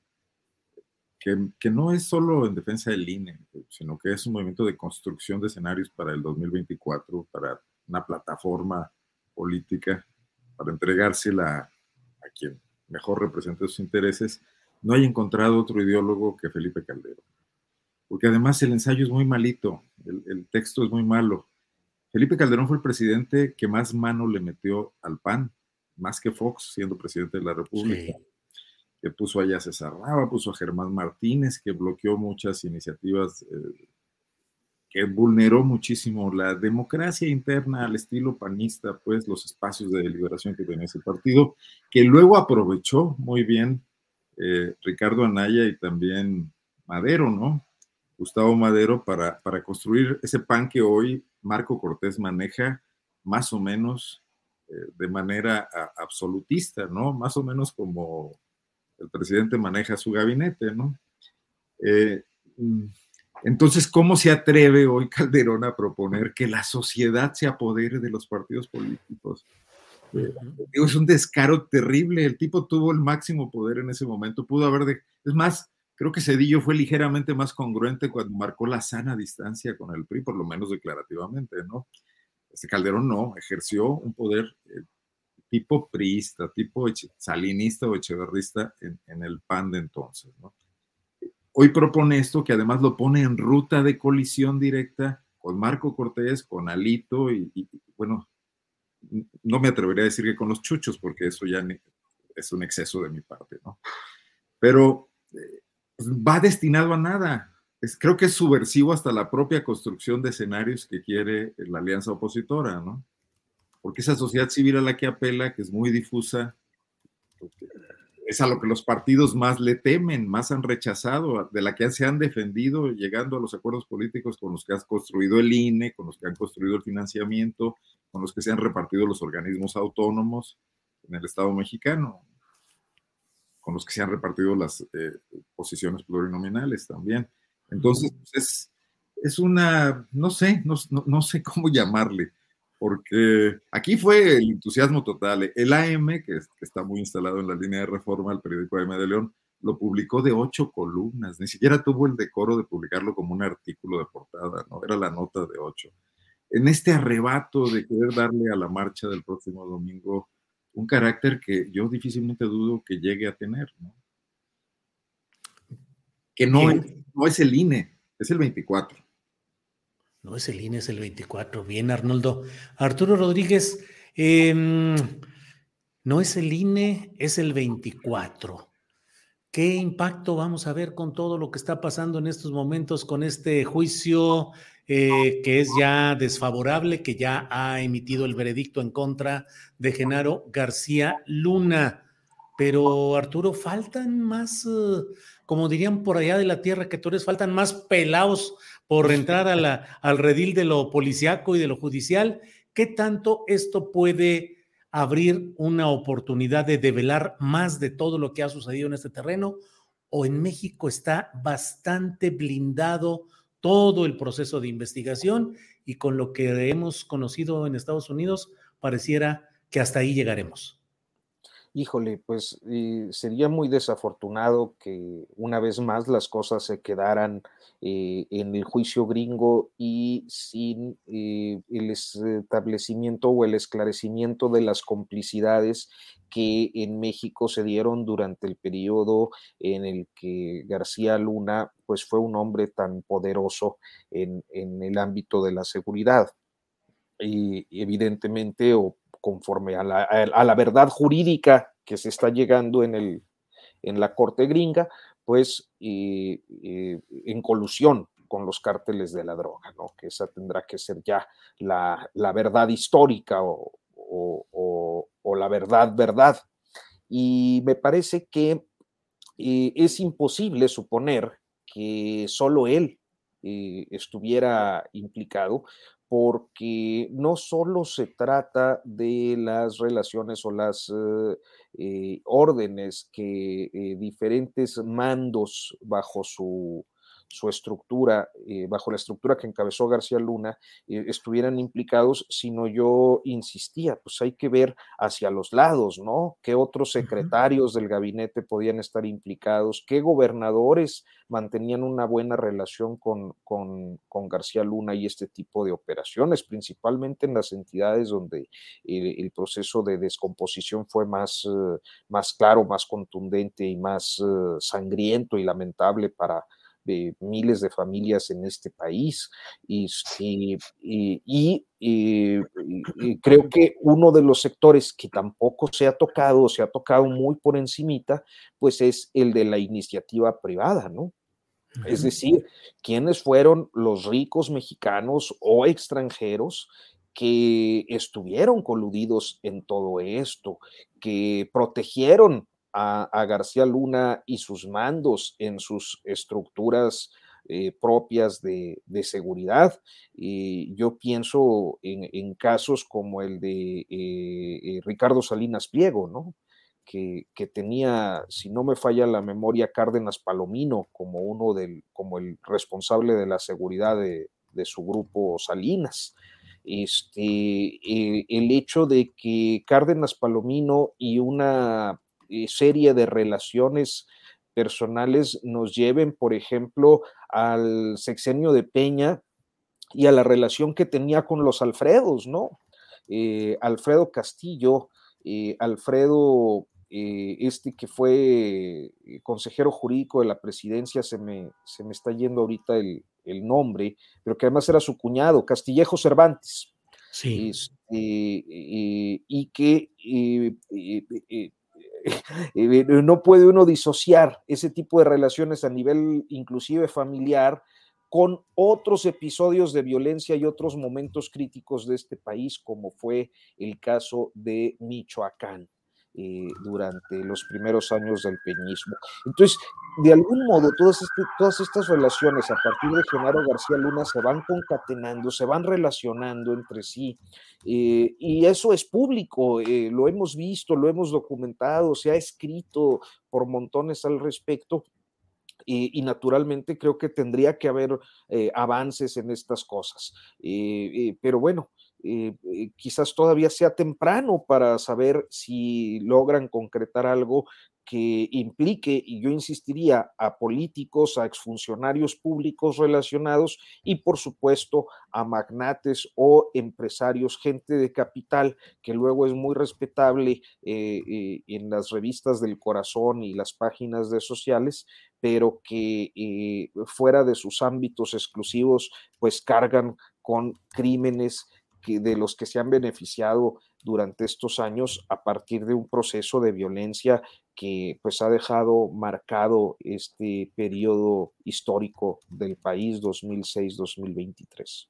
que, que, no es solo en defensa del INE, sino que es un movimiento de construcción de escenarios para el 2024, para una plataforma política, para entregársela a quien mejor represente sus intereses, no haya encontrado otro ideólogo que Felipe Calderón porque además el ensayo es muy malito, el, texto es muy malo. Felipe Calderón fue el presidente que más mano le metió al PAN, más que Fox siendo presidente de la República. Que puso allá a César Raba, puso a Germán Martínez, que bloqueó muchas iniciativas, eh, que vulneró muchísimo la democracia interna al estilo panista, pues los espacios de deliberación que tenía ese partido, que luego aprovechó muy bien eh, Ricardo Anaya y también Madero, ¿no? Gustavo Madero para, para construir ese pan que hoy Marco Cortés maneja más o menos eh, de manera absolutista, ¿no? Más o menos como el presidente maneja su gabinete, ¿no? Eh, mm, entonces, ¿cómo se atreve hoy Calderón a proponer que la sociedad se apodere de los partidos políticos? Eh, es un descaro terrible. El tipo tuvo el máximo poder en ese momento. Pudo haber de. Es más, Creo que Cedillo fue ligeramente más congruente cuando marcó la sana distancia con el PRI, por lo menos declarativamente, ¿no? Este Calderón no, ejerció un poder eh, tipo priista, tipo salinista o echeverrista en, el PAN de entonces, ¿no? Hoy propone esto que además lo pone en ruta de colisión directa con Marco Cortés, con Alito y, bueno, no me atrevería a decir que con los chuchos, porque eso ya es un exceso de mi parte, ¿no? Pero eh, va destinado a nada. Creo que es subversivo hasta la propia construcción de escenarios que quiere la alianza opositora, ¿no? Porque esa sociedad civil a la que apela, que es muy difusa, es a lo que los partidos más le temen, más han rechazado, de la que se han defendido, llegando a los acuerdos políticos con los que ha construido el INE, con los que han construido el financiamiento, con los que se han repartido los organismos autónomos en el Estado mexicano con los que se han repartido las eh, posiciones plurinominales también. Entonces, pues, es, una, no sé, no, sé cómo llamarle, porque aquí fue el entusiasmo total. El AM, que, está muy instalado en la línea de reforma, el periódico AM de León, lo publicó de ocho columnas, ni siquiera tuvo el decoro de publicarlo como un artículo de portada, ¿no? Era la nota de ocho. En este arrebato de querer darle a la marcha del próximo domingo un carácter que yo difícilmente dudo que llegue a tener, ¿no? Que no es, no es el INE, es el 24. No es el INE, es el 24. Bien, Arnoldo. Arturo Rodríguez, em, no es el INE, es el 24. ¿Qué impacto vamos a ver con todo lo que está pasando en estos momentos con este juicio eh, que es ya desfavorable, que ya ha emitido el veredicto en contra de Genaro García Luna. Pero Arturo, faltan más, eh, como dirían por allá de la tierra que tú eres, faltan más pelados por [laughs] entrar a la, al redil de lo policiaco y de lo judicial. ¿qué tanto esto puede abrir una oportunidad de develar más de todo lo que ha sucedido en este terreno? ¿O en México está bastante blindado todo el proceso de investigación y con lo que hemos conocido en Estados Unidos, pareciera que hasta ahí llegaremos? Híjole, pues sería muy desafortunado que una vez más las cosas se quedaran eh, en el juicio gringo y sin eh, el establecimiento o el esclarecimiento de las complicidades que en México se dieron durante el periodo en el que García Luna pues fue un hombre tan poderoso en, en el ámbito de la seguridad. Y evidentemente, o conforme a la, verdad jurídica que se está llegando en, el, en la corte gringa, pues en colusión con los cárteles de la droga, ¿no? que esa tendrá que ser ya la, verdad histórica o, la verdad, verdad. Y me parece que eh, es imposible suponer que solo él eh, estuviera implicado, porque no solo se trata de las relaciones o las eh, eh, órdenes que eh, diferentes mandos bajo su, su estructura, eh, bajo la estructura que encabezó García Luna, eh, estuvieran implicados, sino yo insistía, pues hay que ver hacia los lados, ¿no? ¿Qué otros secretarios del gabinete podían estar implicados? ¿Qué gobernadores mantenían una buena relación con, con, García Luna y este tipo de operaciones, principalmente en las entidades donde el, proceso de descomposición fue más, eh, más claro, más contundente y más sangriento y lamentable para de miles de familias en este país. Y, y, creo que uno de los sectores que tampoco se ha tocado, se ha tocado muy por encimita, pues es el de la iniciativa privada, ¿no? Es decir, quiénes fueron los ricos mexicanos o extranjeros que estuvieron coludidos en todo esto, que protegieron a, García Luna y sus mandos en sus estructuras eh, propias de, seguridad. Yo pienso en, casos como el de eh, eh, Ricardo Salinas Pliego, ¿no? Que, tenía, si no me falla la memoria, Cárdenas Palomino como uno del, como el responsable de la seguridad de, su grupo Salinas. Este, el hecho de que Cárdenas Palomino y una serie de relaciones personales nos lleven, por ejemplo, al sexenio de Peña y a la relación que tenía con los Alfredos, ¿no? Eh, Alfredo Castillo, eh, Alfredo, este que fue consejero jurídico de la presidencia, se me, se me está yendo ahorita el, nombre, pero que además era su cuñado, Castillejo Cervantes. Sí. Este, y que [laughs] no puede uno disociar ese tipo de relaciones a nivel inclusive familiar con otros episodios de violencia y otros momentos críticos de este país, como fue el caso de Michoacán. Eh, durante los primeros años del peñismo. Entonces, de algún modo, todas, este, todas estas relaciones a partir de Genaro García Luna se van concatenando, se van relacionando entre sí, eh, y eso es público, eh, lo hemos visto, lo hemos documentado, se ha escrito por montones al respecto. Y, naturalmente creo que tendría que haber avances en estas cosas. pero bueno, eh, eh, quizás todavía sea temprano para saber si logran concretar algo que implique, y yo insistiría, a políticos, a exfuncionarios públicos relacionados y por supuesto a magnates o empresarios, gente de capital, que luego es muy respetable eh, en las revistas del corazón y las páginas de sociales, pero que fuera de sus ámbitos exclusivos, pues cargan con crímenes de los que se han beneficiado durante estos años a partir de un proceso de violencia que pues ha dejado marcado este periodo histórico del país 2006-2023.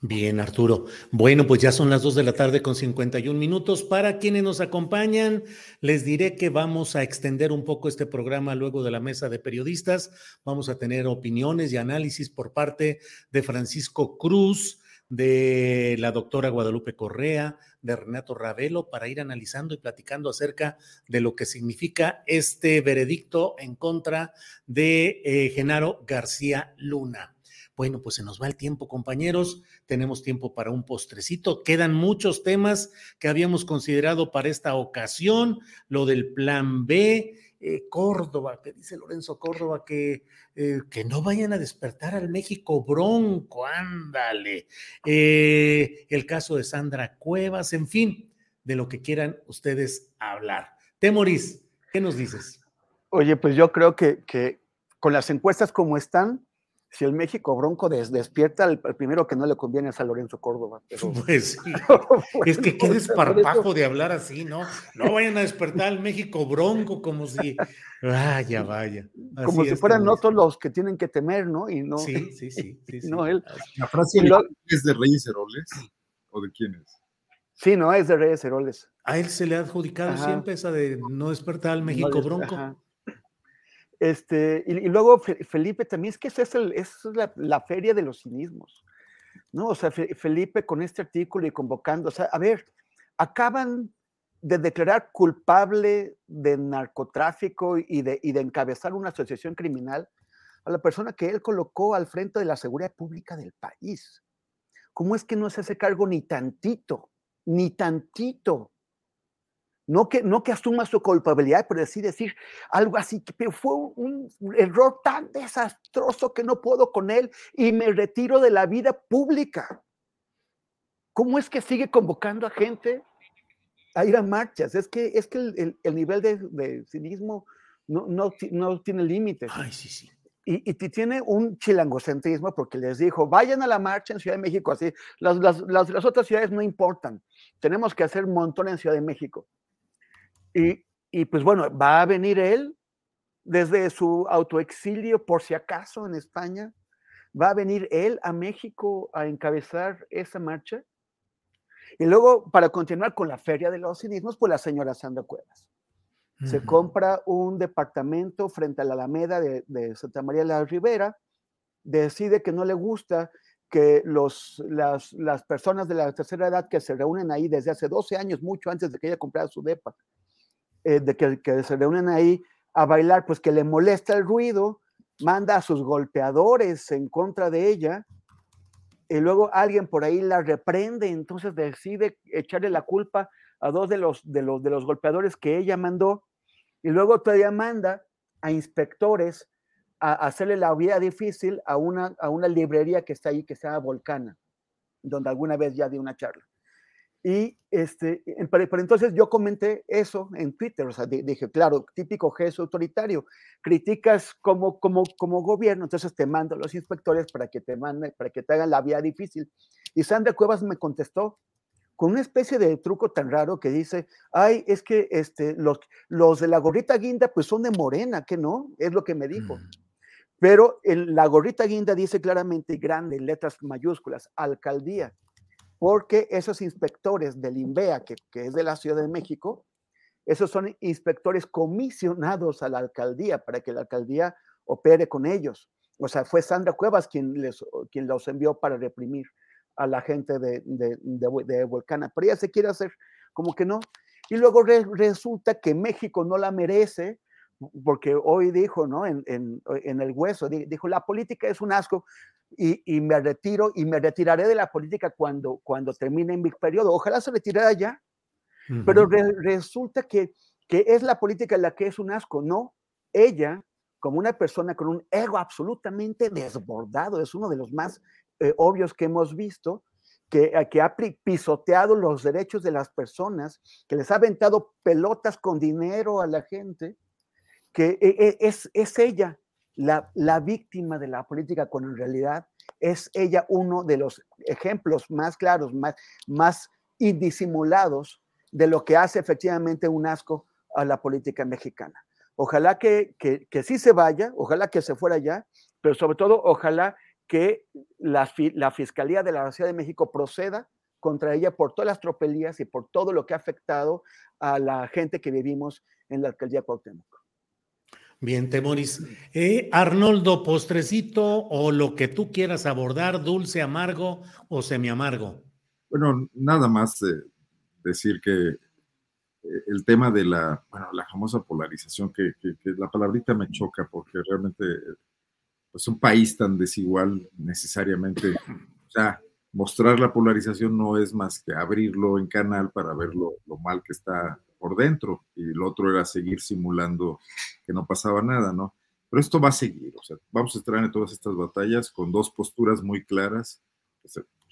Bien, Arturo. Bueno, pues ya son las 2 de la tarde con 51 minutos. Para quienes nos acompañan, les diré que vamos a extender un poco este programa luego de la mesa de periodistas. Vamos a tener opiniones y análisis por parte de Francisco Cruz, de la doctora Guadalupe Correa, de Renato Ravelo, para ir analizando y platicando acerca de lo que significa este veredicto en contra de eh, Genaro García Luna. Bueno, pues se nos va el tiempo, compañeros. Tenemos tiempo para un postrecito. Quedan muchos temas que habíamos considerado para esta ocasión. Lo del plan B, eh, Córdoba, que dice Lorenzo Córdoba, que, eh, que no vayan a despertar al México bronco, ándale. Eh, el caso de Sandra Cuevas, en fin, de lo que quieran ustedes hablar. Temoris, ¿qué nos dices? Oye, pues yo creo que, que con las encuestas como están, si el México Bronco despierta, el, primero que no le conviene es a Lorenzo Córdoba. [laughs] Pues sí. [laughs] es que qué desparpajo de hablar así, ¿no? No vayan a despertar al México Bronco como si. Vaya, vaya. como si fueran otros los que tienen que temer, ¿no? Y no. Sí, sí, sí. [laughs] no él. ¿La frase es de Reyes Heroles? ¿O de quién es? Sí, no, es de Reyes Heroles. A él se le ha adjudicado siempre esa de no despertar al México Bronco. Este, y, luego Felipe también, es que esa es, es la, feria de los cinismos, ¿no? O sea, Felipe con este artículo y convocando, o sea, a ver, acaban de declarar culpable de narcotráfico y de, y de encabezar una asociación criminal a la persona que él colocó al frente de la seguridad pública del país. ¿Cómo es que no se hace cargo ni tantito, ni tantito no que, no que asuma su culpabilidad, pero sí decir algo así, pero fue un error tan desastroso que no puedo con él y me retiro de la vida pública. ¿Cómo es que sigue convocando a gente a ir a marchas? Es que, es que el, nivel de, cinismo no, no, tiene límites. Ay, sí, sí. Y, y, tiene un chilangocentrismo porque les dijo, vayan a la marcha en Ciudad de México, así, las, las, las, las otras ciudades no importan, tenemos que hacer un montón en Ciudad de México. Y, pues bueno, va a venir él desde su autoexilio, por si acaso, en España. Va a venir él a México a encabezar esa marcha. Y luego, para continuar con la Feria de los Cinismos, pues la señora Sandra Cuevas. Se compra un departamento frente a la Alameda de, Santa María de la Ribera, decide que no le gusta que los, las, las, personas de la tercera edad que se reúnen ahí desde hace 12 años, mucho antes de que ella comprara su depa, eh, de que, se reúnen ahí a bailar, pues que le molesta el ruido, manda a sus golpeadores en contra de ella, y luego alguien por ahí la reprende, entonces decide echarle la culpa a dos de los, de los, de los golpeadores que ella mandó, y luego todavía manda a inspectores a hacerle la vida difícil a una, a una librería que está ahí, que se llama Volcana, donde alguna vez ya di una charla. Y este, pero, entonces yo comenté eso en Twitter, o sea, dije, claro, típico gesto autoritario, criticas como, como, como gobierno, entonces te mando a los inspectores para que te manden, para que te hagan la vía difícil. Y Sandra Cuevas me contestó con una especie de truco tan raro que dice, ay, es que este, los, los de la gorrita guinda pues son de morena, que no, es lo que me dijo. Mm. Pero el, la gorrita guinda dice claramente, grande, en letras mayúsculas, alcaldía porque esos inspectores del INVEA, que, es de la Ciudad de México, esos son inspectores comisionados a la alcaldía para que la alcaldía opere con ellos. O sea, fue Sandra Cuevas quien, les, los envió para reprimir a la gente de, de, Volcana. Pero ella se quiere hacer como que no. Y luego resulta que México no la merece, porque hoy dijo, ¿no? En, en, el hueso, dijo, la política es un asco y, me retiro y me retiraré de la política cuando, cuando termine mi periodo. Ojalá se retirara ya, pero resulta que, que es la política la que es un asco, no ella como una persona con un ego absolutamente desbordado, es uno de los más eh, obvios que hemos visto, que, eh, que, ha pisoteado los derechos de las personas, que les ha aventado pelotas con dinero a la gente, que eh, es, es ella la, víctima de la política, cuando en realidad es ella uno de los ejemplos más claros, más, más indisimulados de lo que hace efectivamente un asco a la política mexicana. Ojalá que, que, sí se vaya, ojalá que se fuera ya, pero sobre todo ojalá que la, la, Fiscalía de la Ciudad de México proceda contra ella por todas las tropelías y por todo lo que ha afectado a la gente que vivimos en la alcaldía Cuauhtémoc. Bien, Temoris. Eh, Arnoldo, postrecito o lo que tú quieras abordar, dulce, amargo o semiamargo. Bueno, nada más decir que eh, el tema de la, bueno, la famosa polarización, que, la palabrita me choca porque realmente pues un país tan desigual necesariamente, mostrar la polarización no es más que abrirlo en canal para ver lo, mal que está por dentro y el otro era seguir simulando que no pasaba nada, ¿no? Pero esto va a seguir, o sea, vamos a estar en todas estas batallas con dos posturas muy claras,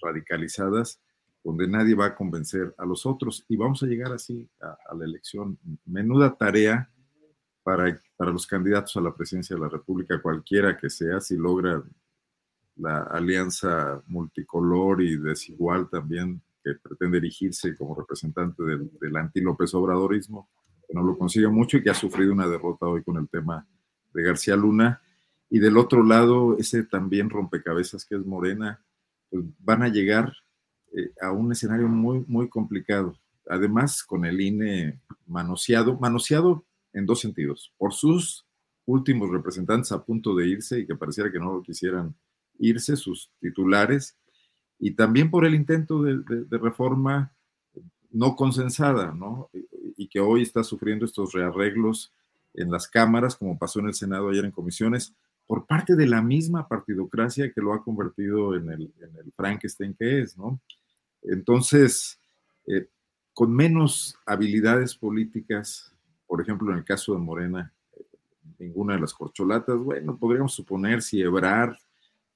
radicalizadas, donde nadie va a convencer a los otros y vamos a llegar así a, la elección. Menuda tarea para, para los candidatos a la presidencia de la República, cualquiera que sea, si logra la alianza multicolor y desigual también que pretende erigirse como representante del, del anti-López Obradorismo, que no lo consigue mucho y que ha sufrido una derrota hoy con el tema de García Luna. Y del otro lado, ese también rompecabezas que es Morena, pues van a llegar eh, a un escenario muy, muy complicado. Además, con el INE manoseado, manoseado en dos sentidos, por sus últimos representantes a punto de irse y que pareciera que no lo quisieran irse, sus titulares, y también por el intento de, reforma no consensada, ¿no? Y, que hoy está sufriendo estos rearreglos en las cámaras, como pasó en el Senado ayer en comisiones, por parte de la misma partidocracia que lo ha convertido en el, en Frankenstein que es, ¿no? Entonces, eh, con menos habilidades políticas, por ejemplo, en el caso de Morena, eh, ninguna de las corcholatas, bueno, podríamos suponer si Ebrar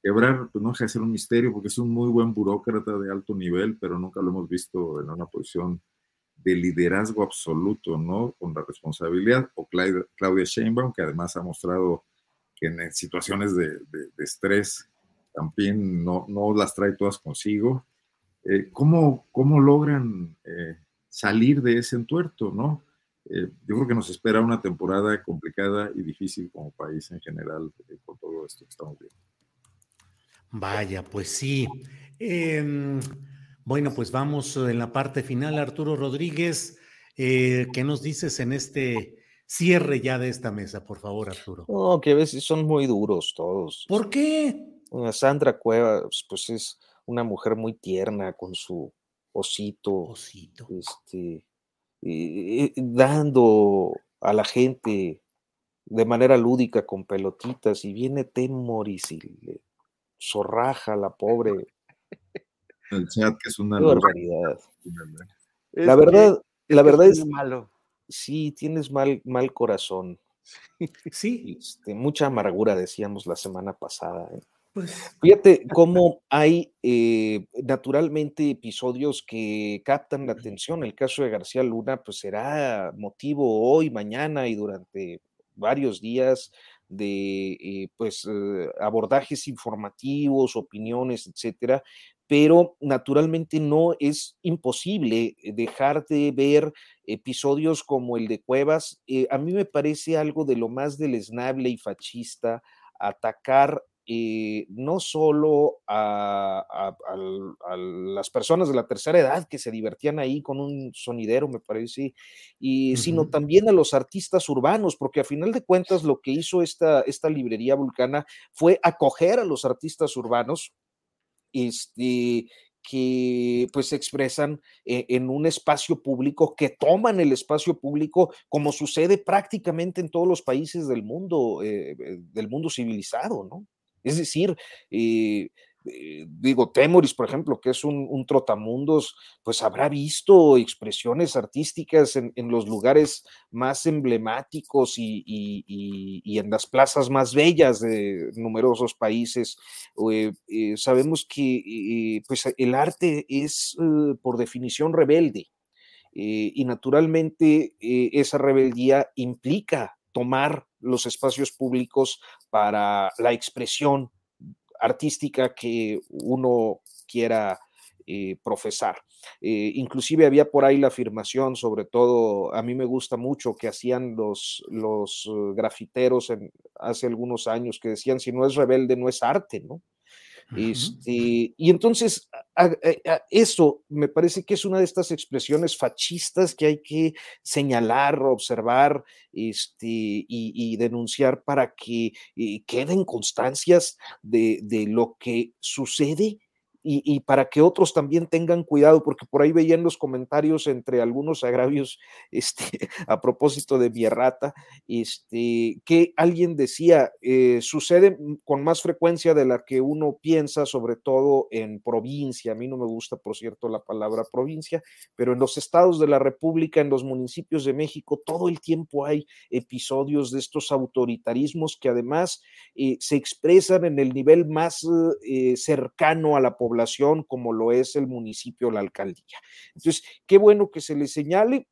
Ebrar, pues no deja de ser un misterio porque es un muy buen burócrata de alto nivel, pero nunca lo hemos visto en una posición de liderazgo absoluto, ¿no? Con la responsabilidad, o Claudia Sheinbaum, que además ha mostrado que en situaciones de, estrés también no, no, las trae todas consigo. Eh, ¿cómo, ¿cómo, logran eh, salir de ese entuerto, no? Eh, yo creo que nos espera una temporada complicada y difícil como país en general con todo esto que estamos viendo. Vaya, pues sí. Em, bueno, pues vamos en la parte final. Arturo Rodríguez, eh, ¿qué nos dices en este cierre ya de esta mesa, por favor, Arturo? No, que a veces son muy duros todos. ¿Por qué? Sandra Cuevas, pues es una mujer muy tierna con su osito. Osito. Este, dando a la gente de manera lúdica con pelotitas y viene Temoris y le zorraja, la pobre. El chat que es una barbaridad. La verdad, la verdad es malo. Sí, tienes mal, mal corazón. Sí. Este, mucha amargura, decíamos la semana pasada. ¿eh? Pues, Fíjate cómo hay eh, naturalmente episodios que captan la atención. El caso de García Luna, pues será motivo hoy, mañana y durante varios días de eh, pues, eh, abordajes informativos, opiniones, etcétera, pero naturalmente no es imposible eh, dejar de ver episodios como el de Cuevas. a mí me parece algo de lo más deleznable y fascista atacar eh, no solo a, las personas de la tercera edad que se divertían ahí con un sonidero, me parece, y, sino también a los artistas urbanos, porque a final de cuentas lo que hizo esta, esta librería vulcana fue acoger a los artistas urbanos este, que pues se expresan eh, en un espacio público, que toman el espacio público como sucede prácticamente en todos los países del mundo, eh, del mundo civilizado, ¿no? Es decir, eh, eh, digo, Temoris, por ejemplo, que es un, trotamundos, pues habrá visto expresiones artísticas en, los lugares más emblemáticos y, en las plazas más bellas de numerosos países. Eh, sabemos que pues el arte es por definición rebelde. y naturalmente esa rebeldía implica tomar los espacios públicos para la expresión artística que uno quiera eh, profesar. Eh, inclusive había por ahí la afirmación, sobre todo a mí me gusta mucho que hacían los, los eh, grafiteros hace algunos años, que decían, si no es rebelde, no es arte, ¿no? Este, y entonces, eso me parece que es una de estas expresiones fascistas que hay que señalar, observar este, y, denunciar para que eh, queden constancias de, de lo que sucede y, para que otros también tengan cuidado, porque por ahí veían los comentarios entre algunos agravios, [laughs] este, a propósito de mi errata, este, que alguien decía, eh, sucede con más frecuencia de la que uno piensa, sobre todo en provincia, a mí no me gusta, por cierto, la palabra provincia, pero en los estados de la República, en los municipios de México, todo el tiempo hay episodios de estos autoritarismos que además eh, se expresan en el nivel más eh, cercano a la población población como lo es el municipio la alcaldía. Entonces, qué bueno que se le señale.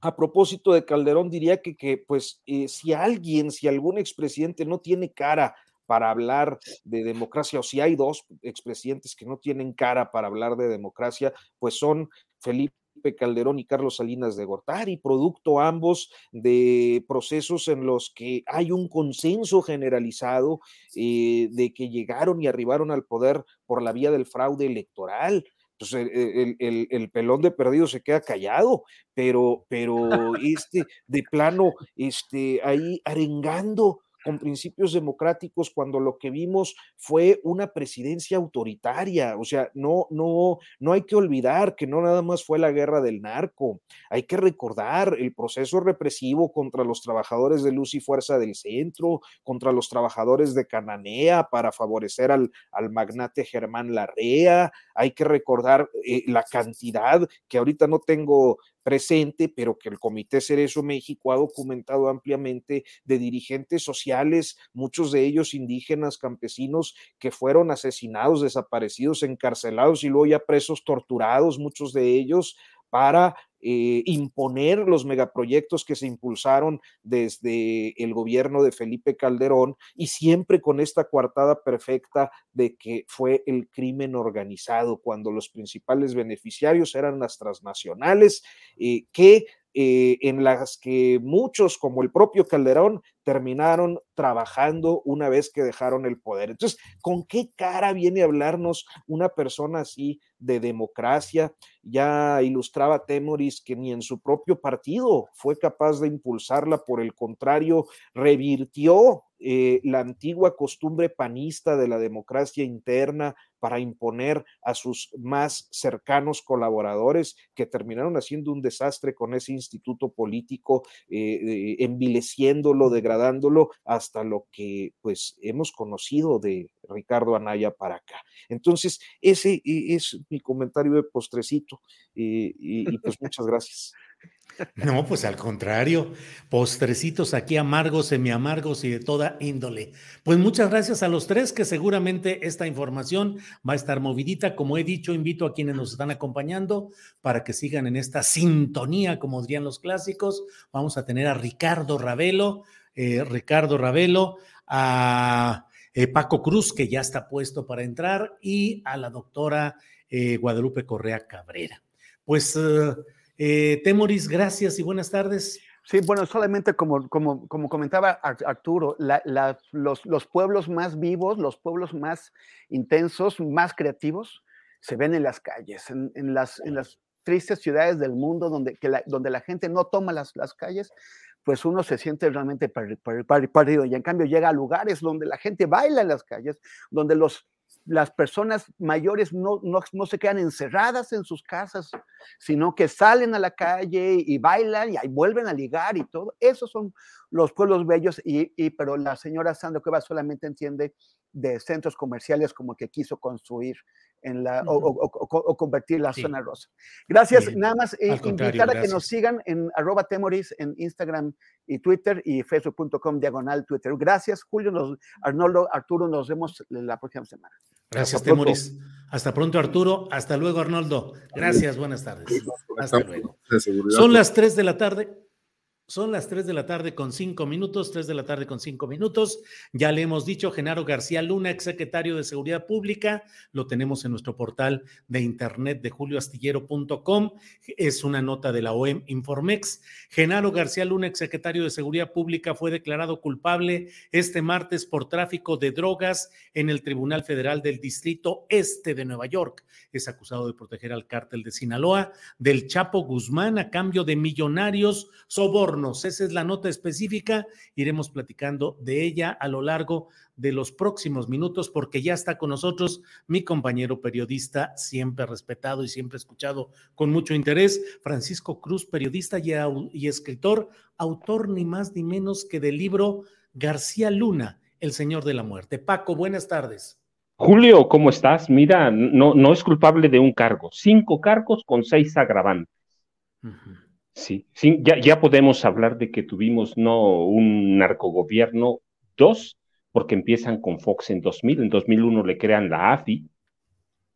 A propósito de Calderón, diría que, que pues, eh, si alguien, si algún expresidente no tiene cara para hablar de democracia, o si hay dos expresidentes que no tienen cara para hablar de democracia, pues son Felipe Calderón y Carlos Salinas de Gortari, producto ambos de procesos en los que hay un consenso generalizado eh, de que llegaron y arribaron al poder por la vía del fraude electoral. Entonces, el, el, pelón de perdido se queda callado, pero, pero este, de plano, este, ahí arengando con principios democráticos cuando lo que vimos fue una presidencia autoritaria. O sea, no, no, no hay que olvidar que no nada más fue la guerra del narco. Hay que recordar el proceso represivo contra los trabajadores de Luz y Fuerza del Centro, contra los trabajadores de Cananea para favorecer al, al magnate Germán Larrea. Hay que recordar eh, la cantidad que ahorita no tengo presente, pero que el Comité Cerezo México ha documentado ampliamente de dirigentes sociales, muchos de ellos indígenas, campesinos, que fueron asesinados, desaparecidos, encarcelados y luego ya presos, torturados, muchos de ellos, para eh, imponer los megaproyectos que se impulsaron desde el gobierno de Felipe Calderón y siempre con esta coartada perfecta de que fue el crimen organizado, cuando los principales beneficiarios eran las transnacionales eh, que eh, en las que muchos, como el propio Calderón, terminaron trabajando una vez que dejaron el poder. Entonces, ¿con qué cara viene a hablarnos una persona así de democracia? Ya ilustraba Temoris que ni en su propio partido fue capaz de impulsarla, por el contrario, revirtió eh, la antigua costumbre panista de la democracia interna para imponer a sus más cercanos colaboradores que terminaron haciendo un desastre con ese instituto político, eh, envileciéndolo, degradándolo hasta lo que pues hemos conocido de Ricardo Anaya para acá. Entonces, ese e, es mi comentario de postrecito eh, y pues [laughs] muchas gracias. No, pues al contrario, postrecitos aquí amargos, semiamargos y de toda índole. Pues muchas gracias a los tres, que seguramente esta información va a estar movidita. Como he dicho, invito a quienes nos están acompañando para que sigan en esta sintonía, como dirían los clásicos. Vamos a tener a Ricardo Ravelo, eh, Ricardo Ravelo, a eh, Paco Cruz, que ya está puesto para entrar, y a la doctora eh, Guadalupe Correa Cabrera. Pues. Eh, Temoris, gracias y buenas tardes. Sí, bueno, solamente como, como, como comentaba Arturo, los, los, pueblos más vivos, los pueblos más intensos, más creativos, se ven en las calles, en, las, en las tristes ciudades del mundo donde, la, donde la gente no toma las, las calles, pues uno se siente realmente perdido. Y en cambio llega a lugares donde la gente baila en las calles, donde los las personas mayores no, no, se quedan encerradas en sus casas, sino que salen a la calle y bailan y vuelven a ligar y todo. Esos son los pueblos bellos, y, y pero la señora Sandra Cueva solamente entiende de centros comerciales como que quiso construir en la, o, convertir la zona rosa. Gracias, nada más eh, invitar a que nos sigan en arroba temoris en Instagram y Twitter y facebook.com diagonal Twitter. Gracias, Julio, nos, Arnoldo, Arturo, nos vemos la próxima semana. Gracias, Temoris. Hasta pronto, Arturo. Hasta luego, Arnoldo. Gracias, buenas tardes. Hasta luego. Son las 3 de la tarde. Son las 3 de la tarde con 5 minutos, 3 de la tarde con 5 minutos. Ya le hemos dicho, Genaro García Luna, exsecretario de Seguridad Pública, lo tenemos en nuestro portal de internet de julioastillero.com. Es una nota de la OEM Informex. Genaro García Luna, exsecretario de Seguridad Pública, fue declarado culpable este martes por tráfico de drogas en el Tribunal Federal del Distrito Este de Nueva York. Es acusado de proteger al cártel de Sinaloa, del Chapo Guzmán a cambio de millonarios sobornos esa es la nota específica. Iremos platicando de ella a lo largo de los próximos minutos porque ya está con nosotros mi compañero periodista, siempre respetado y siempre escuchado con mucho interés, Francisco Cruz, periodista y, y escritor, autor ni más ni menos que del libro García Luna, El Señor de la Muerte. Paco, buenas tardes. Julio, ¿cómo estás? Mira, no, no es culpable de un cargo, cinco cargos con seis agravantes. Sí, sí ya, podemos hablar de que tuvimos no un narcogobierno, dos, porque empiezan con Fox en 2000, en 2001 le crean la AFI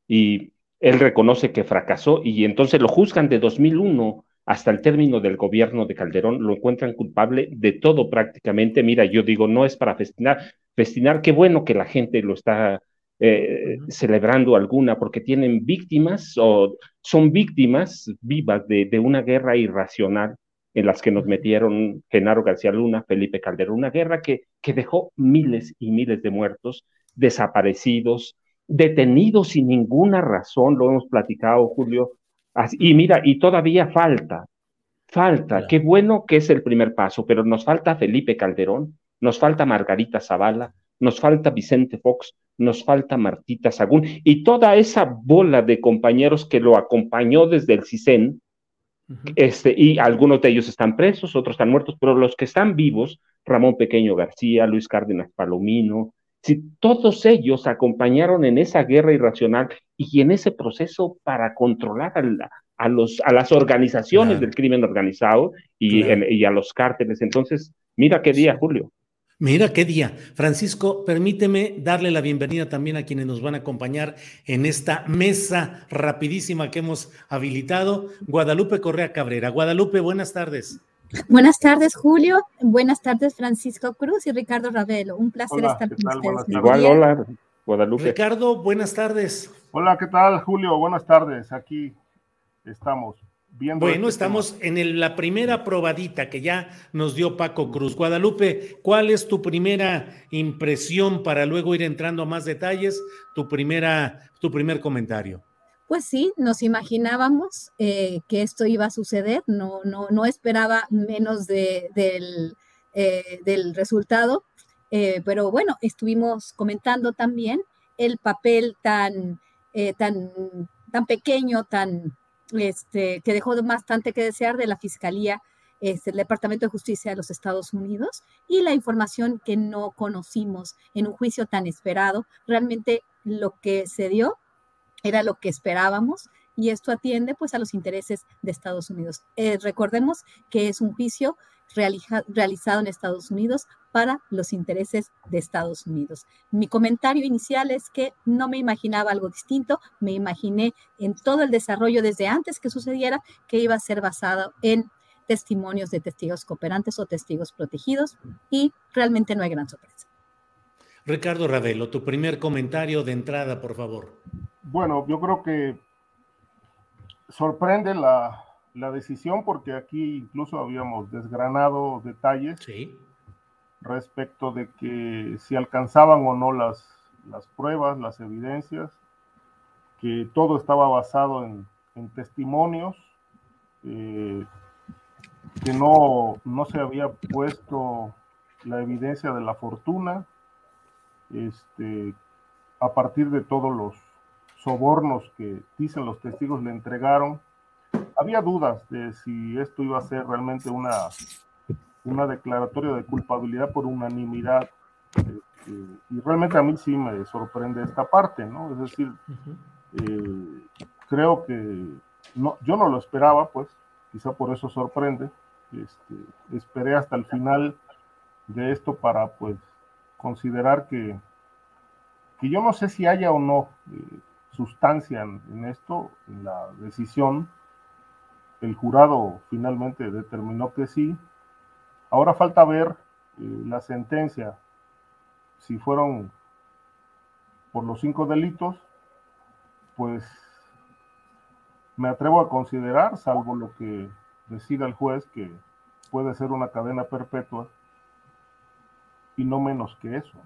y él reconoce que fracasó y entonces lo juzgan de 2001 hasta el término del gobierno de Calderón, lo encuentran culpable de todo prácticamente. Mira, yo digo, no es para festinar, festinar, qué bueno que la gente lo está eh, celebrando alguna, porque tienen víctimas o son víctimas vivas de, de, una guerra irracional en las que nos metieron Genaro García Luna, Felipe Calderón, una guerra que, que dejó miles y miles de muertos, desaparecidos, detenidos sin ninguna razón, lo hemos platicado, Julio. y mira, y todavía falta, falta, qué bueno que es el primer paso, pero nos falta Felipe Calderón, nos falta Margarita Zavala, nos falta Vicente Fox, nos falta Martita Sagún. Y toda esa bola de compañeros que lo acompañó desde el CISEN, este, y algunos de ellos están presos, otros están muertos, pero los que están vivos, Ramón Pequeño García, Luis Cárdenas Palomino, si todos ellos acompañaron en esa guerra irracional y en ese proceso para controlar a, los, a las organizaciones del crimen organizado y, y a los cárteles. Entonces, mira qué día, Julio. Mira qué día. Francisco, permíteme darle la bienvenida también a quienes nos van a acompañar en esta mesa rapidísima que hemos habilitado. Guadalupe Correa Cabrera. Guadalupe, buenas tardes. Buenas tardes, Julio. Buenas tardes, Francisco Cruz y Ricardo Ravelo. Un placer estar con ustedes. Igual, hola, Guadalupe. Ricardo, buenas tardes. Hola, ¿qué tal, Julio? Buenas tardes. Aquí estamos bueno, este estamos en la primera probadita que ya nos dio Paco Cruz. Guadalupe, ¿cuál es tu primera impresión para luego ir entrando a más detalles? Tu primera, tu primer comentario. Pues sí, nos imaginábamos eh, que esto iba a suceder, no, no, no esperaba menos de, del, eh, del, resultado, eh, pero bueno, estuvimos comentando también el papel tan, tan, tan pequeño, tan este, que dejó bastante que desear de la Fiscalía, este, el Departamento de Justicia de los Estados Unidos y la información que no conocimos en un juicio tan esperado. Realmente lo que se dio era lo que esperábamos y esto atiende pues a los intereses de Estados Unidos. Eh, recordemos que es un juicio realizado en Estados Unidos para los intereses de Estados Unidos. Mi comentario inicial es que no me imaginaba algo distinto, me imaginé en todo el desarrollo desde antes que sucediera que iba a ser basado en testimonios de testigos cooperantes o testigos protegidos y realmente no hay gran sorpresa. Ricardo Ravelo, tu primer comentario de entrada, por favor. Bueno, yo creo que sorprende la, la decisión porque aquí incluso habíamos desgranado detalles respecto de que si alcanzaban o no las, las pruebas, las evidencias, que todo estaba basado en, testimonios, eh, que no, no se había puesto la evidencia de la fortuna, este, a partir de todos los sobornos que dicen los testigos le entregaron, había dudas de si esto iba a ser realmente una, una declaratoria de culpabilidad por unanimidad. Este, y realmente a mí sí me sorprende esta parte, ¿no? Es decir, eh, creo que no, yo no lo esperaba, pues, quizá por eso sorprende. Este, esperé hasta el final de esto para, pues, considerar que, que yo no sé si haya o no eh, sustancia en, esto, en la decisión el jurado finalmente determinó que sí, Ahora falta ver eh, la sentencia, si fueron por los cinco delitos, pues me atrevo a considerar, salvo lo que decida el juez, que puede ser una cadena perpetua y no menos que eso.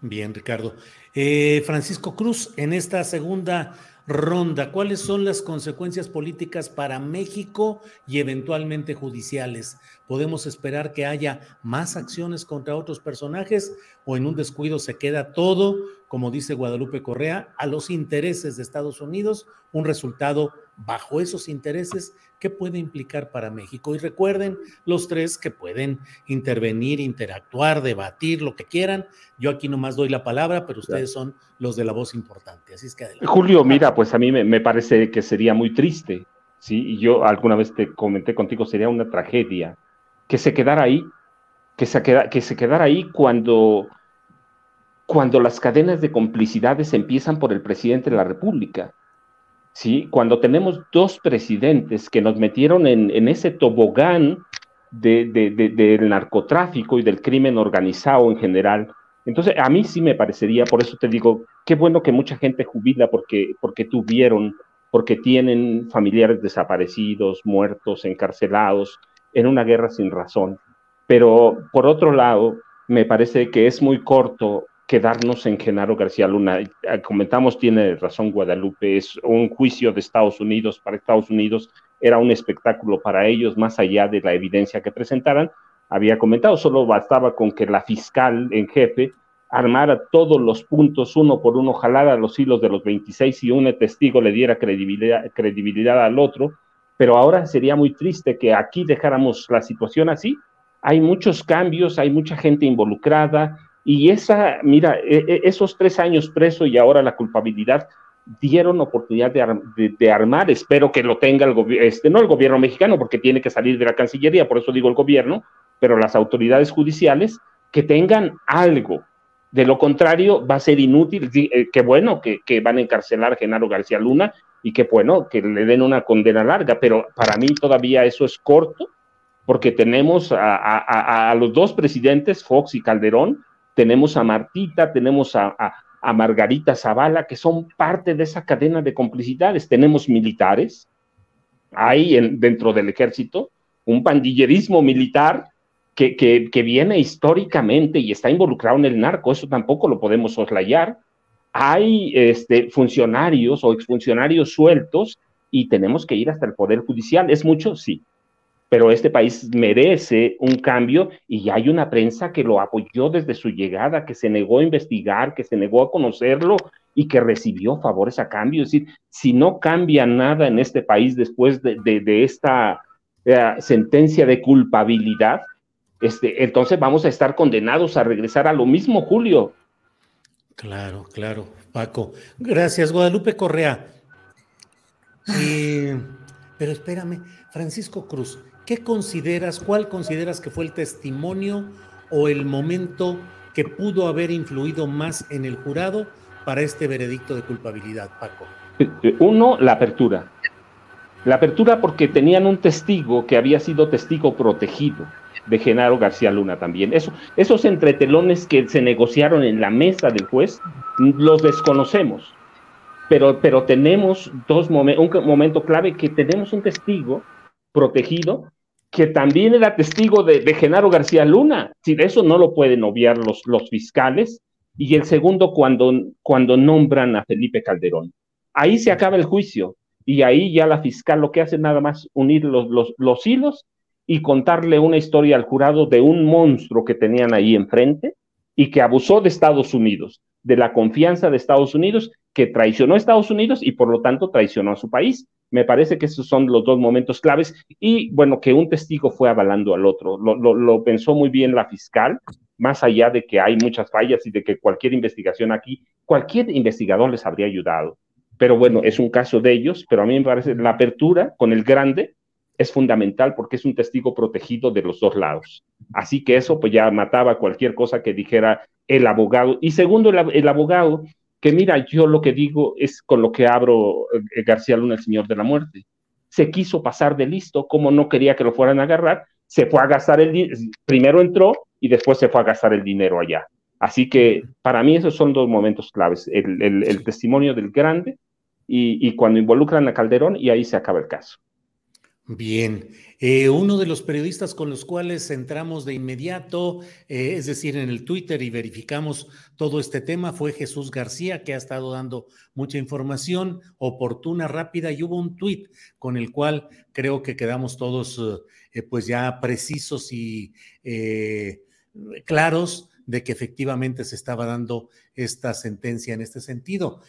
Bien, Ricardo. Eh, Francisco Cruz, en esta segunda ronda, ¿cuáles son las consecuencias políticas para México y eventualmente judiciales? ¿Podemos esperar que haya más acciones contra otros personajes o en un descuido se queda todo, como dice Guadalupe Correa, a los intereses de Estados Unidos, un resultado bajo esos intereses ¿Qué puede implicar para México? Y recuerden los tres que pueden intervenir, interactuar, debatir, lo que quieran. Yo aquí nomás doy la palabra, pero ustedes son los de la voz importante. Así es que adelante. Julio, mira, pues a mí me, parece que sería muy triste, ¿sí? Y yo alguna vez te comenté contigo, sería una tragedia que se quedara ahí, que se, queda, que se quedara ahí cuando, cuando las cadenas de complicidades empiezan por el presidente de la República ¿sí? Cuando tenemos dos presidentes que nos metieron en, ese tobogán del narcotráfico y del crimen organizado en general, entonces a mí sí me parecería, por eso te digo, qué bueno que mucha gente jubila porque, porque tuvieron, porque tienen familiares desaparecidos, muertos, encarcelados, en una guerra sin razón. Pero por otro lado, me parece que es muy corto quedarnos en Genaro García Luna. Eh, comentamos, tiene razón Guadalupe, es un juicio de Estados Unidos para Estados Unidos, era un espectáculo para ellos, más allá de la evidencia que presentaran. Había comentado, solo bastaba con que la fiscal en jefe armara todos los puntos uno por uno, jalara los hilos de los 26 y un testigo le diera credibilidad, credibilidad al otro. Pero ahora sería muy triste que aquí dejáramos la situación así. Hay muchos cambios, hay mucha gente involucrada, y esa, mira, e, e, esos tres años preso y ahora la culpabilidad dieron oportunidad de, armar, espero que lo tenga el gobierno, este, no el gobierno mexicano, porque tiene que salir de la Cancillería, por eso digo el gobierno, pero las autoridades judiciales que tengan algo. De lo contrario, va a ser inútil. Eh, qué bueno que, van a encarcelar a Genaro García Luna y qué bueno que le den una condena larga, pero para mí todavía eso es corto, porque tenemos a los dos presidentes, Fox y Calderón, tenemos a Martita, tenemos a, Margarita Zavala, que son parte de esa cadena de complicidades. Tenemos militares, hay dentro del ejército un pandillerismo militar que, que, viene históricamente y está involucrado en el narco, eso tampoco lo podemos soslayar. Hay este, funcionarios o exfuncionarios sueltos y tenemos que ir hasta el Poder Judicial. ¿Es mucho? Sí pero este país merece un cambio y hay una prensa que lo apoyó desde su llegada, que se negó a investigar, que se negó a conocerlo y que recibió favores a cambio. Es decir, si no cambia nada en este país después de, esta eh, sentencia de culpabilidad, este, entonces vamos a estar condenados a regresar a lo mismo, Julio. Claro, claro, Paco. Gracias, Guadalupe Correa. Pero espérame, Francisco Cruz, ¿qué consideras, cuál consideras que fue el testimonio o el momento que pudo haber influido más en el jurado para este veredicto de culpabilidad, Paco? Uno, la apertura. La apertura porque tenían un testigo que había sido testigo protegido de Genaro García Luna también. Eso, esos entretelones que se negociaron en la mesa del juez, los desconocemos. Pero, pero tenemos dos momentos, un momento clave que tenemos un testigo protegido que también era testigo de, Genaro García Luna. De eso no lo pueden obviar los, los fiscales. Y el segundo, cuando, cuando nombran a Felipe Calderón. Ahí se acaba el juicio. Y ahí ya la fiscal lo que hace nada más unir los, los, los hilos y contarle una historia al jurado de un monstruo que tenían ahí enfrente y que abusó de Estados Unidos, de la confianza de Estados Unidos, que traicionó a Estados Unidos y por lo tanto traicionó a su país. Me parece que esos son los dos momentos claves y bueno, que un testigo fue avalando al otro. Lo, pensó muy bien la fiscal, más allá de que hay muchas fallas y de que cualquier investigación aquí, cualquier investigador les habría ayudado. Pero bueno, es un caso de ellos, pero a mí me parece la apertura con el grande es fundamental porque es un testigo protegido de los dos lados. Así que eso pues ya mataba cualquier cosa que dijera el abogado. Y segundo, el abogado que mira, yo lo que digo es con lo que abro eh, García Luna, el Señor de la Muerte. Se quiso pasar de listo, como no quería que lo fueran a agarrar, se fue a gastar el primero entró y después se fue a gastar el dinero allá. Así que para mí esos son dos momentos claves, el, testimonio del grande y, y, cuando involucran a Calderón y ahí se acaba el caso. Bien, eh, uno de los periodistas con los cuales entramos de inmediato, eh, es decir, en el Twitter y verificamos todo este tema, fue Jesús García, que ha estado dando mucha información oportuna, rápida, y hubo un tuit con el cual creo que quedamos todos eh, pues ya precisos y claros de que efectivamente se estaba dando esta sentencia en este sentido.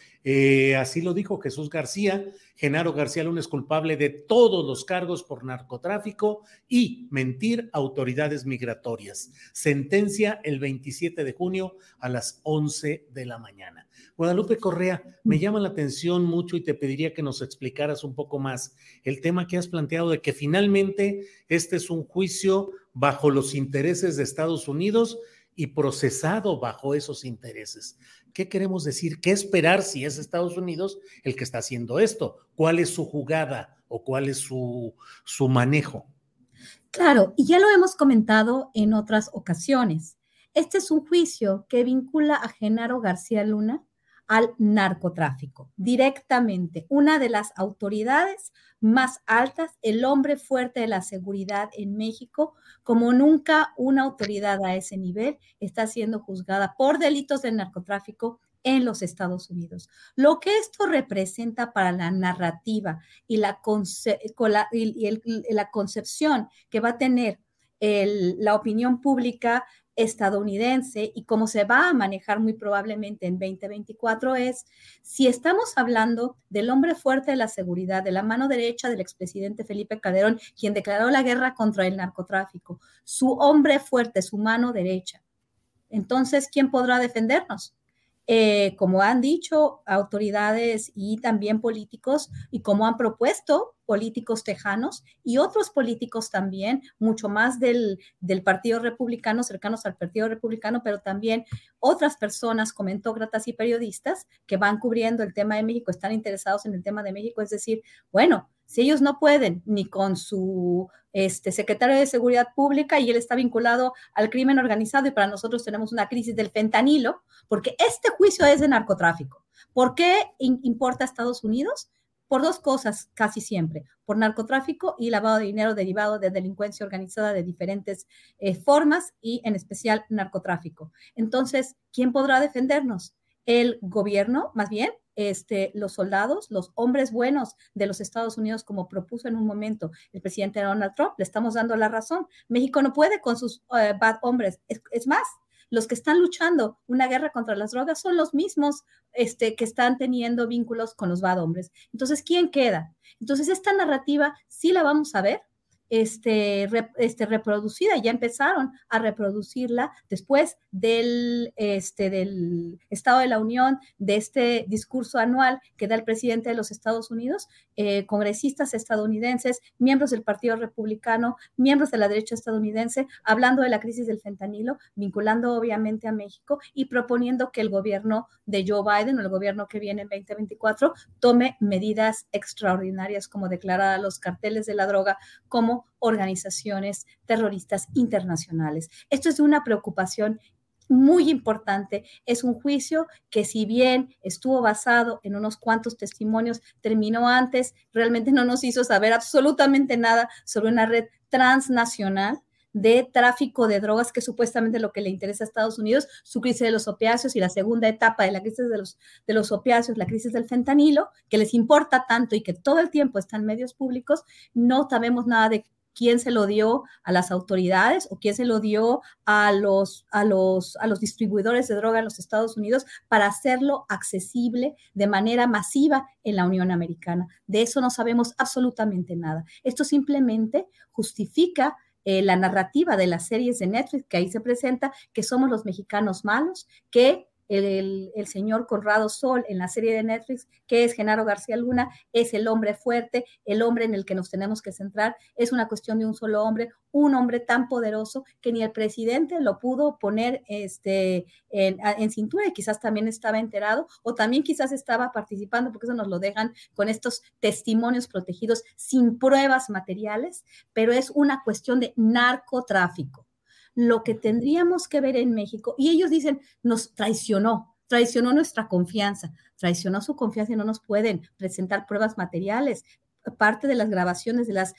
Así lo dijo Jesús García. Genaro García Luna es culpable de todos los cargos por narcotráfico y mentir a autoridades migratorias. Sentencia el 27 de junio a las 11 de la mañana. Guadalupe Correa, me llama la atención mucho y te pediría que nos explicaras un poco más el tema que has planteado de que finalmente este es un juicio bajo los intereses de Estados Unidos y procesado bajo esos intereses. ¿Qué queremos decir? ¿Qué esperar si es Estados Unidos el que está haciendo esto? ¿Cuál es su jugada o cuál es su, su manejo? Claro, y ya lo hemos comentado en otras ocasiones. Este es un juicio que vincula a Genaro García Luna al narcotráfico directamente. Una de las autoridades más altas, el hombre fuerte de la seguridad en México, como nunca una autoridad a ese nivel está siendo juzgada por delitos de narcotráfico en los Estados Unidos. Lo que esto representa para la narrativa y la, concepción que va a tener la opinión pública estadounidense y cómo se va a manejar muy probablemente en 2024 es si estamos hablando del hombre fuerte de la seguridad, de la mano derecha del expresidente Felipe Calderón, quien declaró la guerra contra el narcotráfico, su hombre fuerte, su mano derecha. Entonces, ¿quién podrá defendernos? Eh, como han dicho autoridades y también políticos, y como han propuesto políticos tejanos y otros políticos también, mucho más del, del, Partido Republicano, cercanos al Partido Republicano, pero también otras personas, comentócratas y periodistas que van cubriendo el tema de México, están interesados en el tema de México, es decir, bueno, si ellos no pueden ni con su este, secretario de Seguridad Pública y él está vinculado al crimen organizado y para nosotros tenemos una crisis del fentanilo, porque este juicio es de narcotráfico. ¿Por qué importa a Estados Unidos? Por dos cosas casi siempre, por narcotráfico y lavado de dinero derivado de delincuencia organizada de diferentes eh, formas y en especial narcotráfico. Entonces, ¿quién podrá defendernos? El gobierno, más bien, este, los soldados, los hombres buenos de los Estados Unidos, como propuso en un momento el presidente Donald Trump, le estamos dando la razón. México no puede con sus eh, bad hombres. Es, más, los que están luchando una guerra contra las drogas son los mismos este, que están teniendo vínculos con los bad hombres. Entonces, ¿quién queda? Entonces, esta narrativa sí la vamos a ver, este, este, reproducida, ya empezaron a reproducirla después del, este, del Estado de la Unión, de este discurso anual que da el presidente de los Estados Unidos, eh, congresistas estadounidenses, miembros del Partido Republicano, miembros de la derecha estadounidense, hablando de la crisis del fentanilo, vinculando obviamente a México y proponiendo que el gobierno de Joe Biden o el gobierno que viene en 2024 tome medidas extraordinarias como declarar a los carteles de la droga como organizaciones terroristas internacionales. Esto es una preocupación muy importante. Es un juicio que si bien estuvo basado en unos cuantos testimonios, terminó antes, realmente no nos hizo saber absolutamente nada sobre una red transnacional de tráfico de drogas, que supuestamente lo que le interesa a Estados Unidos, su crisis de los opiáceos y la segunda etapa de la crisis de los, de los opiáceos, la crisis del fentanilo, que les importa tanto y que todo el tiempo está en medios públicos, no sabemos nada de quién se lo dio a las autoridades o quién se lo dio a los, a los, a los distribuidores de droga en los Estados Unidos para hacerlo accesible de manera masiva en la Unión Americana. De eso no sabemos absolutamente nada. Esto simplemente justifica eh, la narrativa de las series de Netflix que ahí se presenta, que somos los mexicanos malos, que el, señor Conrado Sol en la serie de Netflix, que es Genaro García Luna, es el hombre fuerte, el hombre en el que nos tenemos que centrar, es una cuestión de un solo hombre, un hombre tan poderoso que ni el presidente lo pudo poner este, en, en cintura y quizás también estaba enterado o también quizás estaba participando, porque eso nos lo dejan con estos testimonios protegidos sin pruebas materiales, pero es una cuestión de narcotráfico. Lo que tendríamos que ver en México, y ellos dicen, nos traicionó, traicionó nuestra confianza, traicionó su confianza y no nos pueden presentar pruebas materiales. Parte de las grabaciones, de las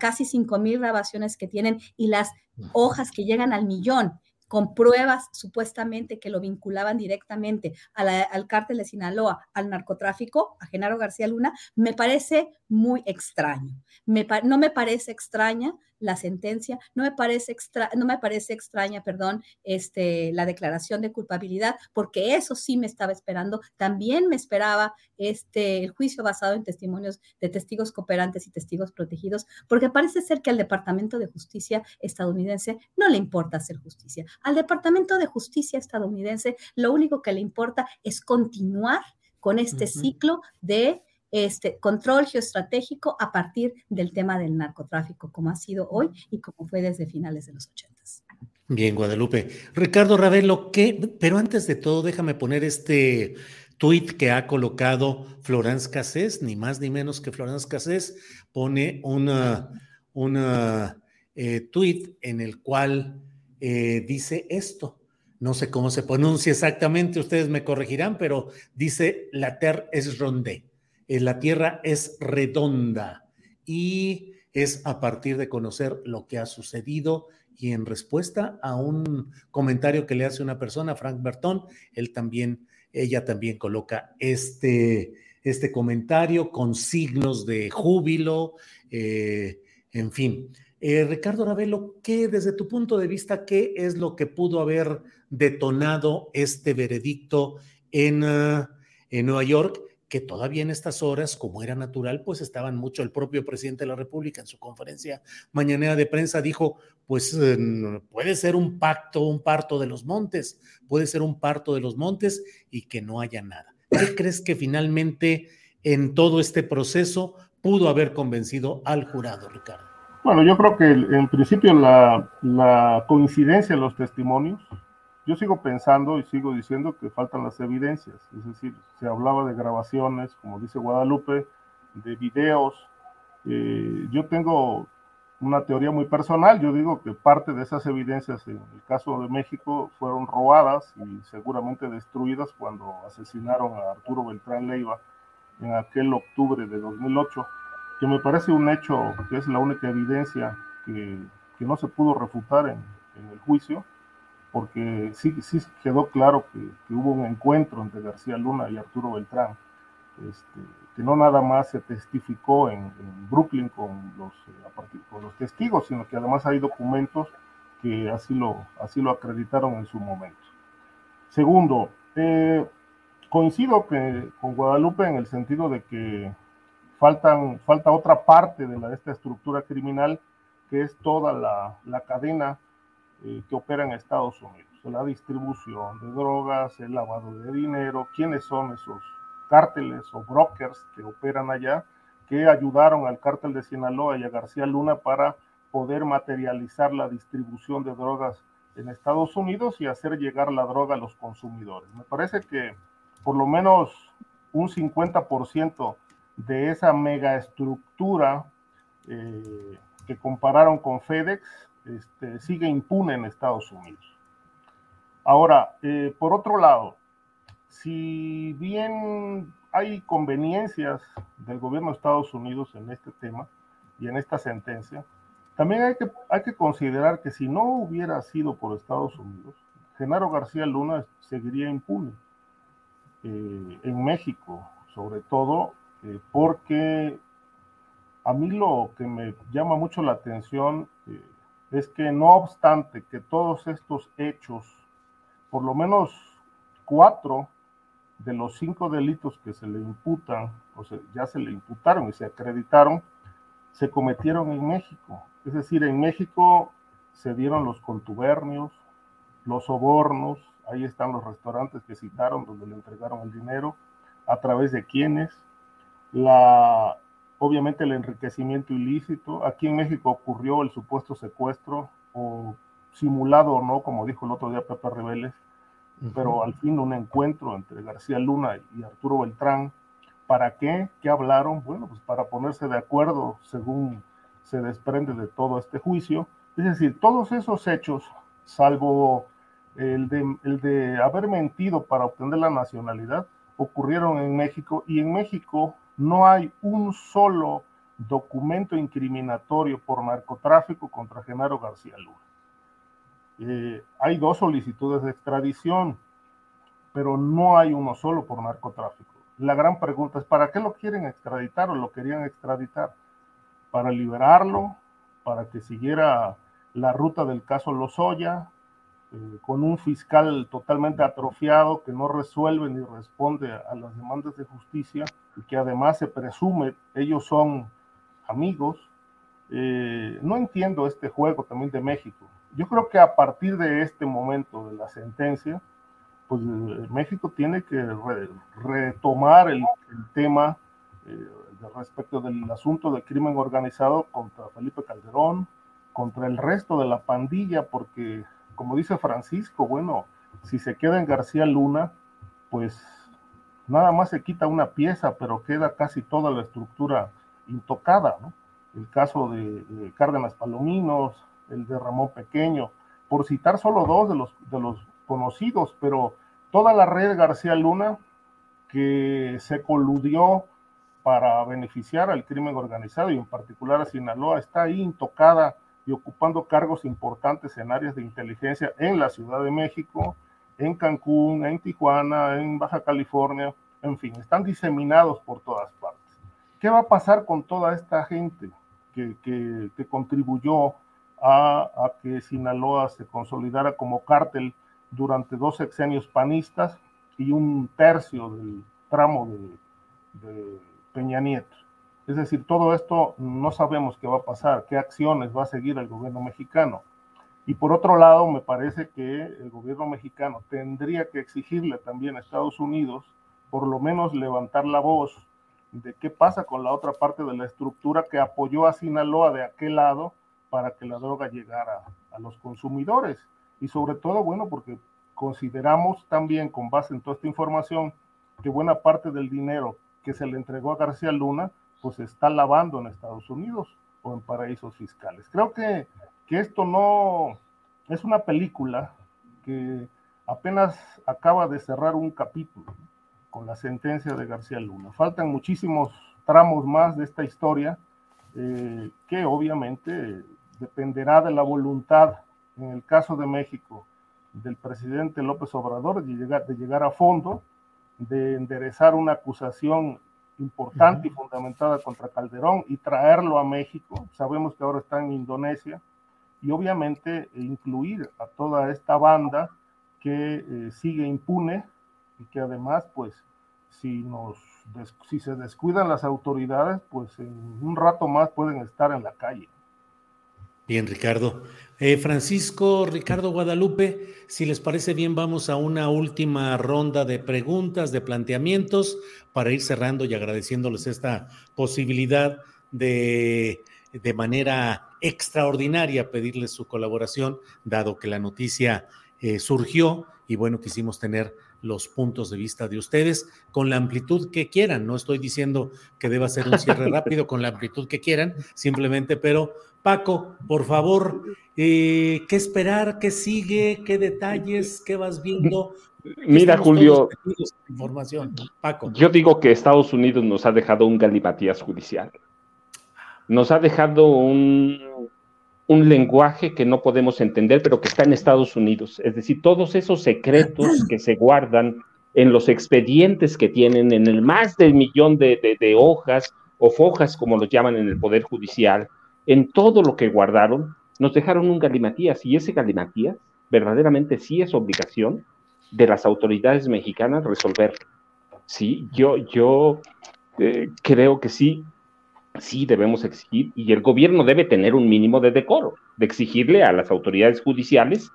casi cinco mil grabaciones que tienen y las hojas que llegan al millón con pruebas supuestamente que lo vinculaban directamente al cártel de Sinaloa, al narcotráfico, a Genaro García Luna, me parece muy extraño. no me parece extraña la sentencia, no me parece, extra, no me parece extraña, perdón, este, la declaración de culpabilidad, porque eso sí me estaba esperando. También me esperaba este, el juicio basado en testimonios de testigos cooperantes y testigos protegidos, porque parece ser que al Departamento de Justicia estadounidense no le importa hacer justicia. Al Departamento de Justicia estadounidense lo único que le importa es continuar con este ciclo de este control geoestratégico a partir del tema del narcotráfico, como ha sido hoy y como fue desde finales de los ochentas. Bien, Guadalupe. Ricardo Ravelo, ¿qué? Pero antes de todo, déjame poner este tuit que ha colocado Florence Cassés, ni más ni menos que Florence Cassés, pone una, una eh, tuit en el cual eh, dice esto. No sé cómo se pronuncia exactamente, ustedes me corregirán, pero dice la terre es rondé. Eh, la Tierra es redonda y es a partir de conocer lo que ha sucedido y en respuesta a un comentario que le hace una persona, Frank Bertón, él también, ella también coloca este, este comentario con signos de júbilo, eh, en fin. Eh, Ricardo Ravelo, ¿qué desde tu punto de vista, qué es lo que pudo haber detonado este veredicto en, en Nueva York? Que todavía en estas horas, como era natural, pues estaban mucho. El propio presidente de la República en su conferencia mañanera de prensa dijo, pues puede ser un pacto, un parto de los montes, puede ser un parto de los montes y que no haya nada. ¿Qué crees que finalmente en todo este proceso pudo haber convencido al jurado, Ricardo? Bueno, yo creo que en principio la, la coincidencia de los testimonios, yo sigo pensando y sigo diciendo que faltan las evidencias, es decir, se hablaba de grabaciones, como dice Guadalupe, de videos. Eh, yo tengo una teoría muy personal, yo digo que parte de esas evidencias en el caso de México fueron robadas y seguramente destruidas cuando asesinaron a Arturo Beltrán Leiva en aquel octubre de 2008, que me parece un hecho que es la única evidencia que, que no se pudo refutar en, en el juicio porque sí, sí quedó claro que, hubo un encuentro entre García Luna y Arturo Beltrán, este, que no nada más se testificó en, Brooklyn con los, eh, con los testigos, sino que además hay documentos que así lo, así lo acreditaron en su momento. Segundo, eh, coincido que, con Guadalupe en el sentido de que faltan, falta otra parte de, la, esta estructura criminal, que es toda la, la cadena eh, que opera en Estados Unidos. La distribución de drogas, el lavado de dinero, quiénes son esos cárteles o brokers que operan allá, que ayudaron al cártel de Sinaloa y a García Luna para poder materializar la distribución de drogas en Estados Unidos y hacer llegar la droga a los consumidores. Me parece que por lo menos un 50% de esa megaestructura eh, que compararon con FedEx este, sigue impune en Estados Unidos. Ahora, eh, por otro lado, si bien hay conveniencias del gobierno de Estados Unidos en este tema y en esta sentencia, también hay que, hay que considerar que si no hubiera sido por Estados Unidos, Genaro García Luna seguiría impune eh, en México, sobre todo eh, porque a mí lo que me llama mucho la atención es que no obstante que todos estos hechos, por lo menos cuatro de los cinco delitos que se le imputan, o sea, ya se le imputaron y se acreditaron, se cometieron en México. Es decir, en México se dieron los contubernios, los sobornos, ahí están los restaurantes que citaron, donde le entregaron el dinero, a través de quienes, la, obviamente el enriquecimiento ilícito. Aquí en México ocurrió el supuesto secuestro, o simulado o no, como dijo el otro día Pepe Rebeles, pero al fin un encuentro entre García Luna y Arturo Beltrán. ¿Para qué? ¿Qué hablaron? Bueno, pues para ponerse de acuerdo según se desprende de todo este juicio. Es decir, todos esos hechos, salvo el de, el de haber mentido para obtener la nacionalidad, ocurrieron en México y en México no hay un solo documento incriminatorio por narcotráfico contra Genaro García Luna. Eh, hay dos solicitudes de extradición, pero no hay uno solo por narcotráfico. La gran pregunta es, ¿para qué lo quieren extraditar o lo querían extraditar? ¿Para liberarlo? ¿Para que siguiera la ruta del caso Lozoya? Eh, con un fiscal totalmente atrofiado que no resuelve ni responde a, las demandas de justicia y que además se presume ellos son amigos. Eh, no entiendo este juego también de México. Yo creo que a partir de este momento de la sentencia, pues eh, México tiene que retomar el, tema respecto del asunto del crimen organizado contra Felipe Calderón, contra el resto de la pandilla, porque como dice Francisco, bueno, si se queda en García Luna, pues nada más se quita una pieza, pero queda casi toda la estructura intocada, ¿no? El caso de, Cárdenas Palominos, el de Ramón Pequeño, por citar solo dos de los, de los conocidos, pero toda la red García Luna que se coludió para beneficiar al crimen organizado y en particular a Sinaloa está ahí intocada y ocupando cargos importantes en áreas de inteligencia en la Ciudad de México, en Cancún, en Tijuana, en Baja California, en fin, están diseminados por todas partes. ¿Qué va a pasar con toda esta gente que, que, contribuyó a, que Sinaloa se consolidara como cártel durante dos sexenios panistas y un tercio del tramo de, de Peña Nieto? Es decir, todo esto no sabemos qué va a pasar, qué acciones va a seguir el gobierno mexicano. Y por otro lado, me parece que el gobierno mexicano tendría que exigirle también a Estados Unidos, por lo menos levantar la voz de qué pasa con la otra parte de la estructura que apoyó a Sinaloa de aquel lado para que la droga llegara a los consumidores. Y sobre todo, bueno, porque consideramos también, con base en toda esta información, que buena parte del dinero que se le entregó a García Luna pues está lavando en Estados Unidos o en paraísos fiscales. Creo que, que esto no es una película que apenas acaba de cerrar un capítulo con la sentencia de García Luna. Faltan muchísimos tramos más de esta historia eh, que obviamente dependerá de la voluntad, en el caso de México, del presidente López Obrador de llegar, de llegar a fondo, de enderezar una acusación importante y fundamentada contra Calderón y traerlo a México. Sabemos que ahora está en Indonesia y obviamente incluir a toda esta banda que eh, sigue impune y que además, pues, si nos si se descuidan las autoridades, pues en un rato más pueden estar en la calle. Bien, Ricardo. Eh, Francisco, Ricardo Guadalupe, si les parece bien, vamos a una última ronda de preguntas, de planteamientos, para ir cerrando y agradeciéndoles esta posibilidad de, de manera extraordinaria, pedirles su colaboración, dado que la noticia eh, surgió y bueno, quisimos tener los puntos de vista de ustedes con la amplitud que quieran. No estoy diciendo que deba ser un cierre [laughs] rápido con la amplitud que quieran, simplemente, pero Paco, por favor, eh, ¿qué esperar? ¿Qué sigue? ¿Qué detalles? ¿Qué vas viendo? [laughs] Mira, Julio, información. Paco. Yo digo que Estados Unidos nos ha dejado un galimatías judicial. Nos ha dejado un, un lenguaje que no podemos entender, pero que está en Estados Unidos. Es decir, todos esos secretos que se guardan en los expedientes que tienen, en el más del millón de, de hojas o fojas, como los llaman en el Poder Judicial, en todo lo que guardaron, nos dejaron un galimatías y ese galimatías verdaderamente sí es obligación de las autoridades mexicanas resolver. Sí, yo, yo eh, creo que sí, sí debemos exigir y el gobierno debe tener un mínimo de decoro, de exigirle a las autoridades judiciales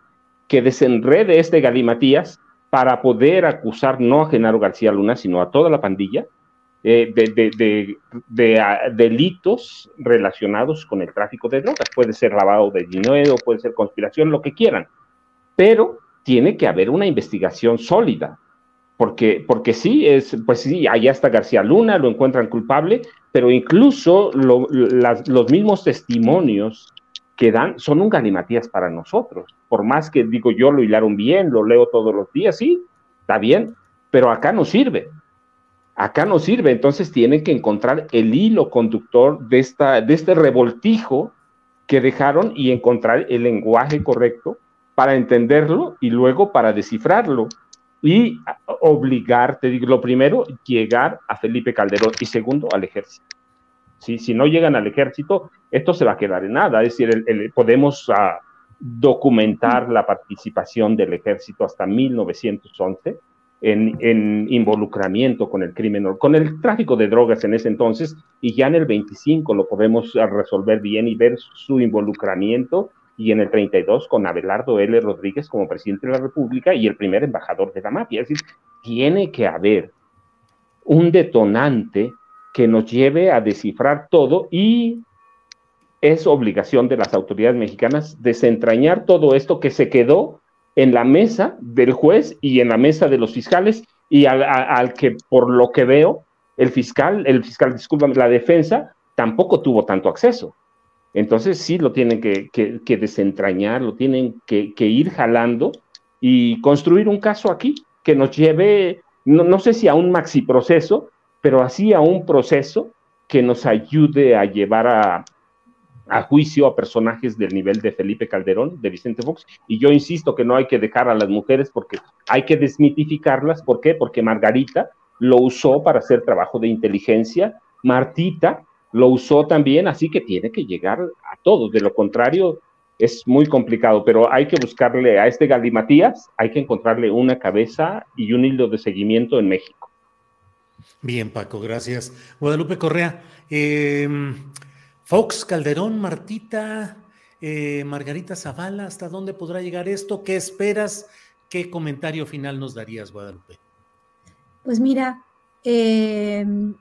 que desenrede este galimatías para poder acusar no a Genaro García Luna, sino a toda la pandilla eh, de, delitos relacionados con el tráfico de drogas. Puede ser lavado de dinero, puede ser conspiración, lo que quieran, pero tiene que haber una investigación sólida, porque, porque sí, es, pues sí, allá está García Luna, lo encuentran culpable, pero incluso los mismos testimonios que dan son un galimatías para nosotros. Por más que digo yo lo hilaron bien, lo leo todos los días, sí, está bien, pero acá no sirve. Acá no sirve, entonces tienen que encontrar el hilo conductor de, esta, de este revoltijo que dejaron y encontrar el lenguaje correcto para entenderlo y luego para descifrarlo y obligar, te digo, lo primero, llegar a Felipe Calderón y segundo, al ejército. Si no llegan al ejército, esto se va a quedar en nada. Es decir, podemos ah, documentar la participación del ejército hasta 1911 en, involucramiento con el crimen, con el tráfico de drogas en ese entonces, y ya en el 25 lo podemos resolver bien y ver su involucramiento, y en el 32 con Abelardo L. Rodríguez como presidente de la República y el primer embajador de la mafia. Es decir, tiene que haber un detonante que nos lleve a descifrar todo y es obligación de las autoridades mexicanas desentrañar todo esto que se quedó en la mesa del juez y en la mesa de los fiscales y al, que por lo que veo el fiscal, el fiscal, disculpa, la defensa tampoco tuvo tanto acceso. Entonces sí lo tienen que, desentrañar, lo tienen que, ir jalando y construir un caso aquí que nos lleve, no, sé si a un maxi proceso, pero así a un proceso que nos ayude a llevar a, juicio a personajes del nivel de Felipe Calderón, de Vicente Fox. Y yo insisto que no hay que dejar a las mujeres porque hay que desmitificarlas. ¿Por qué? Porque Margarita lo usó para hacer trabajo de inteligencia, Martita lo usó también, así que tiene que llegar a todos. De lo contrario, es muy complicado, pero hay que buscarle a este Galimatías, hay que encontrarle una cabeza y un hilo de seguimiento en México. Bien, Paco, gracias. Guadalupe Correa, em, Fox, Calderón, Martita, eh, Margarita Zavala, ¿hasta dónde podrá llegar esto? ¿Qué esperas? ¿Qué comentario final nos darías, Guadalupe? Pues mira, em,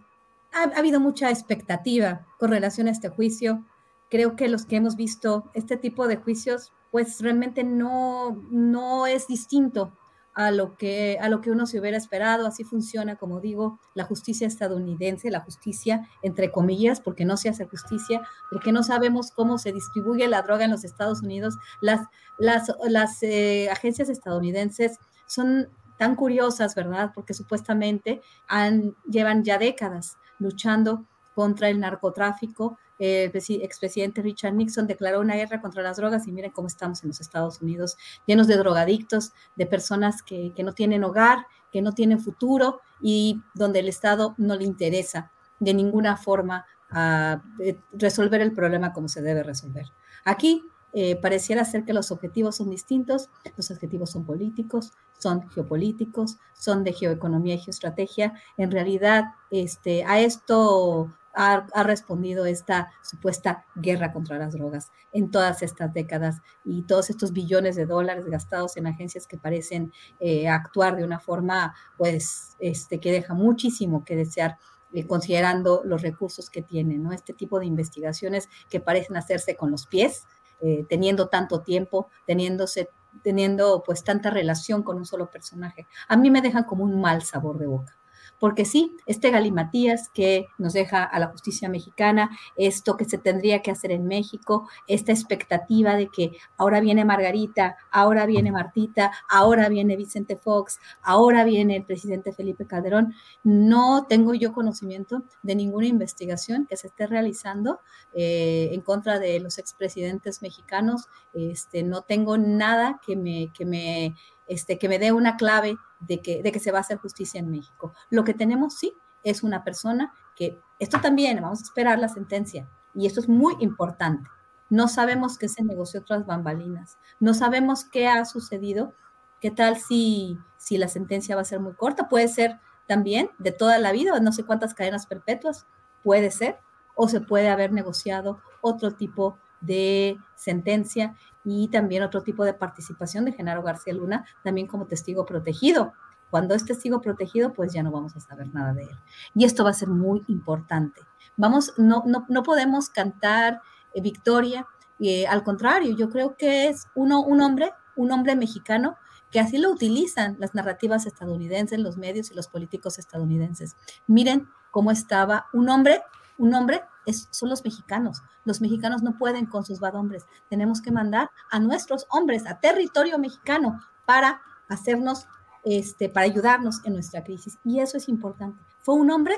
ha, habido mucha expectativa con relación a este juicio. Creo que los que hemos visto este tipo de juicios, pues realmente no, no es distinto a lo, que, a lo que uno se hubiera esperado. Así funciona, como digo, la justicia estadounidense, la justicia entre comillas, porque no se hace justicia, porque no sabemos cómo se distribuye la droga en los Estados Unidos. Las, las, las eh, agencias estadounidenses son tan curiosas, ¿verdad? Porque supuestamente han, llevan ya décadas luchando contra el narcotráfico. el expresidente Richard Nixon declaró una guerra contra las drogas y miren cómo estamos en los Estados Unidos, llenos de drogadictos, de personas que, no tienen hogar, que no tienen futuro y donde el Estado no le interesa de ninguna forma a eh, resolver el problema como se debe resolver. Aquí eh, pareciera ser que los objetivos son distintos, los objetivos son políticos, son geopolíticos, son de geoeconomía y geoestrategia. En realidad, este, a esto ha, respondido esta supuesta guerra contra las drogas en todas estas décadas y todos estos billones de dólares gastados en agencias que parecen eh, actuar de una forma, pues, este, que deja muchísimo que desear eh, considerando los recursos que tienen, ¿no? Este tipo de investigaciones que parecen hacerse con los pies, eh, teniendo tanto tiempo, teniéndose, teniendo pues tanta relación con un solo personaje, a mí me dejan como un mal sabor de boca porque sí, este galimatías que nos deja a la justicia mexicana, esto que se tendría que hacer en México, esta expectativa de que ahora viene Margarita, ahora viene Martita, ahora viene Vicente Fox, ahora viene el presidente Felipe Calderón, no tengo yo conocimiento de ninguna investigación que se esté realizando eh, en contra de los expresidentes mexicanos, este, no tengo nada que me, que me este, que me dé una clave de que, de que se va a hacer justicia en México. Lo que tenemos, sí, es una persona que, esto también, vamos a esperar la sentencia, y esto es muy importante. No sabemos qué se negoció tras bambalinas, no sabemos qué ha sucedido, qué tal si, si la sentencia va a ser muy corta, puede ser también de toda la vida, no sé cuántas cadenas perpetuas, puede ser, o se puede haber negociado otro tipo de sentencia y también otro tipo de participación de Genaro García Luna, también como testigo protegido. Cuando es testigo protegido, pues ya no vamos a saber nada de él. Y esto va a ser muy importante. Vamos, no, no, no podemos cantar eh, victoria, eh, al contrario, yo creo que es uno, un hombre, un hombre mexicano que así lo utilizan las narrativas estadounidenses, los medios y los políticos estadounidenses. Miren cómo estaba un hombre, un hombre es, son los mexicanos. Los mexicanos no pueden con sus hombres. Tenemos que mandar a nuestros hombres a territorio mexicano para hacernos, este, para ayudarnos en nuestra crisis. Y eso es importante. ¿Fue un hombre?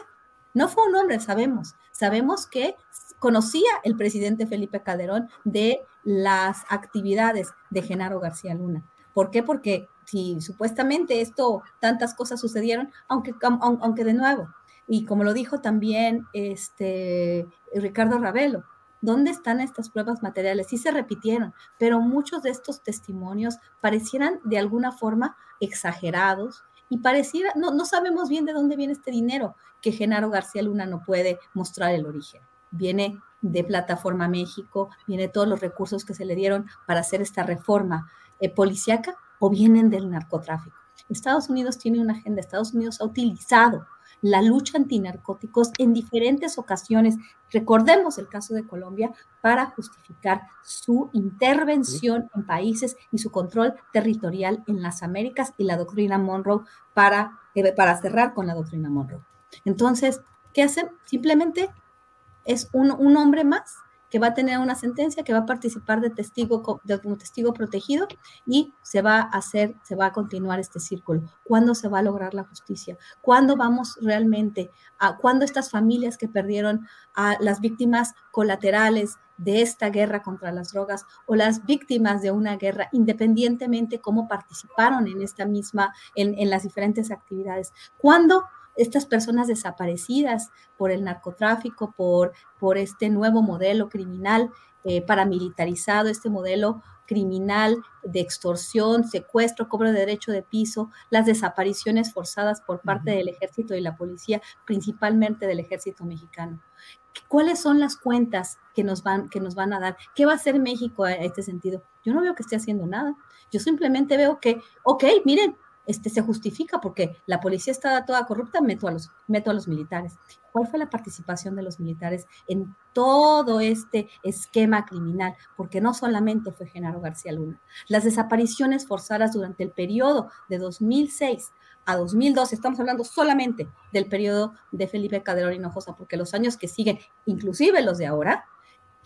No fue un hombre, sabemos. Sabemos que conocía el presidente Felipe Calderón de las actividades de Genaro García Luna. ¿Por qué? Porque si supuestamente esto, tantas cosas sucedieron, aunque, aunque de nuevo, y como lo dijo también este, Ricardo Ravelo, ¿dónde están estas pruebas materiales? Sí se repitieron, pero muchos de estos testimonios parecieran de alguna forma exagerados y pareciera, no, no sabemos bien de dónde viene este dinero que Genaro García Luna no puede mostrar el origen. Viene de Plataforma México, viene todos los recursos que se le dieron para hacer esta reforma eh, policíaca o vienen del narcotráfico. Estados Unidos tiene una agenda, Estados Unidos ha utilizado la lucha antinarcóticos en diferentes ocasiones. Recordemos el caso de Colombia para justificar su intervención en países y su control territorial en las Américas y la doctrina Monroe para, eh, para cerrar con la doctrina Monroe. Entonces, ¿qué hacen? Simplemente es un, un hombre más que va a tener una sentencia, que va a participar de testigo, como testigo protegido y se va a hacer, se va a continuar este círculo. ¿Cuándo se va a lograr la justicia? ¿Cuándo vamos realmente a, cuándo estas familias que perdieron a las víctimas colaterales de esta guerra contra las drogas o las víctimas de una guerra, independientemente cómo participaron en esta misma, en las diferentes actividades? ¿Cuándo estas personas desaparecidas por el narcotráfico, por, por este nuevo modelo criminal eh, paramilitarizado, este modelo criminal de extorsión, secuestro, cobro de derecho de piso, las desapariciones forzadas por parte del ejército y la policía, principalmente del ejército mexicano. ¿Cuáles son las cuentas que nos van, que nos van a dar? ¿Qué va a hacer México a este sentido? Yo no veo que esté haciendo nada. Yo simplemente veo que, ok, miren, este, se justifica porque la policía estaba toda corrupta, meto a, los, meto a los militares. ¿Cuál fue la participación de los militares en todo este esquema criminal? Porque no solamente fue Genaro García Luna. Las desapariciones forzadas durante el periodo de 2006 a 2012, estamos hablando solamente del periodo de Felipe Calderón Hinojosa, porque los años que siguen, inclusive los de ahora,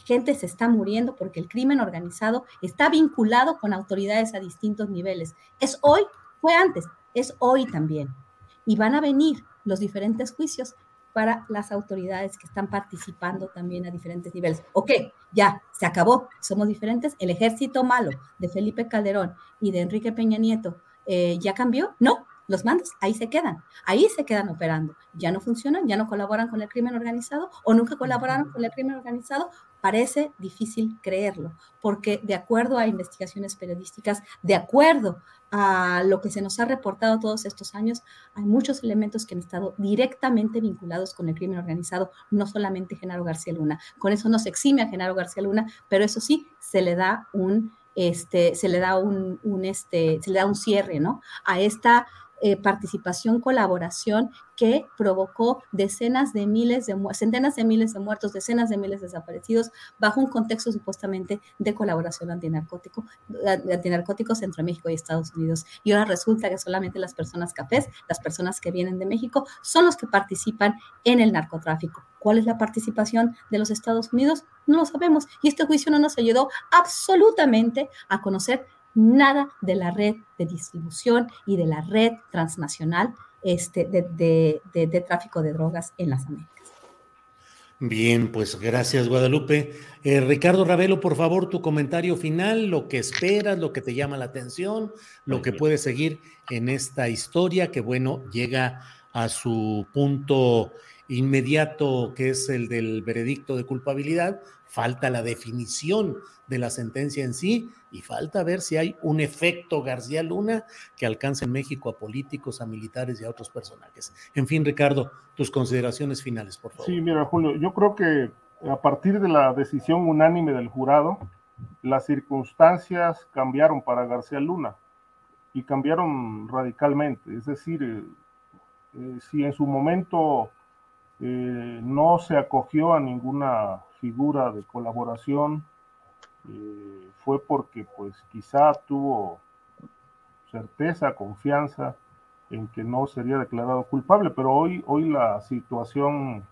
gente se está muriendo porque el crimen organizado está vinculado con autoridades a distintos niveles. Es hoy fue antes, es hoy también. Y van a venir los diferentes juicios para las autoridades que están participando también a diferentes niveles. Ok, ya, se acabó, somos diferentes. El ejército malo de Felipe Calderón y de Enrique Peña Nieto eh, ya cambió. No, los mandos ahí se quedan, ahí se quedan operando. Ya no funcionan, ya no colaboran con el crimen organizado o nunca colaboraron con el crimen organizado Parece difícil creerlo, porque de acuerdo a investigaciones periodísticas, de acuerdo a lo que se nos ha reportado todos estos años, hay muchos elementos que han estado directamente vinculados con el crimen organizado, no solamente Genaro García Luna. Con eso no se exime a Genaro García Luna, pero eso sí, se le da un, este, se le da un, un este, se le da un cierre, ¿no? A esta eh, participación, colaboración que provocó decenas de miles de centenas de miles de muertos, decenas de miles de desaparecidos, bajo un contexto supuestamente de colaboración antinarcótico, antinarcóticos entre México y Estados Unidos. Y ahora resulta que solamente las personas cafés, las personas que vienen de México, son los que participan en el narcotráfico. ¿Cuál es la participación de los Estados Unidos? No lo sabemos. Y este juicio no nos ayudó absolutamente a conocer nada de la red de distribución y de la red transnacional este, de, tráfico de drogas en las Américas. Bien, pues gracias Guadalupe. Eh, Ricardo Ravelo, por favor, tu comentario final, lo que esperas, lo que te llama la atención, lo que puede seguir en esta historia que, bueno, llega a su punto inmediato, que es el del veredicto de culpabilidad, falta la definición de la sentencia en sí y falta ver si hay un efecto García Luna que alcance en México a políticos, a militares y a otros personajes. En fin, Ricardo, tus consideraciones finales, por favor. Sí, mira, Julio, yo creo que a partir de la decisión unánime del jurado, las circunstancias cambiaron para García Luna y cambiaron radicalmente. Es decir, eh, eh, si en su momento eh, no se acogió a ninguna figura de colaboración, fue porque pues quizá tuvo certeza, confianza en que no sería declarado culpable, pero hoy, hoy la situación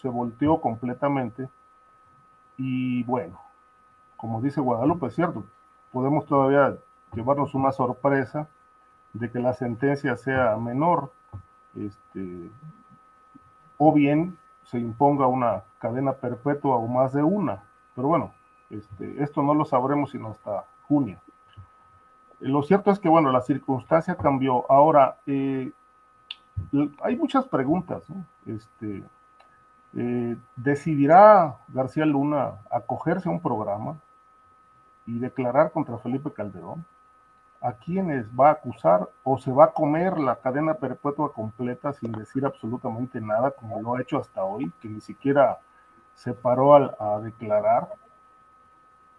se volteó completamente y bueno, como dice Guadalupe, es cierto, podemos todavía llevarnos una sorpresa de que la sentencia sea menor, este, o bien se imponga una cadena perpetua o más de una. Pero bueno, este, esto no lo sabremos sino hasta junio. Lo cierto es que, bueno, la circunstancia cambió. Ahora, eh, hay muchas preguntas. Este, eh, ¿Decidirá García Luna acogerse a un programa y declarar contra Felipe Calderón? ¿A quiénes va a acusar o se va a comer la cadena perpetua completa sin decir absolutamente nada, como lo ha hecho hasta hoy, que ni siquiera se paró a declarar?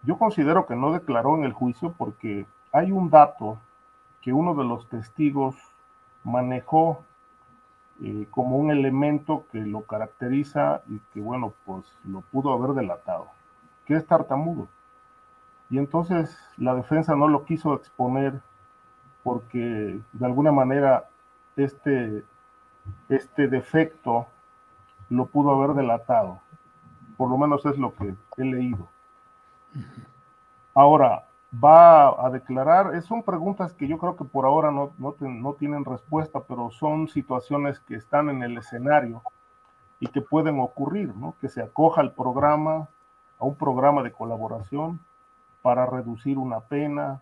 Yo considero que no declaró en el juicio porque hay un dato que uno de los testigos manejó eh, como un elemento que lo caracteriza y que, bueno, pues lo pudo haber delatado, que es tartamudo. Y entonces la defensa no lo quiso exponer porque de alguna manera este, este defecto lo pudo haber delatado. Por lo menos es lo que he leído. Ahora, va a declarar, son preguntas que yo creo que por ahora no, no, tienen respuesta, pero son situaciones que están en el escenario y que pueden ocurrir, ¿no? Que se acoja al programa, a un programa de colaboración para reducir una pena,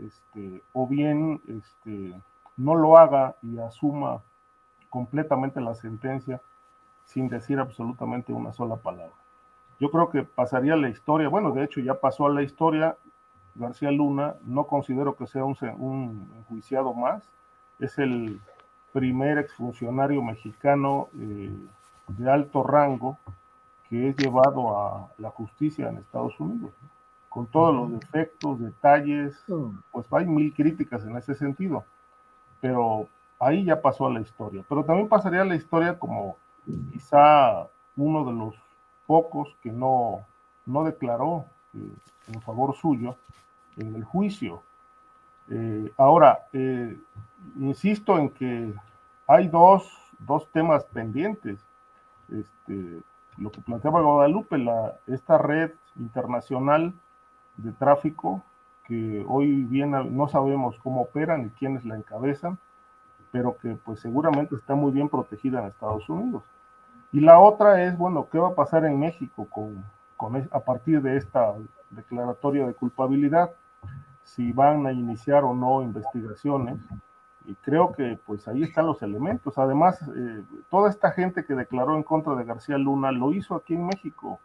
este, o bien este, no lo haga y asuma completamente la sentencia sin decir absolutamente una sola palabra. Yo creo que pasaría la historia, bueno, de hecho ya pasó a la historia García Luna, no considero que sea un, un enjuiciado más, es el primer exfuncionario mexicano eh, de alto rango que es llevado a la justicia en Estados Unidos, con todos los defectos, detalles, pues hay mil críticas en ese sentido, pero ahí ya pasó a la historia, pero también pasaría a la historia como quizá uno de los pocos que no, no declaró eh, en favor suyo en el juicio. Eh, ahora, eh, insisto en que hay dos, dos temas pendientes. Este, lo que planteaba Guadalupe, la, esta red internacional de tráfico que hoy bien no sabemos cómo operan y quiénes la encabezan, pero que pues seguramente está muy bien protegida en Estados Unidos. Y la otra es, bueno, ¿qué va a pasar en México con, con a partir de esta declaratoria de culpabilidad? si van a iniciar o no investigaciones. Y creo que pues ahí están los elementos. Además, eh, toda esta gente que declaró en contra de García Luna lo hizo aquí en México.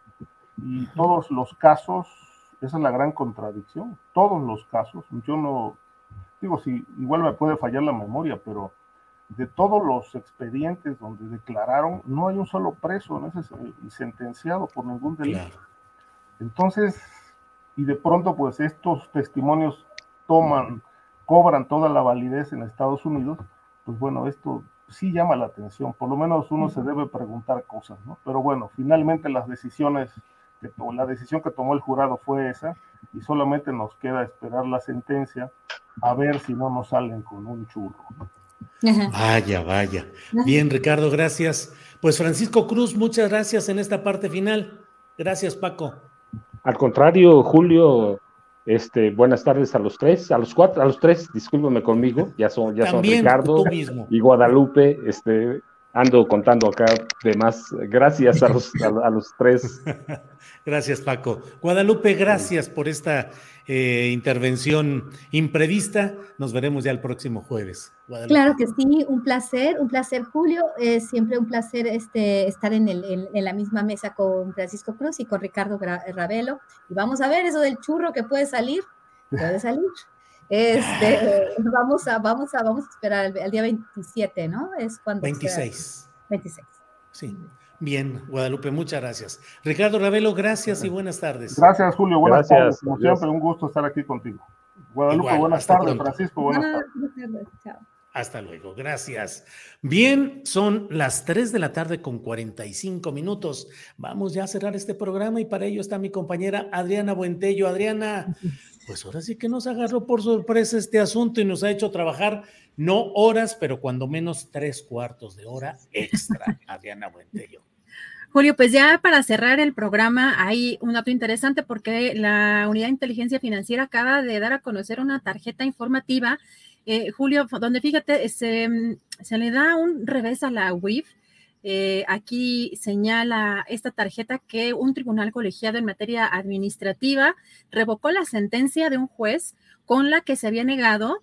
Y todos los casos, esa es la gran contradicción, todos los casos, yo no, digo, si igual me puede fallar la memoria, pero de todos los expedientes donde declararon, no hay un solo preso en ese, y sentenciado por ningún delito. Entonces, y de pronto pues estos testimonios toman, cobran toda la validez en Estados Unidos, pues bueno, esto sí llama la atención, por lo menos uno se debe preguntar cosas, ¿no? Pero bueno, finalmente las decisiones, que, la decisión que tomó el jurado fue esa, y solamente nos queda esperar la sentencia a ver si no nos salen con un churro. Vaya, vaya. Bien, Ricardo, gracias. Pues Francisco Cruz, muchas gracias en esta parte final. Gracias, Paco. Al contrario, Julio, este, buenas tardes a los tres, a los cuatro, a los tres, discúlpeme conmigo, ya son, ya son Ricardo y Guadalupe, este, ando contando acá de más. Gracias a los, [laughs] a, los tres. Gracias, Paco. Guadalupe, gracias por esta eh, intervención imprevista. Nos veremos ya el próximo jueves. Claro que sí, un placer, un placer, Julio. Es siempre un placer este, estar en, el, en, la misma mesa con Francisco Cruz y con Ricardo Ravelo. Y vamos a ver eso del churro que puede salir. Puede salir. Este, [laughs] vamos a, vamos a, vamos a esperar el, día 27, ¿no? Es cuando. 26. 26. Sí. Bien, Guadalupe, muchas gracias. Ricardo Ravelo, gracias y buenas tardes. Gracias, Julio. Buenas tardes. Como siempre, un gusto estar aquí contigo. Guadalupe, buenas tardes. Francisco, buenas tardes. Hasta luego, gracias. Bien, son las 3 de la tarde con 45 minutos. Vamos ya a cerrar este programa y para ello está mi compañera Adriana Buentello. Adriana, [laughs] pues ahora sí que nos agarró por sorpresa este asunto y nos ha hecho trabajar no horas, pero cuando menos tres cuartos de hora extra. [laughs] Adriana Buentello. Julio, pues ya para cerrar el programa hay un dato interesante porque la Unidad de Inteligencia Financiera acaba de dar a conocer una tarjeta informativa, eh, Julio, donde fíjate, se, se, le da un revés a la WIF. Eh, aquí señala esta tarjeta que un tribunal colegiado en materia administrativa revocó la sentencia de un juez con la que se había negado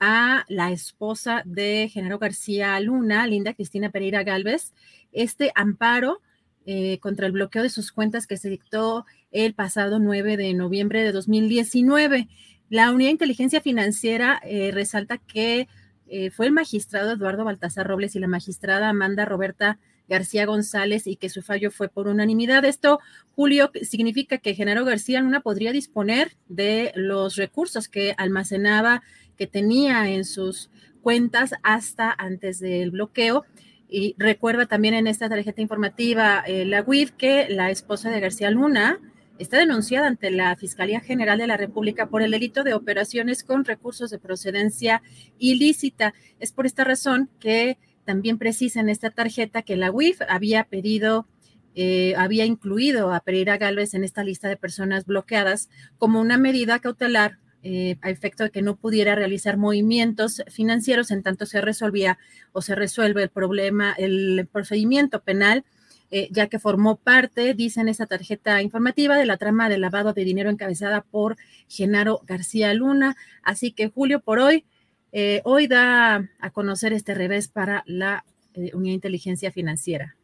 a la esposa de Genaro García Luna, Linda Cristina Pereira Galvez, este amparo eh, contra el bloqueo de sus cuentas que se dictó el pasado 9 de noviembre de 2019. La Unidad de Inteligencia Financiera eh, resalta que eh, fue el magistrado Eduardo Baltasar Robles y la magistrada Amanda Roberta García González y que su fallo fue por unanimidad. Esto, Julio, significa que Genaro García Luna podría disponer de los recursos que almacenaba, que tenía en sus cuentas hasta antes del bloqueo y recuerda también en esta tarjeta informativa eh, la UIF que la esposa de García Luna está denunciada ante la Fiscalía General de la República por el delito de operaciones con recursos de procedencia ilícita. Es por esta razón que también precisa en esta tarjeta que la UIF había pedido, eh, había incluido a Pereira Galvez en esta lista de personas bloqueadas como una medida cautelar eh, a efecto de que no pudiera realizar movimientos financieros en tanto se resolvía o se resuelve el problema, el procedimiento penal, eh, ya que formó parte, dice en esa tarjeta informativa, de la trama de lavado de dinero encabezada por Genaro García Luna. Así que Julio, por hoy, eh, hoy da a conocer este revés para la Unidad de Inteligencia Financiera.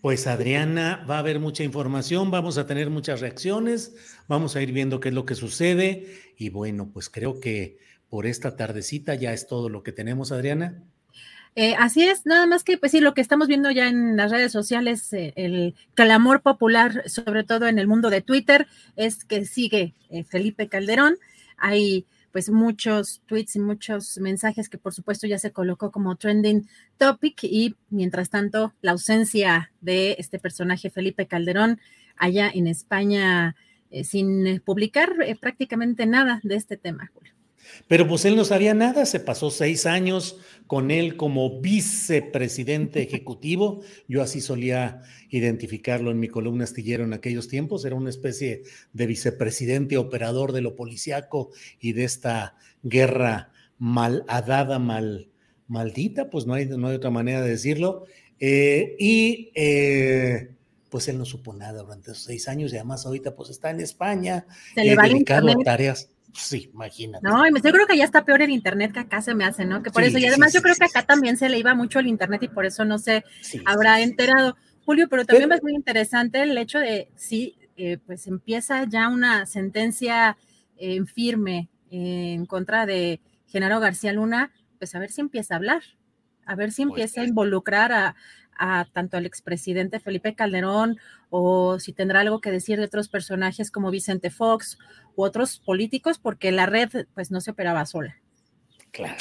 Pues Adriana, va a haber mucha información, vamos a tener muchas reacciones, vamos a ir viendo qué es lo que sucede y bueno, pues creo que por esta tardecita ya es todo lo que tenemos, Adriana. Eh, así es, nada más que, pues sí, lo que estamos viendo ya en las redes sociales, eh, el clamor popular, sobre todo en el mundo de Twitter, es que sigue eh, Felipe Calderón. Hay pues muchos tweets y muchos mensajes que por supuesto ya se colocó como trending topic y mientras tanto la ausencia de este personaje Felipe Calderón allá en España eh, sin publicar prácticamente nada de este tema, Julio. Pero pues él no sabía nada, se pasó seis años con él como vicepresidente ejecutivo. Yo así solía identificarlo en mi columna astillero en aquellos tiempos. Era una especie de vicepresidente operador de lo policiaco y de esta guerra malhadada, mal, maldita, pues no hay, no hay otra manera de decirlo. Eh, y eh, pues él no supo nada durante esos seis años y además ahorita pues está en España, se le dedicado a tareas Sí, imagínate. No, yo creo que ya está peor el internet que acá se me hace, ¿no? Que por eso, y además yo creo que acá también se le iba mucho el internet y por eso no se habrá enterado. Julio, pero también es muy interesante el hecho de si eh, pues empieza ya una sentencia en firme en contra de Genaro García Luna, pues a ver si empieza a hablar, a ver si pues empieza a involucrar a, a tanto al expresidente Felipe Calderón o si tendrá algo que decir de otros personajes como Vicente Fox u otros políticos, porque la red pues no se operaba sola. Claro.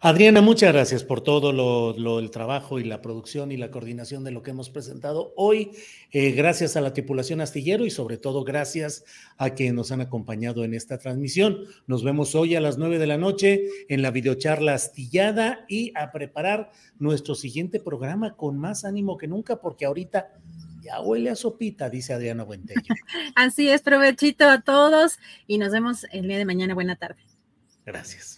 Adriana, muchas gracias por todo lo, el trabajo y la producción y la coordinación de lo que hemos presentado hoy. Eh, gracias a la tripulación astillero y sobre todo gracias a quienes nos han acompañado en esta transmisión. Nos vemos hoy a las nueve de la noche en la videocharla astillada y a preparar nuestro siguiente programa con más ánimo que nunca porque ahorita ya huele a sopita, dice Adriana Buentello. [laughs] Así es, provechito a todos y nos vemos el día de mañana. Buena tarde. Gracias.